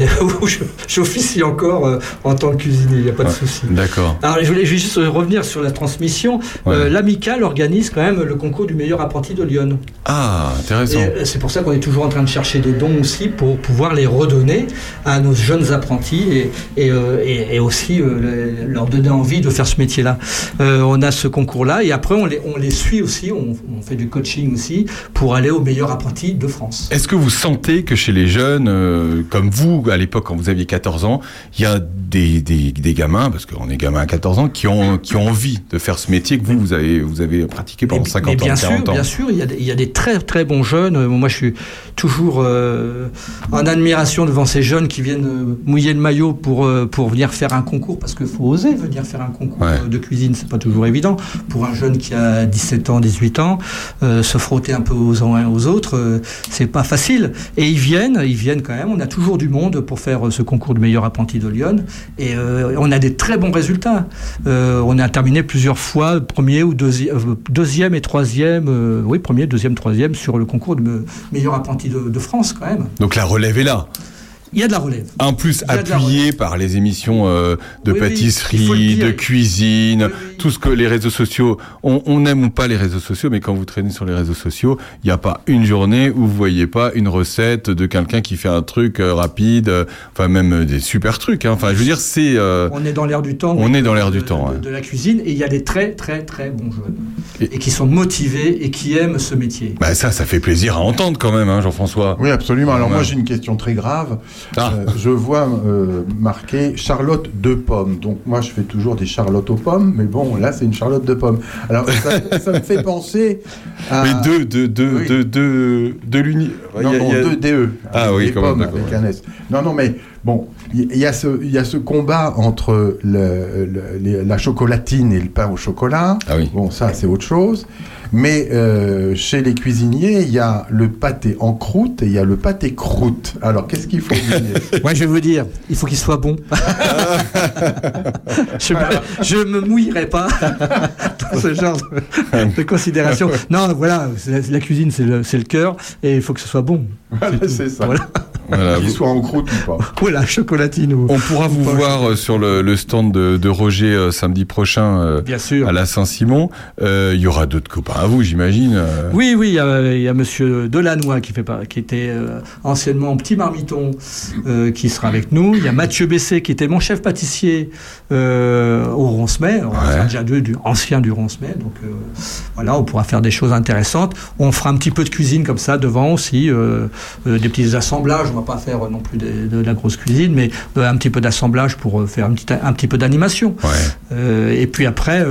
et, et où j'officie encore euh, en tant que cuisinier, il n'y a pas de souci. D'accord. Alors, je voulais juste revenir sur la transmission. Euh, L'Amical organise quand même le concours du meilleur apprenti de Lyon. Ah, intéressant. C'est pour ça qu'on est toujours en train de chercher des dons aussi pour pouvoir les redonner à nos jeunes apprentis et, et, et- aussi le- leur donner envie de faire ce métier-là. Euh, on a ce concours-là et après on les, on les suit aussi, on, on fait du coaching aussi pour aller au meilleur apprenti de France. Est-ce que vous sentez que chez les jeunes, euh, comme vous, à l'époque, quand vous aviez 14 ans, il y a des, des, des gamins, parce qu'on est gamins à 14 ans, qui ont, qui ont envie de faire ce métier que vous, vous avez, vous avez pratiqué pendant 50 Mais bien ans, sûr, 40 ans bien sûr, il y, a des, il y a des très très bons jeunes. Euh, Moi, je suis toujours euh, en admiration devant ces jeunes qui viennent mouiller le maillot pour pour venir faire un concours, parce qu'il faut oser venir faire un concours euh, de cuisine, c'est pas toujours évident pour un jeune qui a 17 ans, 18 ans, euh, se frotter un peu aux uns et aux autres, euh, c'est pas facile. Et ils viennent, ils viennent quand même. On a toujours du monde pour faire ce concours de meilleur apprenti de Lyon, et euh, on a des très bons résultats. On a terminé plusieurs fois premier ou deuxi- deuxième et troisième, oui premier, deuxième, troisième sur le concours de me- meilleur apprenti de, de France quand même. Donc la relève est là. Il y a de la relève. En plus, appuyé par les émissions euh, de Oui, pâtisserie, de cuisine, tout ce que les réseaux sociaux. On, on n'aime ou pas les réseaux sociaux, mais quand vous traînez sur les réseaux sociaux, il n'y a pas une journée où vous voyez pas une recette de quelqu'un qui fait un truc euh, rapide, euh, enfin même des super trucs. hein. Enfin, je veux dire, c'est. euh, On est dans l'air du temps. On est dans l'air du de- temps, de, ouais. de la cuisine et il y a des très très très bons jeunes et, qui sont motivés et qui aiment ce métier. Bah ça, ça fait plaisir à entendre quand même, hein, Jean-François. Oui, absolument. Alors Ouais. moi j'ai une question très grave. Ah. Euh, je vois euh, marqué Charlotte de pommes. Donc moi je fais toujours des Charlottes aux pommes, mais bon là c'est une Charlotte de pommes. Alors ça, ça me fait penser à... Mais deux, deux, deux, Oui. deux, deux, de l'uni. Non, a- non, a- deux DE. Ah oui, quand pommes avec un S. Non, non, mais bon, il y, a ce- il y a ce combat entre le- le- la chocolatine et le pain au chocolat. Ah oui. Bon, ça, c'est autre chose. Mais euh, chez les cuisiniers, il y a le pâté en croûte et il y a le pâté croûte. Alors, qu'est-ce qu'il faut dire Moi, je vais vous dire, il faut qu'il soit bon. je, me, je me mouillerai pas dans ce genre de, de considération. Non, voilà, la cuisine, c'est le, cœur, et il faut que ce soit bon. Voilà, c'est ça. Voilà. Voilà, Qu'il soit en croûte ou pas. Voilà, chocolatine ou. On pourra vous voir euh, sur le, le stand de, de Roger euh, samedi prochain euh, Bien sûr. à la Saint-Simon. Euh, Il y aura d'autres copains à vous, j'imagine. euh. Oui, oui, il y a, il y a Monsieur Delannoy qui fait pas, qui était euh, anciennement petit marmiton, euh, qui sera avec nous. Il y a Mathieu Bessé qui était mon chef pâtissier euh, au Roncemet, on Ouais. sera déjà deux du ancien du Roncemet. Donc voilà, on pourra faire des choses intéressantes. On fera un petit peu de cuisine comme ça devant aussi, des petits assemblages. On va pas faire non plus de, la grosse cuisine, mais un petit peu d'assemblage pour faire un petit, un petit peu d'animation. Et puis après,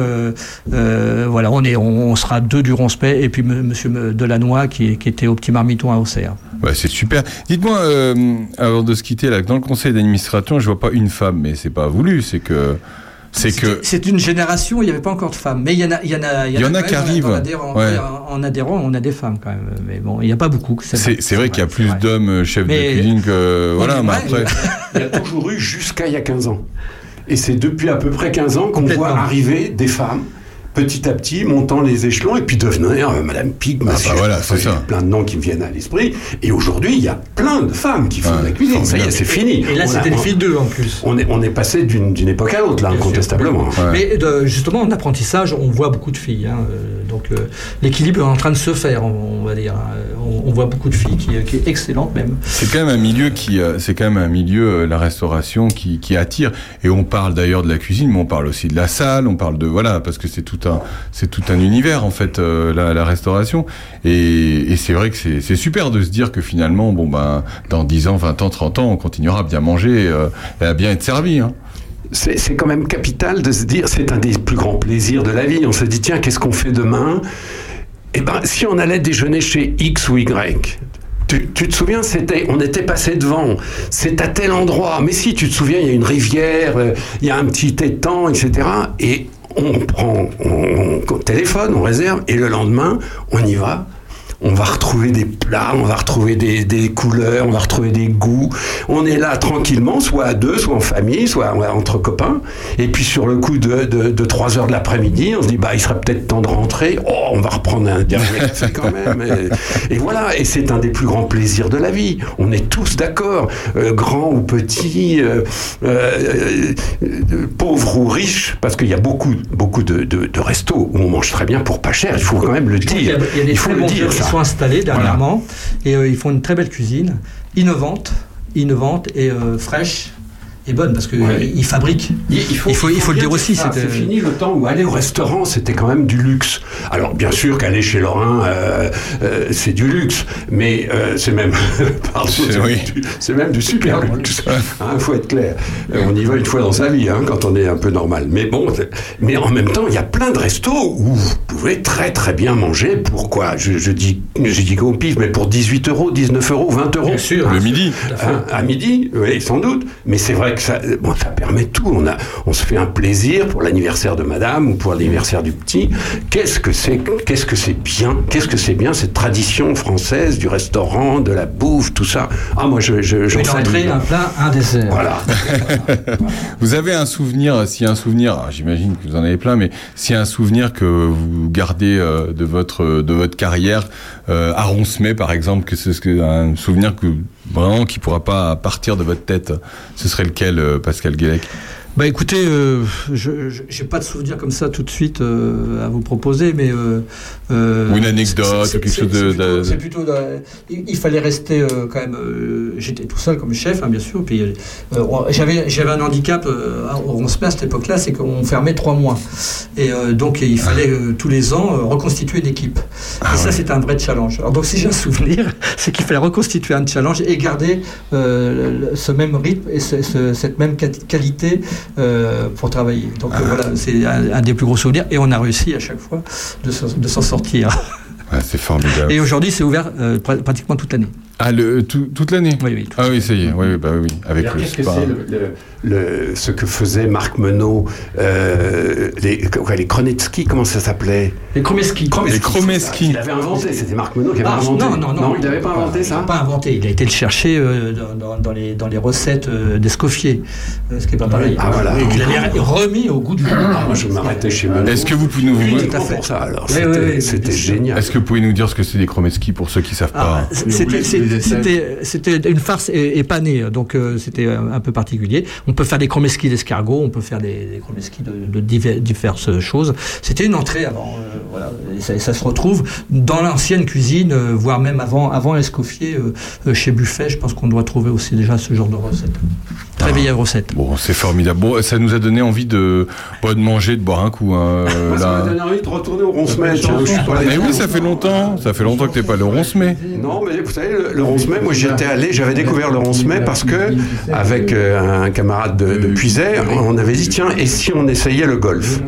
voilà, on, est, on, on sera deux du Ronspey et puis M. Monsieur Delannoy qui, qui était au petit marmiton à Auxerre. Ouais, c'est super. Dites-moi, euh, avant de se quitter, là, dans le conseil d'administration, je vois pas une femme, mais c'est pas voulu, c'est que. C'est que. C'est une génération où il n'y avait pas encore de femmes. Mais il y en a, il y en a, Il y en a qui arrivent. Ouais. En, adhérent, on a des femmes quand même. Mais bon, il n'y a pas beaucoup. C'est vrai qu'il y a plus d'hommes euh, chefs Mais- de cuisine que. Voilà, mais après. Il y a toujours eu jusqu'à il y a 15 ans. Et c'est depuis à peu près 15 ans qu'on voit arriver des femmes, petit à petit, montant les échelons, et puis devenir euh, Madame Pig, Monsieur. bah voilà, Enfin, c'est il y a ça. plein de noms qui me viennent à l'esprit. Et aujourd'hui, il y a plein de femmes qui font de la cuisine. Ça y est, c'est fini. Et là, c'était une on- fille d'eux en plus. On est, on est passé d'une d'une époque à l'autre, là, incontestablement. Mais de- justement, en apprentissage, on voit beaucoup de filles. hein, euh, donc euh, l'équilibre est en train de se faire, on, on va dire. hein. On, on voit beaucoup de filles qui, qui est excellente même. C'est quand même un milieu qui, euh, c'est quand même un milieu, euh, la restauration qui, qui attire. Et on parle d'ailleurs de la cuisine, mais on parle aussi de la salle, on parle de voilà, parce que c'est tout c'est tout un univers en fait, euh, la, restauration. Et, c'est vrai que c'est, super de se dire que finalement, bon ben, dans 10 ans, 20 ans, 30 ans, on continuera à bien manger euh, et à bien être servi. Hein. C'est quand même capital de se dire, c'est un des plus grands plaisirs de la vie. On se dit, tiens, qu'est-ce qu'on fait demain? Eh ben, si on allait déjeuner chez X ou Y, tu, tu te souviens, c'était, on était passé devant, c'est à tel endroit. Mais si, tu te souviens, il y a une rivière, euh, il y a un petit étang, etc. Et on prend, on, on téléphone, on réserve, et le lendemain, on y va. On va retrouver des plats, on va retrouver des, des couleurs, on va retrouver des goûts. On est là tranquillement, soit à deux, soit en famille, soit entre copains. Et puis sur le coup de, de, de 3 heures de l'après-midi, on se dit, bah, il serait peut-être temps de rentrer. Oh, on va reprendre un dernier café quand même. Et, et voilà, et c'est un des plus grands plaisirs de la vie. On est tous d'accord, euh, grands ou petits, euh, euh, pauvres ou riches, parce qu'il y a beaucoup, beaucoup de, restos où on mange très bien pour pas cher. Il faut quand même le y dire. a- Il y a des faut très le bons dire. ça. Sont installés Voilà. dernièrement et euh, ils font une très belle cuisine, innovante, innovante et euh, fraîche et bonne parce que Ouais. ils fabriquent. Il, il faut, il faut, il faut le dire aussi. C'est fini le temps où aller au restaurant, c'était quand même du luxe. Alors bien sûr qu'aller chez Lorrain, euh, euh, c'est du luxe, mais euh, c'est même, pardon, C'est- oui. même du super luxe. Il faut être clair. Euh, on y va une fois dans sa vie, hein, quand on est un peu normal. Mais bon, mais en même temps, il y a plein de restos où vous pouvez très très bien manger. Pourquoi? Je, je dis, je dis qu'au pif, mais pour 18 euros, 19 euros, 20 euros. Bien sûr. Le midi. Hein, à midi, oui, sans doute. Mais c'est vrai que ça, bon, ça permet tout. On, a, on se fait un plaisir pour l'anniversaire de madame ou pour l'anniversaire du petit. Qu'est-ce que c'est Qu'est-ce que c'est bien Qu'est-ce que c'est bien cette tradition française du restaurant, de la bouffe, tout ça? Ah, moi, je, je, j'en salue. un plat, un dessert. Voilà. Vous avez un souvenir, s'il y a un souvenir, alors j'imagine que vous en avez plein, mais s'il y a un souvenir que vous gardez euh, de votre de votre carrière euh, par exemple, que c'est un souvenir que vraiment qui pourra pas partir de votre tête, ce serait lequel, euh, Pascal Guélec? Bah écoutez, euh, je j'ai pas de souvenir comme ça tout de suite euh, à vous proposer, mais euh, Ou une anecdote, quelque chose de- c'est plutôt- il, il fallait rester euh, quand même. euh, J'étais tout seul comme chef, hein, bien sûr. Puis on- j'avais j'avais un handicap au Roncemet à cette époque-là, c'est qu'on fermait trois mois, et donc il fallait euh, tous les ans reconstituer une équipe. et ça, c'est un vrai challenge. Alors donc si j'ai un souvenir, c'est qu'il fallait reconstituer un challenge et garder ce même rythme et ce- ce- cette même quali- qualité pour travailler. Donc euh, voilà, c'est un, un des plus gros souvenirs et on a réussi à chaque fois de s'en de s'en sortir. Ah, C'est formidable. Et aujourd'hui, c'est ouvert euh, pra- pratiquement toute l'année. Ah, le, tout- toute l'année Oui, oui. Ah oui, ça y est, oui, oui, bah oui, avec Alors, le Qu'est-ce que spa. c'est le, le- le- ce que faisait Marc Menot, euh, les, les Kronetsky, comment ça s'appelait? Les Kromeski. Les Kromeski. Il avait inventé, c'était Marc Menot qui avait Ah, inventé. non, non, non. il n'avait pas inventé Il ça n'a pas inventé. Il a été le chercher euh, dans, dans- les, dans les recettes euh, d'Escoffier, euh, ce qui n'est pas pareil. Ah, voilà. Il l'avait remis au goût du jour. Ah, moi, je m'arrêtais chez Menot. Est-ce que vous pouvez nous Uniquement Tout à fait. pour ça, alors. Oui, C'était oui, oui, génial. Est-ce que vous pouvez nous dire ce que c'est des Kromeski pour ceux qui savent Ah, pas? c'était- c'était une farce épanée, donc euh, c'était un un peu particulier. On peut faire des chromeski d'escargot, on peut faire des, des chromeski de, de diver- diverses choses. C'était une entrée avant, euh, voilà. Et ça, et ça se retrouve dans l'ancienne cuisine, euh, voire même avant, avant Escoffier, euh, euh, chez Buffet. Je pense qu'on doit trouver aussi déjà ce genre de recette. Très vieille recette. Bon, c'est formidable. Bon, ça nous a donné envie de, bon, de manger, de boire un coup. Hein, Moi, ça là. m'a donné envie de retourner au Roncemet. tiens, je suis pas allé. Mais oui, ça fait longtemps. Ça fait longtemps que t'es pas allé au Roncemet. Non, mais vous savez, le, le Roncemet, moi j'y étais allé, j'avais découvert le Roncemet parce que, avec euh, un camarade de, de Puiset, on avait dit, tiens, et si on essayait le golf?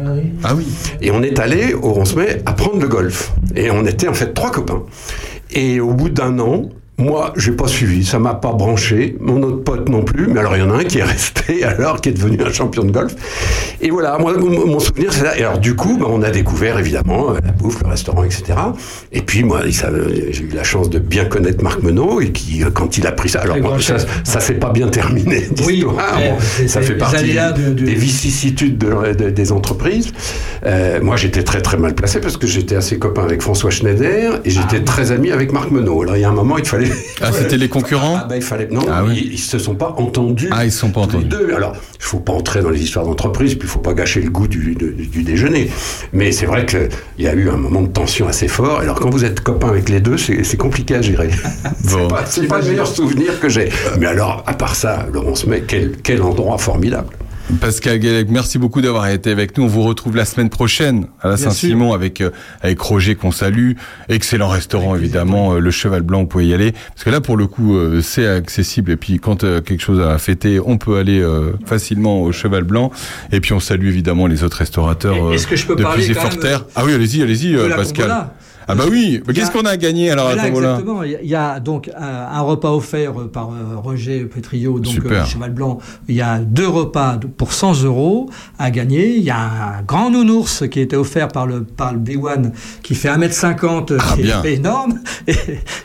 Ah oui. Et on est allé au Roncemet apprendre le golf. Et on était en fait trois copains. Et au bout d'un an, moi, j'ai pas suivi, ça m'a pas branché, mon autre pote non plus, mais alors il y en a un qui est resté alors, qui est devenu un champion de golf. Et voilà, moi, mon, souvenir, c'est ça. Et alors du coup, ben, on a découvert évidemment euh, la bouffe, le restaurant, etc. Et puis moi, j'ai eu la chance de bien connaître Marc Menot, et qui, euh, quand il a pris ça, alors moi, ça, ça s'est pas bien terminé, Oui, ouais, Bon, ça fait partie aléas de- de- des vicissitudes de- de- des entreprises. Euh, moi, j'étais très très mal placé parce que j'étais assez copain avec François Schneider et j'étais très ami avec Marc Menot. Alors il y a un moment, il fallait. Ah, c'était les concurrents Ah, bah, il fallait. Non, Ah oui. ils, ils se sont pas entendus. Ah, ils se sont pas entendus. deux. Alors, il faut pas entrer dans les histoires d'entreprise, puis il faut pas gâcher le goût du, du- du déjeuner. Mais c'est vrai qu'il y a eu un moment de tension assez fort. Alors, quand vous êtes copain avec les deux, c'est compliqué à gérer. Bon. c'est pas, c'est pas le meilleur souvenir que j'ai. Mais alors, à part ça, Laurence May, quel, quel endroit formidable. Pascal Guélec, merci beaucoup d'avoir été avec nous. On vous retrouve la semaine prochaine à la Saint-Simon avec euh, avec Roger qu'on salue. Excellent restaurant évidemment, euh, le Cheval Blanc, vous pouvez y aller parce que là pour le coup euh, c'est accessible et puis quand euh, quelque chose à fêter, on peut aller euh, facilement au Cheval Blanc et puis on salue évidemment les autres restaurateurs est-ce que je peux de parler quand même. Ah oui, allez-y, allez-y euh, Pascal. Ah bah oui, qu'est-ce qu'on a gagné alors à Voilà, tombola exactement. Il y a- donc un, repas offert par euh, Roger Pétriot, donc Super. euh, Cheval Blanc. Il y a deux repas pour 100 euros à gagner. Il y a un grand nounours qui a été offert par le, par le B1 qui fait 1m50, euh, qui est énorme. Et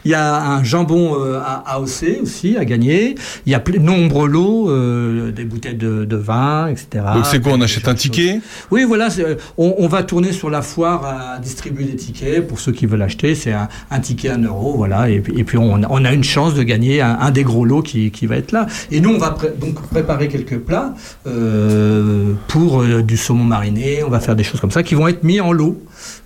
il y a un jambon euh, à AOC aussi à gagner. Il y a nombreux lots, euh, des bouteilles de, de vin, etc. Donc c'est quoi On achète un ticket Oui, voilà, on, on va tourner sur la foire à distribuer des tickets pour ceux qui veulent acheter. C'est un, un ticket à 1 euro, voilà. Et, puis- et puis on, on a une chance de gagner un, un des gros lots qui, qui va être là. Et nous, on va pré- donc préparer quelques plats euh, pour euh, du saumon mariné. On va faire des choses comme ça qui vont être mis en lot,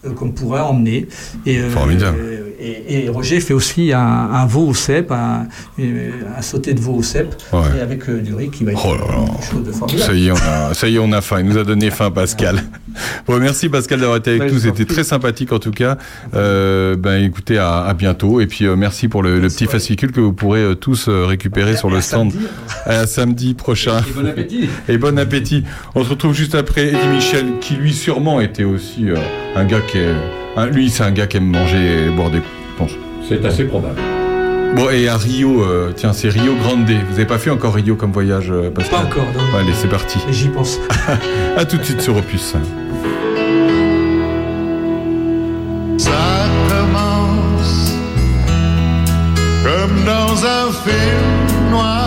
euh, qu'on pourrait emmener. Et, Formidable. Et, et Roger fait aussi un, un veau au cèpe, un, un sauté de veau au cèpe, Ouais. et avec euh, du riz qui va être Oh là là. quelque chose de formidable. Ça y est, on a, ça y est, on a faim. Il nous a donné faim, Pascal. Bon, merci Pascal d'avoir été avec Ouais, nous. C'était très sympathique en tout cas. Euh, ben écoutez, à, à bientôt. Et puis euh, merci pour le, le petit fascicule que vous pourrez euh, tous euh, récupérer sur le stand à samedi prochain. Et bon appétit. Et bon appétit. On se retrouve juste après Eddie Michel, qui lui sûrement était aussi euh, un gars qui est, un- lui c'est un gars qui aime manger et boire des. Bon. C'est assez probable. Bon et à Rio, euh, tiens c'est Rio Grande. Vous avez pas fait encore Rio comme voyage, euh, Pascal Pas encore, non. Allez c'est parti. J'y pense. à tout de suite sur Opus. Ça commence comme dans un film noir.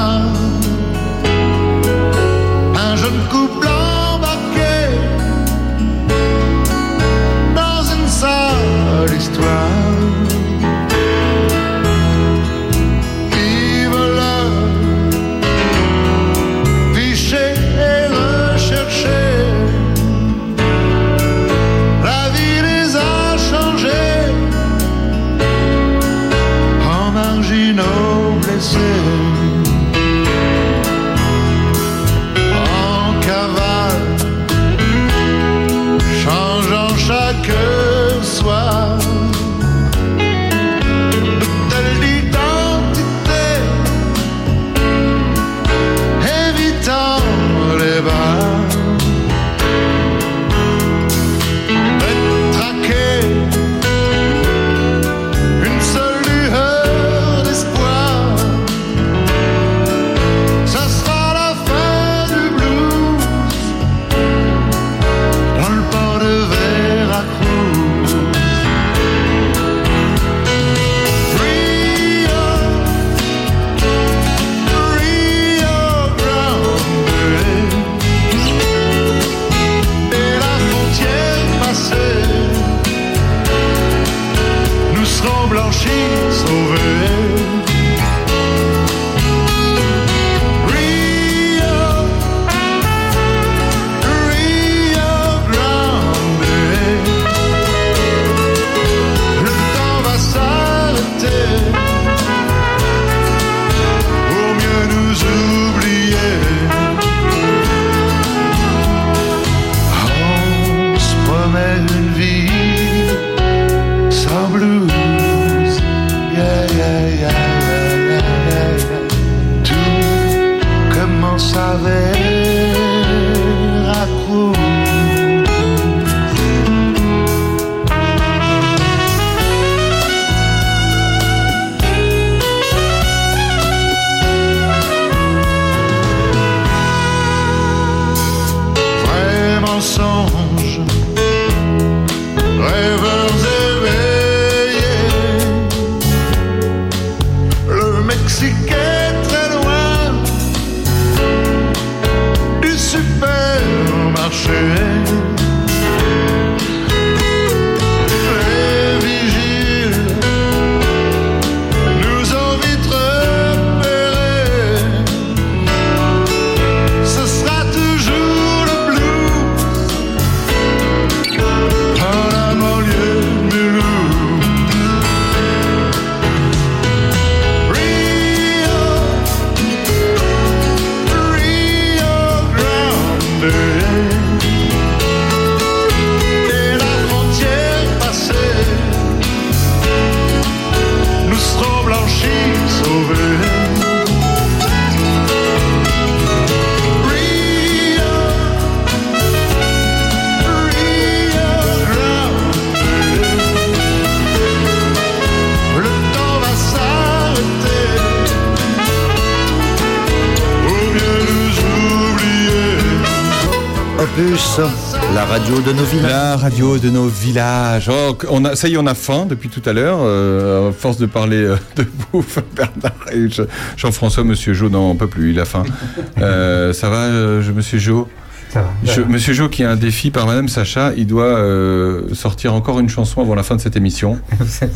On a, ça y est, on a faim depuis tout à l'heure. Euh, à force de parler euh, de bouffe, Bernard et Je- Jean-François, Monsieur Jo n'en peut plus, il a faim. Euh, ça va, je- Monsieur Jo Ça va. Je- Monsieur Jo, qui a un défi par Madame Sacha, il doit sortir encore une chanson avant la fin de cette émission. C'est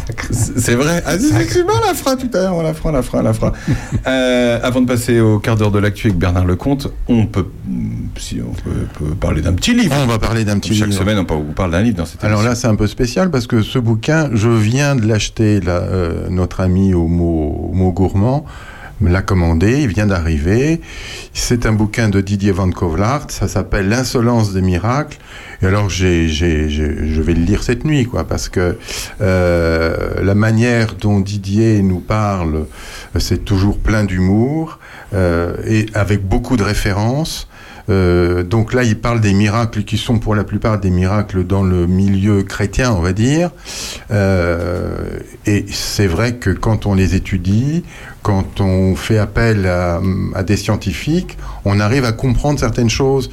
c'est vrai. Ah, c'est la fera tout à l'heure, on la fera, on la fera, on la fera. Avant de passer au quart d'heure de l'actu avec Bernard Lecomte, on peut, si on peut, peut parler d'un petit livre. On va parler d'un petit Chaque livre. semaine, on vous parle d'un livre dans cette Alors émission. là, c'est un peu spécial parce que ce bouquin, je viens de l'acheter. euh, notre ami au mot, gourmand me l'a commandé, il vient d'arriver. C'est un bouquin de Didier Van Kovlart, ça s'appelle L'insolence des miracles. Et alors, j'ai, je vais le lire cette nuit, quoi, parce que euh, la manière dont Didier nous parle, euh, c'est toujours plein d'humour euh, et avec beaucoup de références. Euh, donc là, il parle des miracles qui sont pour la plupart des miracles dans le milieu chrétien, on va dire. Euh, et c'est vrai que quand on les étudie, quand on fait appel à, à des scientifiques, on arrive à comprendre certaines choses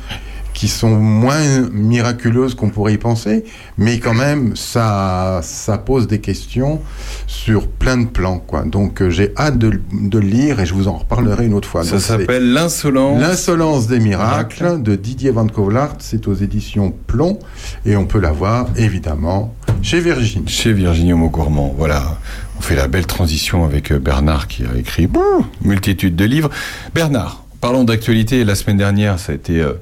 qui sont moins miraculeuses qu'on pourrait y penser, mais quand même, ça, ça pose des questions sur plein de plans. Quoi. Donc euh, j'ai hâte de, de le lire et je vous en reparlerai une autre fois. Ça s'appelle L'insolence. L'insolence des miracles de Didier Van Kovlart. C'est aux éditions Plomb et on peut l'avoir évidemment chez Virginie. Chez Virginie Homo Gourmand, voilà. On fait la belle transition avec euh, Bernard qui a écrit multitude de livres. Bernard, parlons d'actualité. La semaine dernière, ça a été euh,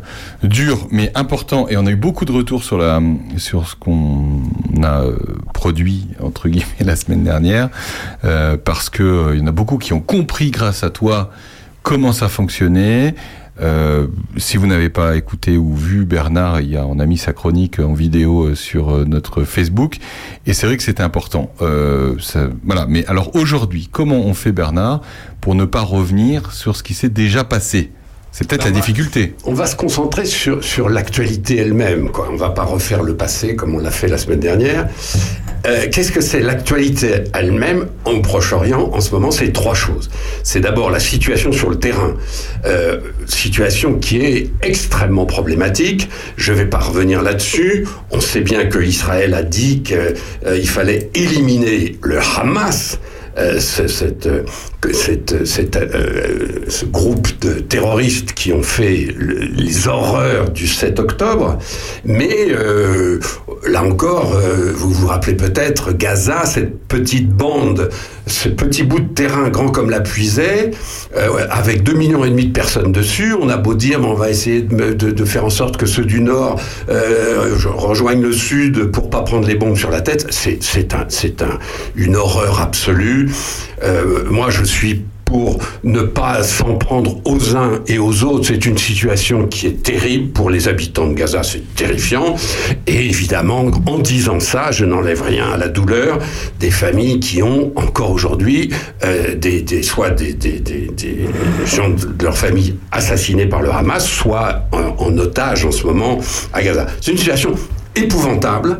dur mais important et on a eu beaucoup de retours sur, la, sur ce qu'on a euh, produit, entre guillemets, la semaine dernière, euh, parce que euh, il y en a beaucoup qui ont compris grâce à toi comment ça fonctionnait. Euh, si vous n'avez pas écouté ou vu Bernard, il y a, on a mis sa chronique en vidéo euh, sur euh, notre Facebook, et c'est vrai que c'était important. Euh, ça- voilà. Mais alors aujourd'hui, comment on fait Bernard pour ne pas revenir sur ce qui s'est déjà passé? C'est peut-être la difficulté. On va se concentrer sur, sur l'actualité elle-même. Quoi. On va pas refaire le passé comme on l'a fait la semaine dernière. Euh, Qu'est-ce que c'est l'actualité elle-même au Proche-Orient en ce moment? C'est trois choses. C'est d'abord la situation sur le terrain, Euh, situation qui est extrêmement problématique. Je vais pas revenir là-dessus. On sait bien que Israël a dit qu'il fallait éliminer le Hamas. Euh, ce, cette, euh, cette, euh, ce groupe de terroristes qui ont fait le- les horreurs du 7 octobre. Mais euh, là encore, euh, vous vous rappelez peut-être Gaza, cette petite bande, ce petit bout de terrain grand comme la puisée, avec 2 millions et demi de personnes dessus. On a beau dire, mais on va essayer de, faire en sorte que ceux du Nord rejoignent le Sud pour pas prendre les bombes sur la tête. C'est un, un, une horreur absolue. Moi, je suis pour ne pas s'en prendre aux uns et aux autres. C'est une situation qui est terrible pour les habitants de Gaza, c'est terrifiant. Et évidemment, en disant ça, je n'enlève rien à la douleur des familles qui ont encore aujourd'hui euh, des, soit des, gens de leur famille assassinés par le Hamas, soit en otage en ce moment à Gaza. C'est une situation épouvantable.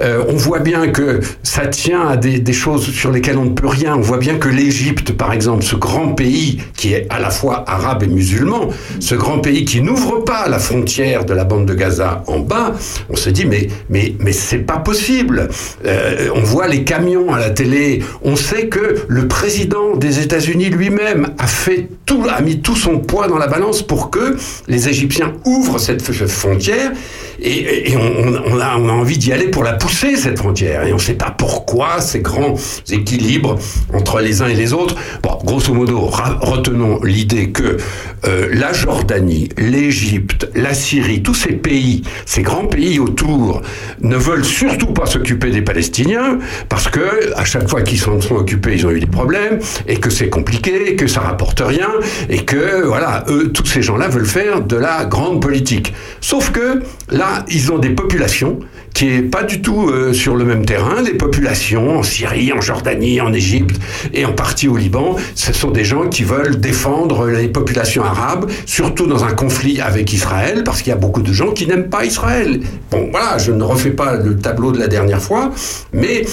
Euh, on voit bien que ça tient à des, choses sur lesquelles on ne peut rien. On voit bien que l'Égypte, par exemple, ce grand pays qui est à la fois arabe et musulman, ce grand pays qui n'ouvre pas la frontière de la bande de Gaza en bas, on se dit mais mais mais c'est pas possible. Euh, on voit les camions à la télé. On sait que le président des États-Unis lui-même a fait tout, a mis tout son poids dans la balance pour que les Égyptiens ouvrent cette frontière. Et, on- on a, envie d'y aller pour la pousser, cette frontière. Et on ne sait pas pourquoi ces grands équilibres entre les uns et les autres. Bon, grosso modo, retenons l'idée que euh, la Jordanie, l'Égypte, la Syrie, tous ces pays, ces grands pays autour, ne veulent surtout pas s'occuper des Palestiniens, parce que à chaque fois qu'ils s'en sont occupés, ils ont eu des problèmes, et que c'est compliqué, que ça rapporte rien, et que, voilà, eux, tous ces gens-là veulent faire de la grande politique. Sauf que, là, ils ont des populations qui est pas du tout euh, sur le même terrain. Les populations en Syrie, en Jordanie, en Égypte et en partie au Liban, ce sont des gens qui veulent défendre les populations arabes, surtout dans un conflit avec Israël, parce qu'il y a beaucoup de gens qui n'aiment pas Israël. Bon, voilà, je ne refais pas le tableau de la dernière fois, mais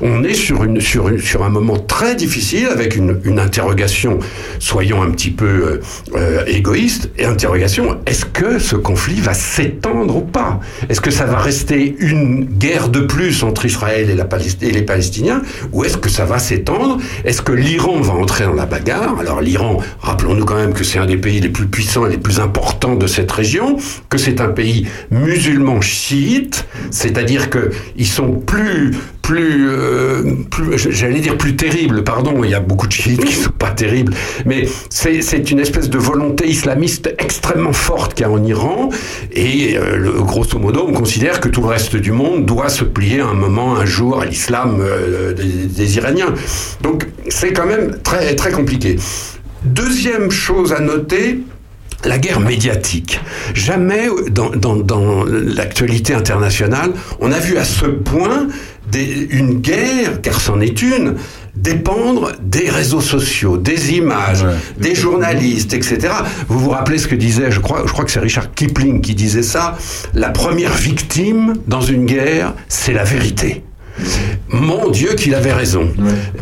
on est sur, une, sur, une- sur un moment très difficile avec une, interrogation, soyons un petit peu euh, euh, égoïstes, et interrogation, est-ce que ce conflit va s'étendre ou pas? Est-ce que ça va rester une guerre de plus entre Israël et, et les Palestiniens Ou est-ce que ça va s'étendre? Est-ce que l'Iran va entrer dans la bagarre? Alors l'Iran, rappelons-nous quand même que c'est un des pays les plus puissants et les plus importants de cette région, que c'est un pays musulman chiite, c'est-à-dire que ils sont plus plus, euh, plus j'allais dire plus terribles, pardon, il y a beaucoup de chiites qui sont pas terribles, mais c'est c'est une espèce de volonté islamiste extrêmement forte qu'il y a en Iran, et euh, le- grosso modo, on considère que tout le reste du monde doit se plier à un moment, un jour, à l'islam euh, des, des Iraniens. Donc c'est quand même très, très compliqué. Deuxième chose à noter, la guerre médiatique. Jamais dans, dans- dans l'actualité internationale, on a vu à ce point des- une guerre, car c'en est une, dépendre des réseaux sociaux, des images, des journalistes, etc. Vous vous rappelez ce que disait, je crois, je crois que c'est Richard Kipling qui disait ça, la première victime dans une guerre, c'est la vérité. Mon Dieu qu'il avait raison.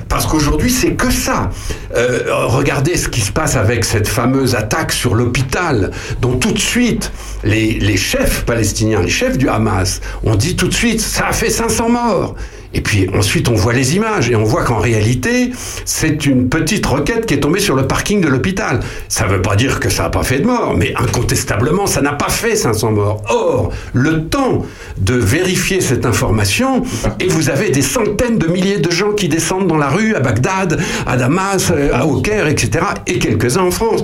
Parce qu'aujourd'hui, c'est que ça. Euh, regardez ce qui se passe avec cette fameuse attaque sur l'hôpital, dont tout de suite, les, les chefs palestiniens, les chefs du Hamas, ont dit tout de suite, ça a fait 500 morts. Et puis ensuite, on voit les images et on voit qu'en réalité, c'est une petite roquette qui est tombée sur le parking de l'hôpital. Ça ne veut pas dire que ça n'a pas fait de morts, mais incontestablement, ça n'a pas fait 500 morts. Or, le temps de vérifier cette information, et vous avez des centaines de milliers de gens qui descendent dans la rue à Bagdad, à Damas, euh, à au Caire, etc., et quelques-uns en France.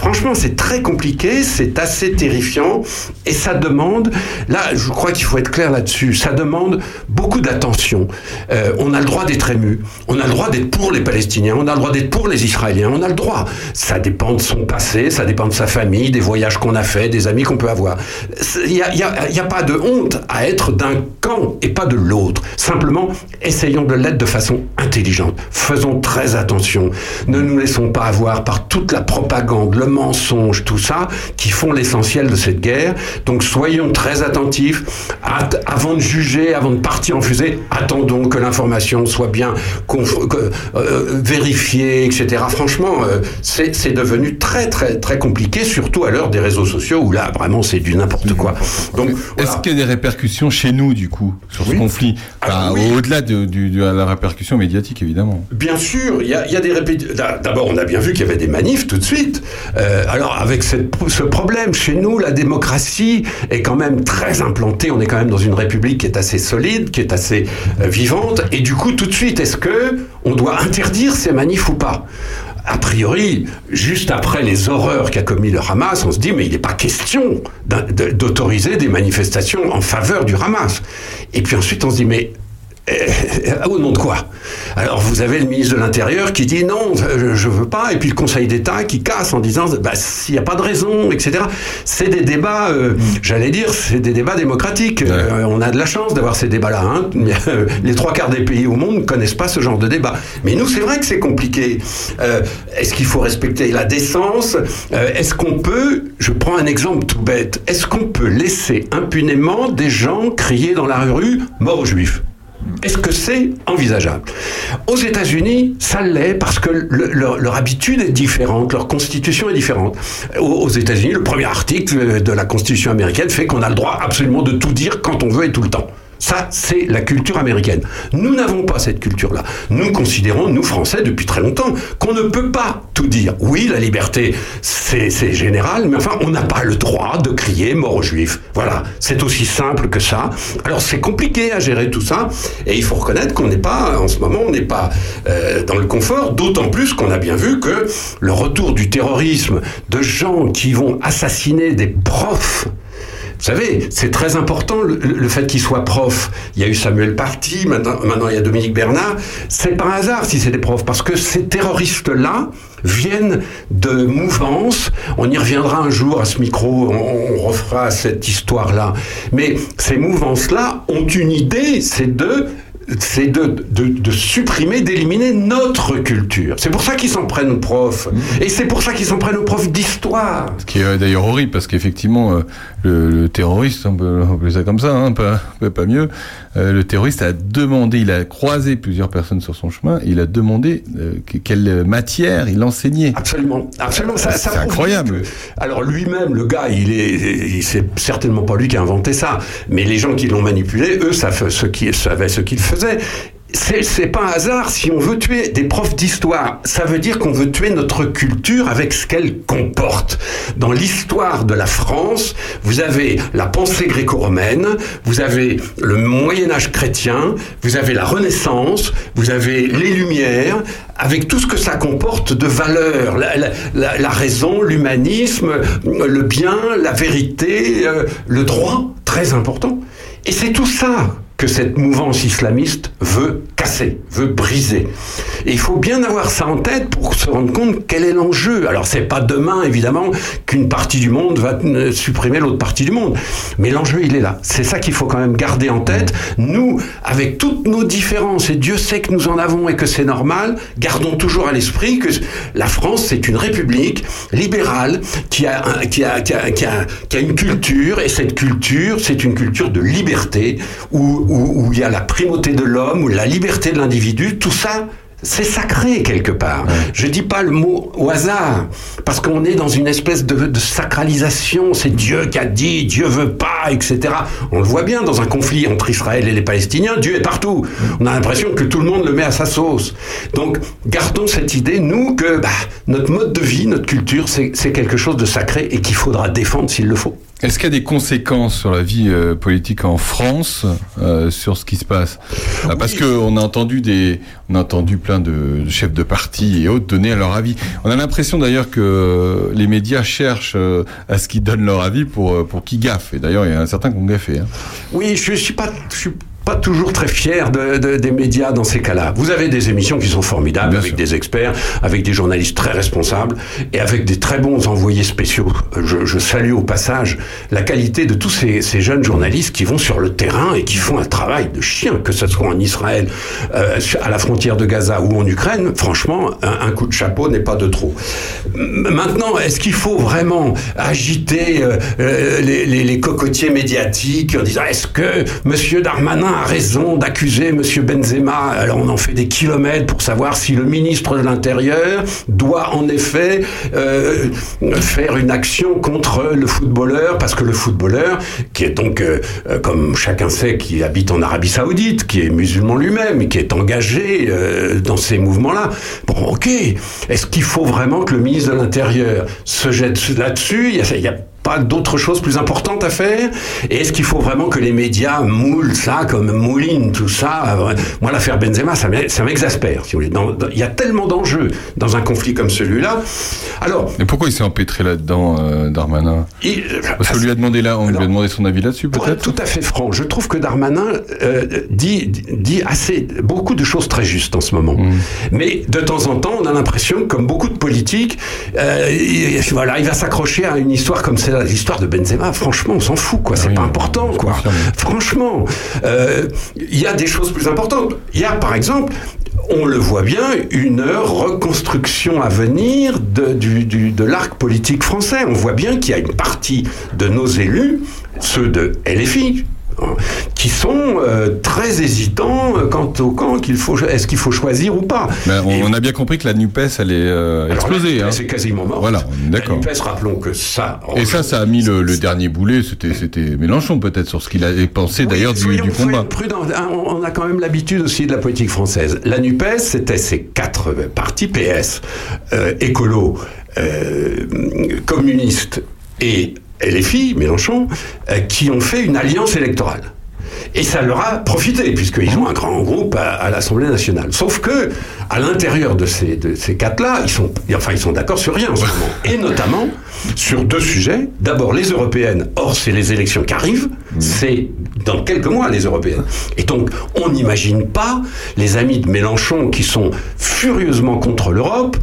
Franchement, c'est très compliqué, c'est assez terrifiant, et ça demande, là, je crois qu'il faut être clair là-dessus, ça demande beaucoup d'attention. Euh, on a le droit d'être ému, on a le droit d'être pour les Palestiniens, on a le droit d'être pour les Israéliens, on a le droit. Ça dépend de son passé, ça dépend de sa famille, des voyages qu'on a fait, des amis qu'on peut avoir. Il n'y a, pas de honte à être d'un camp et pas de l'autre. Simplement, essayons de l'être de façon intelligente. Faisons très attention. Ne nous laissons pas avoir par toute la propagande, le mensonge, tout ça, qui font l'essentiel de cette guerre. Donc soyons très attentifs. At- avant de juger, avant de partir en fusée, attendons que l'information soit bien que- euh, vérifiée, etc. Franchement, euh, c'est devenu très très très compliqué, surtout à l'heure des réseaux sociaux où là vraiment c'est du n'importe quoi. Donc Est-ce qu'il y a des répercussions chez nous, du coup, sur ce conflit? Enfin, Au-delà de, la répercussion médiatique, évidemment. Bien sûr, il y a, il y a des répétitions. D'abord, on a bien vu qu'il y avait des manifs tout de suite. Euh, alors, avec cette- ce problème, chez nous, la démocratie est quand même très implantée. On est quand même dans une république qui est assez solide, qui est assez euh, vivante. Et du coup, tout de suite, est-ce que on doit interdire ces manifs ou pas? A priori, juste après les horreurs qu'a commis le Hamas, on se dit mais il n'est pas question d'autoriser des manifestations en faveur du Hamas. Et puis ensuite on se dit mais euh, au nom de quoi? Alors vous avez le ministre de l'Intérieur qui dit non, je, je veux pas, et puis le Conseil d'État qui casse en disant bah, s'il n'y a pas de raison, etc. C'est des débats, euh, j'allais dire, c'est des débats démocratiques. Euh, on a de la chance d'avoir ces débats-là. hein. Les trois quarts des pays au monde ne connaissent pas ce genre de débat. Mais nous, c'est vrai que c'est compliqué. Euh, Est-ce qu'il faut respecter la décence? Est-ce qu'on peut, je prends un exemple tout bête, est-ce qu'on peut laisser impunément des gens crier dans la rue mort aux juifs? Est-ce que c'est envisageable? Aux États-Unis, ça l'est parce que le- leur, habitude est différente, leur constitution est différente. Aux États-Unis, le premier article de la constitution américaine fait qu'on a le droit absolument de tout dire quand on veut et tout le temps. Ça, c'est la culture américaine. Nous n'avons pas cette culture-là. Nous considérons, nous Français, depuis très longtemps, qu'on ne peut pas tout dire. Oui, la liberté, c'est général, mais enfin, on n'a pas le droit de crier mort aux juifs. Voilà, c'est aussi simple que ça. Alors, c'est compliqué à gérer tout ça, et il faut reconnaître qu'on n'est pas, en ce moment, on n'est pas euh, dans le confort, d'autant plus qu'on a bien vu que le retour du terrorisme, de gens qui vont assassiner des profs, Vous savez, c'est très important le, fait qu'il soit prof. Il y a eu Samuel maintenant, maintenant il y a Dominique Bernard. C'est pas un hasard si c'est des profs, parce que ces terroristes-là viennent de mouvances. On y reviendra un jour à ce micro, on, on refera cette histoire-là. Mais ces mouvances-là ont une idée, c'est de c'est de, de, de supprimer, d'éliminer notre culture. C'est pour ça qu'ils s'en prennent aux profs. Et c'est pour ça qu'ils s'en prennent aux profs d'histoire. Ce qui est d'ailleurs horrible, parce qu'effectivement, euh, le, le terroriste, on peut appeler ça comme ça, hein, pas, pas- mieux, euh, le terroriste a demandé, il a croisé plusieurs personnes sur son chemin, il a demandé euh, que- quelle matière il enseignait. Absolument, absolument. Ça, ça C'est incroyable. que- alors lui-même, le gars, il est, c'est certainement pas lui qui a inventé ça, mais les gens qui l'ont manipulé, eux, savent ce qui, savaient ce qu'ils faisaient. C'est, pas un hasard si on veut tuer des profs d'histoire. Ça veut dire qu'on veut tuer notre culture avec ce qu'elle comporte. Dans l'histoire de la France, vous avez la pensée gréco-romaine, vous avez le Moyen Âge chrétien, vous avez la Renaissance, vous avez les Lumières, avec tout ce que ça comporte de valeurs, la raison, l'humanisme, le bien, la vérité, euh, le droit, très important. Et c'est tout ça que cette mouvance islamiste veut casser, veut briser. Et il faut bien avoir ça en tête pour se rendre compte quel est l'enjeu. Alors c'est pas demain évidemment qu'une partie du monde va euh, supprimer l'autre partie du monde, mais l'enjeu il est là. C'est ça qu'il faut quand même garder en tête. Nous, avec toutes nos différences, et Dieu sait que nous en avons et que c'est normal, gardons toujours à l'esprit que la France c'est une république libérale qui a, qui a, qui a, qui a une culture et cette culture c'est une culture de liberté où, où, où il y a la primauté de l'homme, où la liberté de l'individu, tout ça c'est sacré quelque part. Je dis pas le mot au hasard parce qu'on est dans une espèce de, de sacralisation. C'est Dieu qui a dit, Dieu veut pas, etc. On le voit bien dans un conflit entre Israël et les Palestiniens. Dieu est partout. On a l'impression que tout le monde le met à sa sauce. Donc gardons cette idée nous que bah, notre mode de vie, notre culture, c'est quelque chose de sacré et qu'il faudra défendre s'il le faut. Est-ce qu'il y a des conséquences sur la vie euh, politique en France euh, sur ce qui se passe? Ah, Parce que on a entendu des, on a entendu plein de chefs de parti et autres donner leur avis. On a l'impression d'ailleurs que euh, les médias cherchent euh, à ce qu'ils donnent leur avis pour euh, pour qu'ils gaffent. Et d'ailleurs, il y en a certains qui ont gaffé. Hein. Oui, je suis pas, je suis pas toujours très fier de, de- des médias dans ces cas-là. Vous avez des émissions qui sont formidables avec des experts, avec des journalistes très responsables et avec des très bons envoyés spéciaux. Je, je salue au passage la qualité de tous ces, ces jeunes journalistes qui vont sur le terrain et qui font un travail de chien, que ce soit en Israël, euh, à la frontière de Gaza ou en Ukraine. Franchement, un, un coup de chapeau n'est pas de trop. Maintenant, est-ce qu'il faut vraiment agiter euh, euh, les, les- les cocotiers médiatiques en disant est-ce que Monsieur Darmanin raison d'accuser Monsieur Benzema Alors on en fait des kilomètres pour savoir si le ministre de l'Intérieur doit en effet euh, faire une action contre le footballeur parce que le footballeur, qui est donc, euh, euh, comme chacun sait, qui habite en Arabie Saoudite, qui est musulman lui-même, qui est engagé euh, dans ces mouvements-là. Bon, ok. Est-ce qu'il faut vraiment que le ministre de l'Intérieur se jette là-dessus? Il y y a pas d'autre chose plus importante à faire Et est-ce qu'il faut vraiment que les médias moulent ça comme moulinent tout ça Moi, l'affaire Benzema, ça m'e- ça m'exaspère, si vous voulez. Dans- dans- Il y a tellement d'enjeux dans un conflit comme celui-là. Alors, Mais pourquoi il s'est empêtré là-dedans, euh, Darmanin? Il- Parce qu'on lui a demandé là, on lui a demandé son avis là-dessus, peut-être? être tout à fait franc, je trouve que Darmanin euh, dit, dit assez, beaucoup de choses très justes en ce moment. Mm. Mais de temps en temps, on a l'impression, comme beaucoup de politiques, euh, il, voilà, il va s'accrocher à une histoire comme celle l'histoire de Benzema. Franchement, on s'en fout, quoi. C'est pas important, quoi. Franchement, euh, il y a des choses plus importantes. Il y a, par exemple, on le voit bien, une reconstruction à venir de, du, du- de l'arc politique français. On voit bien qu'il y a une partie de nos élus, ceux de LFI, qui sont euh, très hésitants euh, quant au camp qu'il faut, est-ce qu'il faut choisir ou pas. Ben, on, on a bien compris que la Nupes allait euh, Alors, exploser. la hein. C'est quasiment mort. Voilà, est d'accord. La NUPES, rappelons que ça. Et ça, ça a mis le, le dernier boulet. C'était, c'était Mélenchon peut-être sur ce qu'il avait pensé d'ailleurs du, du combat. soyons prudents. Hein, On a quand même l'habitude aussi de la politique française. La NUPES, c'était ces quatre euh, partis PS, euh, écolo, euh, communistes et LFI, Mélenchon, euh, qui ont fait une alliance électorale. Et ça leur a profité, puisqu'ils ont un grand groupe à, à l'Assemblée nationale. Sauf que, à l'intérieur de ces, de ces quatre-là, ils sont, enfin, ils sont d'accord sur rien en ce moment. Et notamment sur deux sujets. D'abord, les européennes. Or, c'est les élections qui arrivent. C'est dans quelques mois, les européennes. Et donc, on n'imagine pas les amis de Mélenchon qui sont furieusement contre l'Europe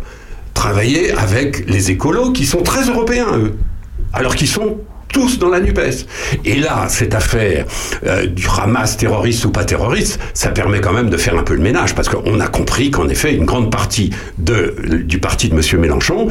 travailler avec les écolos qui sont très européens, eux. Alors qu'ils sont tous dans la NUPES. Et là, cette affaire euh, du Hamas terroriste ou pas terroriste, ça permet quand même de faire un peu le ménage, parce qu'on a compris qu'en effet, une grande partie de, du parti de M. Mélenchon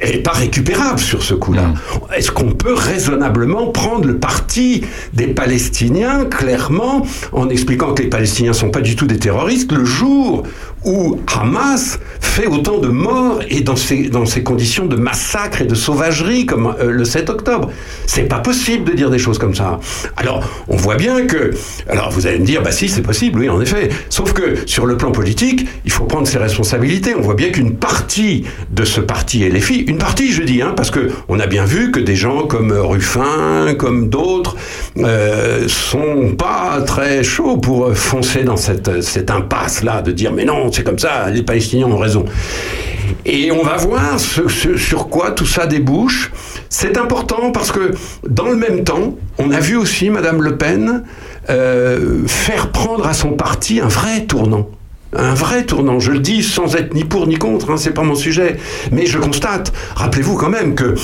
est pas récupérable sur ce coup-là. Est-ce qu'on peut raisonnablement prendre le parti des Palestiniens, clairement, en expliquant que les Palestiniens sont pas du tout des terroristes, le jour où Hamas fait autant de morts et dans ces, conditions de massacre et de sauvagerie comme euh, le 7 octobre. C'est pas possible de dire des choses comme ça. Alors, on voit bien que. Alors, vous allez me dire, bah si, c'est possible, oui, en effet. Sauf que sur le plan politique, il faut prendre ses responsabilités. On voit bien qu'une partie de ce parti LFI, une partie, je dis, hein, parce que on a bien vu que des gens comme Ruffin, comme d'autres, euh, sont pas très chauds pour foncer dans cette impasse-là de dire, mais non, c'est comme ça, les Palestiniens ont raison. Et on va voir sur quoi tout ça débouche. C'est important parce que dans le même temps, on a vu aussi Madame Le Pen euh, faire prendre à son parti un vrai tournant. Un vrai tournant, je le dis sans être ni pour ni contre, hein, c'est pas mon sujet. Mais je constate, rappelez-vous quand même que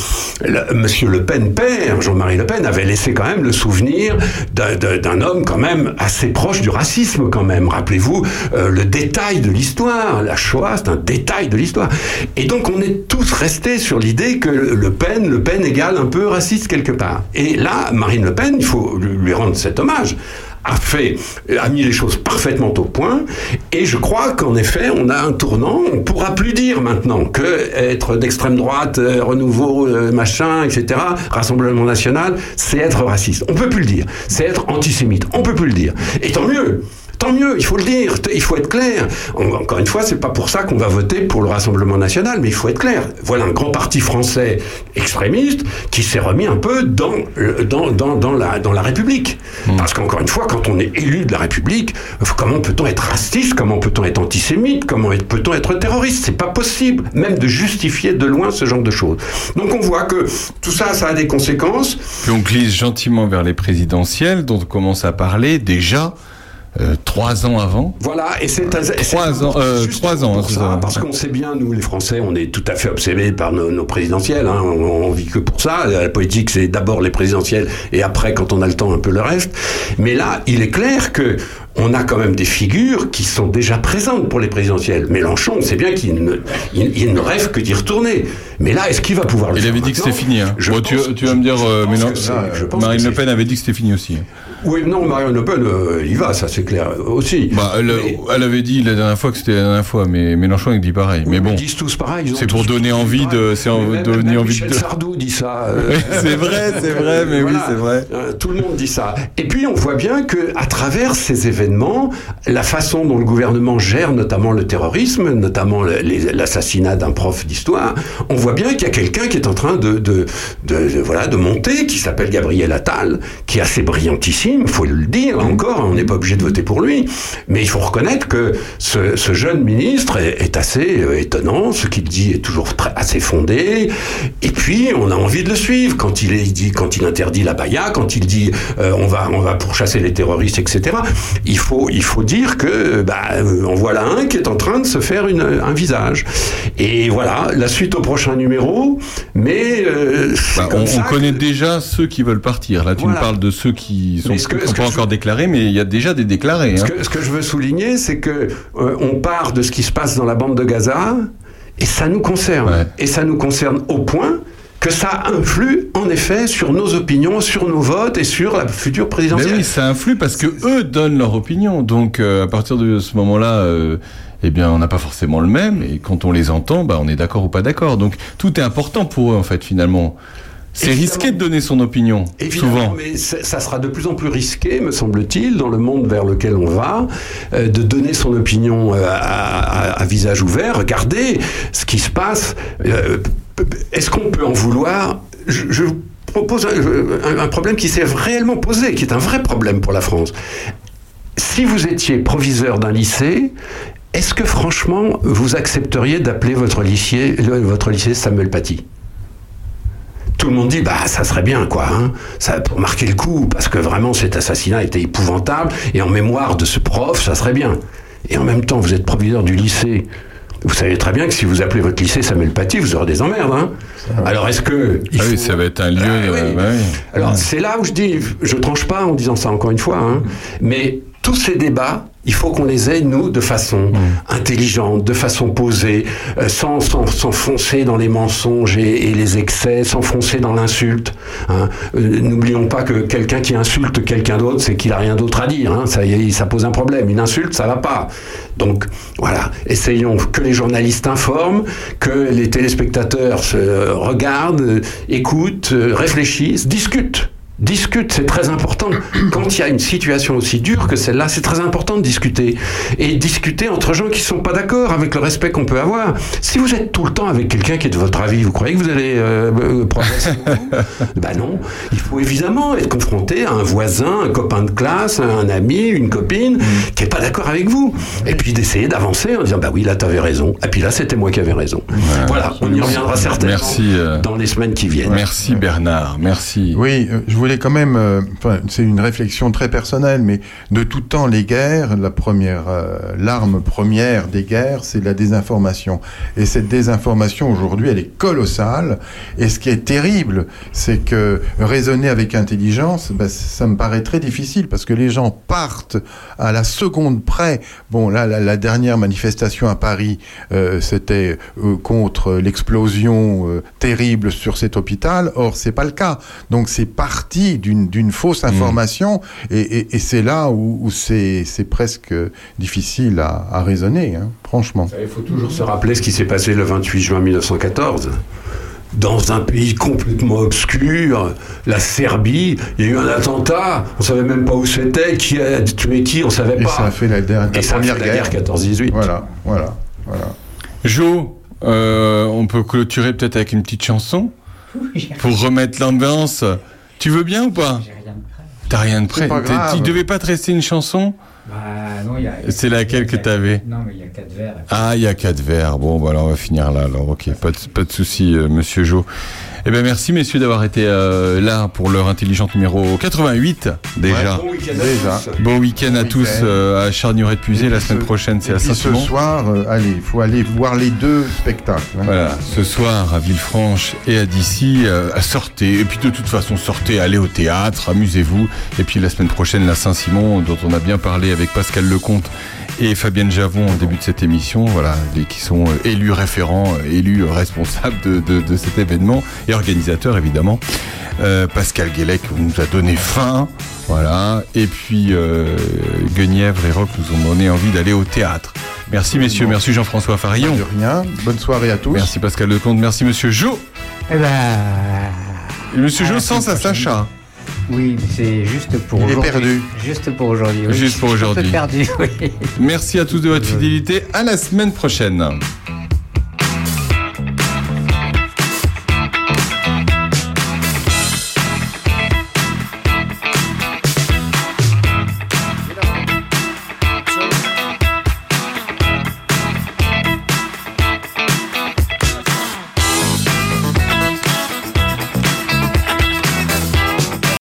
le- Monsieur Le Pen père, Jean-Marie Le Pen, avait laissé quand même le souvenir d'un- homme quand même assez proche du racisme quand même. Rappelez-vous euh, le détail de l'histoire, la Shoah, c'est un détail de l'histoire. Et donc on est tous restés sur l'idée que Le Pen, Le Pen égale un peu raciste quelque part. Et là, Marine Le Pen, il faut lui rendre cet hommage a fait, a mis les choses parfaitement au point, et je crois qu'en effet, on a un tournant. On pourra plus dire maintenant que être d'extrême droite, euh, renouveau, euh, machin, etc., Rassemblement national, c'est être raciste. On peut plus le dire. C'est être antisémite. On peut plus le dire. Et tant mieux. Tant mieux, il faut le dire, il faut être clair. En- Encore une fois, c'est pas pour ça qu'on va voter pour le Rassemblement national, mais il faut être clair. Voilà un grand parti français extrémiste qui s'est remis un peu dans, dans, dans, dans la, dans la République. Parce qu'encore une fois, quand on est élu de la République, comment peut-on être raciste Comment peut-on être antisémite Comment peut-on être terroriste? C'est pas possible, même de justifier de loin ce genre de choses. Donc on voit que tout ça, ça a des conséquences. Puis on glisse gentiment vers les présidentielles, dont on commence à parler déjà euh, trois ans avant. Voilà, et c'est c'est Trois ans, euh, trois ans, pour c'est ça, parce qu'on sait bien, nous les Français, on est tout à fait obsédés par nos, nos présidentielles. hein. on, on vit que pour ça. La politique, c'est d'abord les présidentielles et après, quand on a le temps, un peu le reste. Mais là, il est clair que on a quand même des figures qui sont déjà présentes pour les présidentielles. Mélenchon, on sait bien qu'il ne, il, il ne rêve que d'y retourner. Mais là, est-ce qu'il va pouvoir le Il faire avait dit que c'était fini. Hein. Je Bon, tu, pense- tu vas me dire, euh, c'est- pense Marine Le c'est Pen avait dit que c'était fini aussi. Oui, non, Marine Le Pen, euh, il y va, ça c'est clair aussi. Bah, elle, elle avait dit la dernière fois que c'était la dernière fois, mais Mélenchon il dit pareil. mais bon, Ils disent tous pareil. c'est pour donner envie de, c'est donner envie Michel de. Sardou dit ça. euh, c'est vrai, c'est vrai, mais oui, c'est vrai. Euh, Tout le monde dit ça. Et puis on voit bien que à travers ces événements, la façon dont le gouvernement gère notamment le terrorisme, notamment l'assassinat d'un prof d'histoire, on voit bien qu'il y a quelqu'un qui est en train de, de, de- de- voilà de monter, qui s'appelle Gabriel Attal, qui est assez brillantissime, faut le dire encore. On n'est pas obligé de voter pour lui, mais il faut reconnaître que ce, ce jeune ministre est, est assez euh, étonnant. Ce qu'il dit est toujours très- assez fondé. Et puis on a envie de le suivre quand il, est, il dit, quand il interdit la baya, quand il dit euh, on va on va pourchasser les terroristes, etc. Il faut il faut dire que bah, euh, en voilà un qui est en train de se faire une, un visage. Et voilà la suite au prochain numéro. Mais euh, Bah, on, connaît déjà ceux qui veulent partir. Là, tu Voilà. me parles de ceux qui sont, ce que- ce que pas je- encore déclarés, mais il y a déjà des déclarés. Ce hein. que, ce que je veux souligner, c'est que euh, on part de ce qui se passe dans la bande de Gaza et ça nous concerne. Et ça nous concerne au point que ça influe en effet sur nos opinions, sur nos votes et sur la future Mais présidentielle. oui, ça influe parce que eux donnent leur opinion. Donc euh, à partir de ce moment-là, euh, eh bien, on n'a pas forcément le même. Et quand on les entend, bah, on est d'accord ou pas d'accord. Donc tout est important pour eux en fait finalement. C'est risqué de donner son opinion, Évidemment, souvent. mais ça sera de plus en plus risqué, me semble-t-il, dans le monde vers lequel on va, euh, de donner son opinion euh, à, à- à visage ouvert. Regardez ce qui se passe. Euh, Est-ce qu'on peut en vouloir? Je, je on pose un, problème qui s'est réellement posé, qui est un vrai problème pour la France. Si vous étiez proviseur d'un lycée, est-ce que franchement vous accepteriez d'appeler votre lycée, votre lycée Samuel Paty? Tout le monde dit bah ça serait bien quoi hein, ça pour marquer le coup parce que vraiment cet assassinat était épouvantable et en mémoire de ce prof ça serait bien et en même temps vous êtes proviseur du lycée vous savez très bien que si vous appelez votre lycée Samuel Paty vous aurez des emmerdes hein. alors est-ce que il Ah oui, ça va être un lieu. Ah oui. euh, bah oui. alors c'est là où je dis, je tranche pas en disant ça encore une fois, hein, mais tous ces débats, il faut qu'on les ait, nous, de façon intelligente, de façon posée, euh, sans, sans, sans foncer dans les mensonges et, et les excès, sans foncer dans l'insulte. hein. Euh, N'oublions pas que quelqu'un qui insulte quelqu'un d'autre, c'est qu'il a rien d'autre à dire. hein. Ça, y est, ça pose un problème. Une insulte, ça va pas. Donc voilà, essayons que les journalistes informent, que les téléspectateurs se regardent, écoutent, euh, réfléchissent, discutent. Discutent, c'est très important. Quand il y a une situation aussi dure que celle-là, c'est très important de discuter. Et discuter entre gens qui ne sont pas d'accord, avec le respect qu'on peut avoir. Si vous êtes tout le temps avec quelqu'un qui est de votre avis, vous croyez que vous allez euh, euh, progresser Ben non. Il faut évidemment être confronté à un voisin, un copain de classe, un ami, une copine qui n'est pas d'accord avec vous. Et puis d'essayer d'avancer en disant Bah oui, là, tu avais raison. Et puis là, c'était moi qui avais raison. voilà, on y reviendra certainement Merci, euh, dans les semaines qui viennent. Merci Bernard, merci. Oui, euh, je voulais quand même, euh, c'est une réflexion très personnelle, mais de tout temps, les guerres, la première, euh, l'arme première des guerres, c'est la désinformation. Et cette désinformation, aujourd'hui, elle est colossale. Et ce qui est terrible, c'est que raisonner avec intelligence, ben, ça me paraît très difficile, parce que les gens partent à la seconde près. Bon, là, la, dernière manifestation à Paris, euh, c'était contre l'explosion terrible sur cet hôpital. Or, c'est pas le cas. Donc, c'est parti d'une d'une fausse information, et, et- et c'est là où, où c'est presque difficile à, à raisonner, hein, franchement. Il faut toujours se rappeler ce qui s'est passé le 28 juin 1914. Dans un pays complètement obscur, la Serbie, il y a eu un attentat, on savait même pas où c'était, qui a tué qui, on savait Et pas. ça a fait la, la Et ça a première fait la guerre guerre. 14-18. Voilà, voilà, voilà. Jo, euh, on peut clôturer peut-être avec une petite chanson pour remettre l'ambiance. Tu veux bien ou pas T'as rien de prêt. C'est pas T'es- grave. Tu devais pas te rester une chanson Bah, non, il y a- C'est laquelle que t'avais Non, mais il y a quatre verres. Ah, il y a quatre verres. Bon, bah alors on va finir là. Alors, ok, pas de, pas de souci, euh, Monsieur Jo. Eh ben merci messieurs d'avoir été euh, là pour l'heure intelligente numéro 88 déjà. Ouais, bon week-end à tous. Bon à tous euh, à Puisé. La semaine prochaine c'est à puis ce Saint-Simon. soir, euh, allez, il faut aller voir les deux spectacles. hein. Voilà, ce soir à Villefranche et à Dissy, euh, sortez. Et puis de toute façon, sortez, allez au théâtre, amusez-vous. Et puis la semaine prochaine, la Saint-Simon, dont on a bien parlé avec Pascal Lecomte et Fabienne Javon au début de cette émission, voilà, les- qui sont euh, élus référents, euh, élus responsables de, de- de cet événement et organisateurs évidemment. Euh, Pascal Guélec nous a donné faim, voilà. Et puis euh, Guenièvre et Rock nous ont donné envie d'aller au théâtre. Merci messieurs, merci Jean-François Farillon. De rien. Bonne soirée à tous. Merci Pascal Lecomte, merci Monsieur Jo. Eh ben. Et Monsieur à Jo sans prochaine. Sacha. Oui, c'est juste pour Il est aujourd'hui. perdu. Juste pour aujourd'hui. oui. Juste pour aujourd'hui. perdu, oui. Merci à tous de votre fidélité. À la semaine prochaine.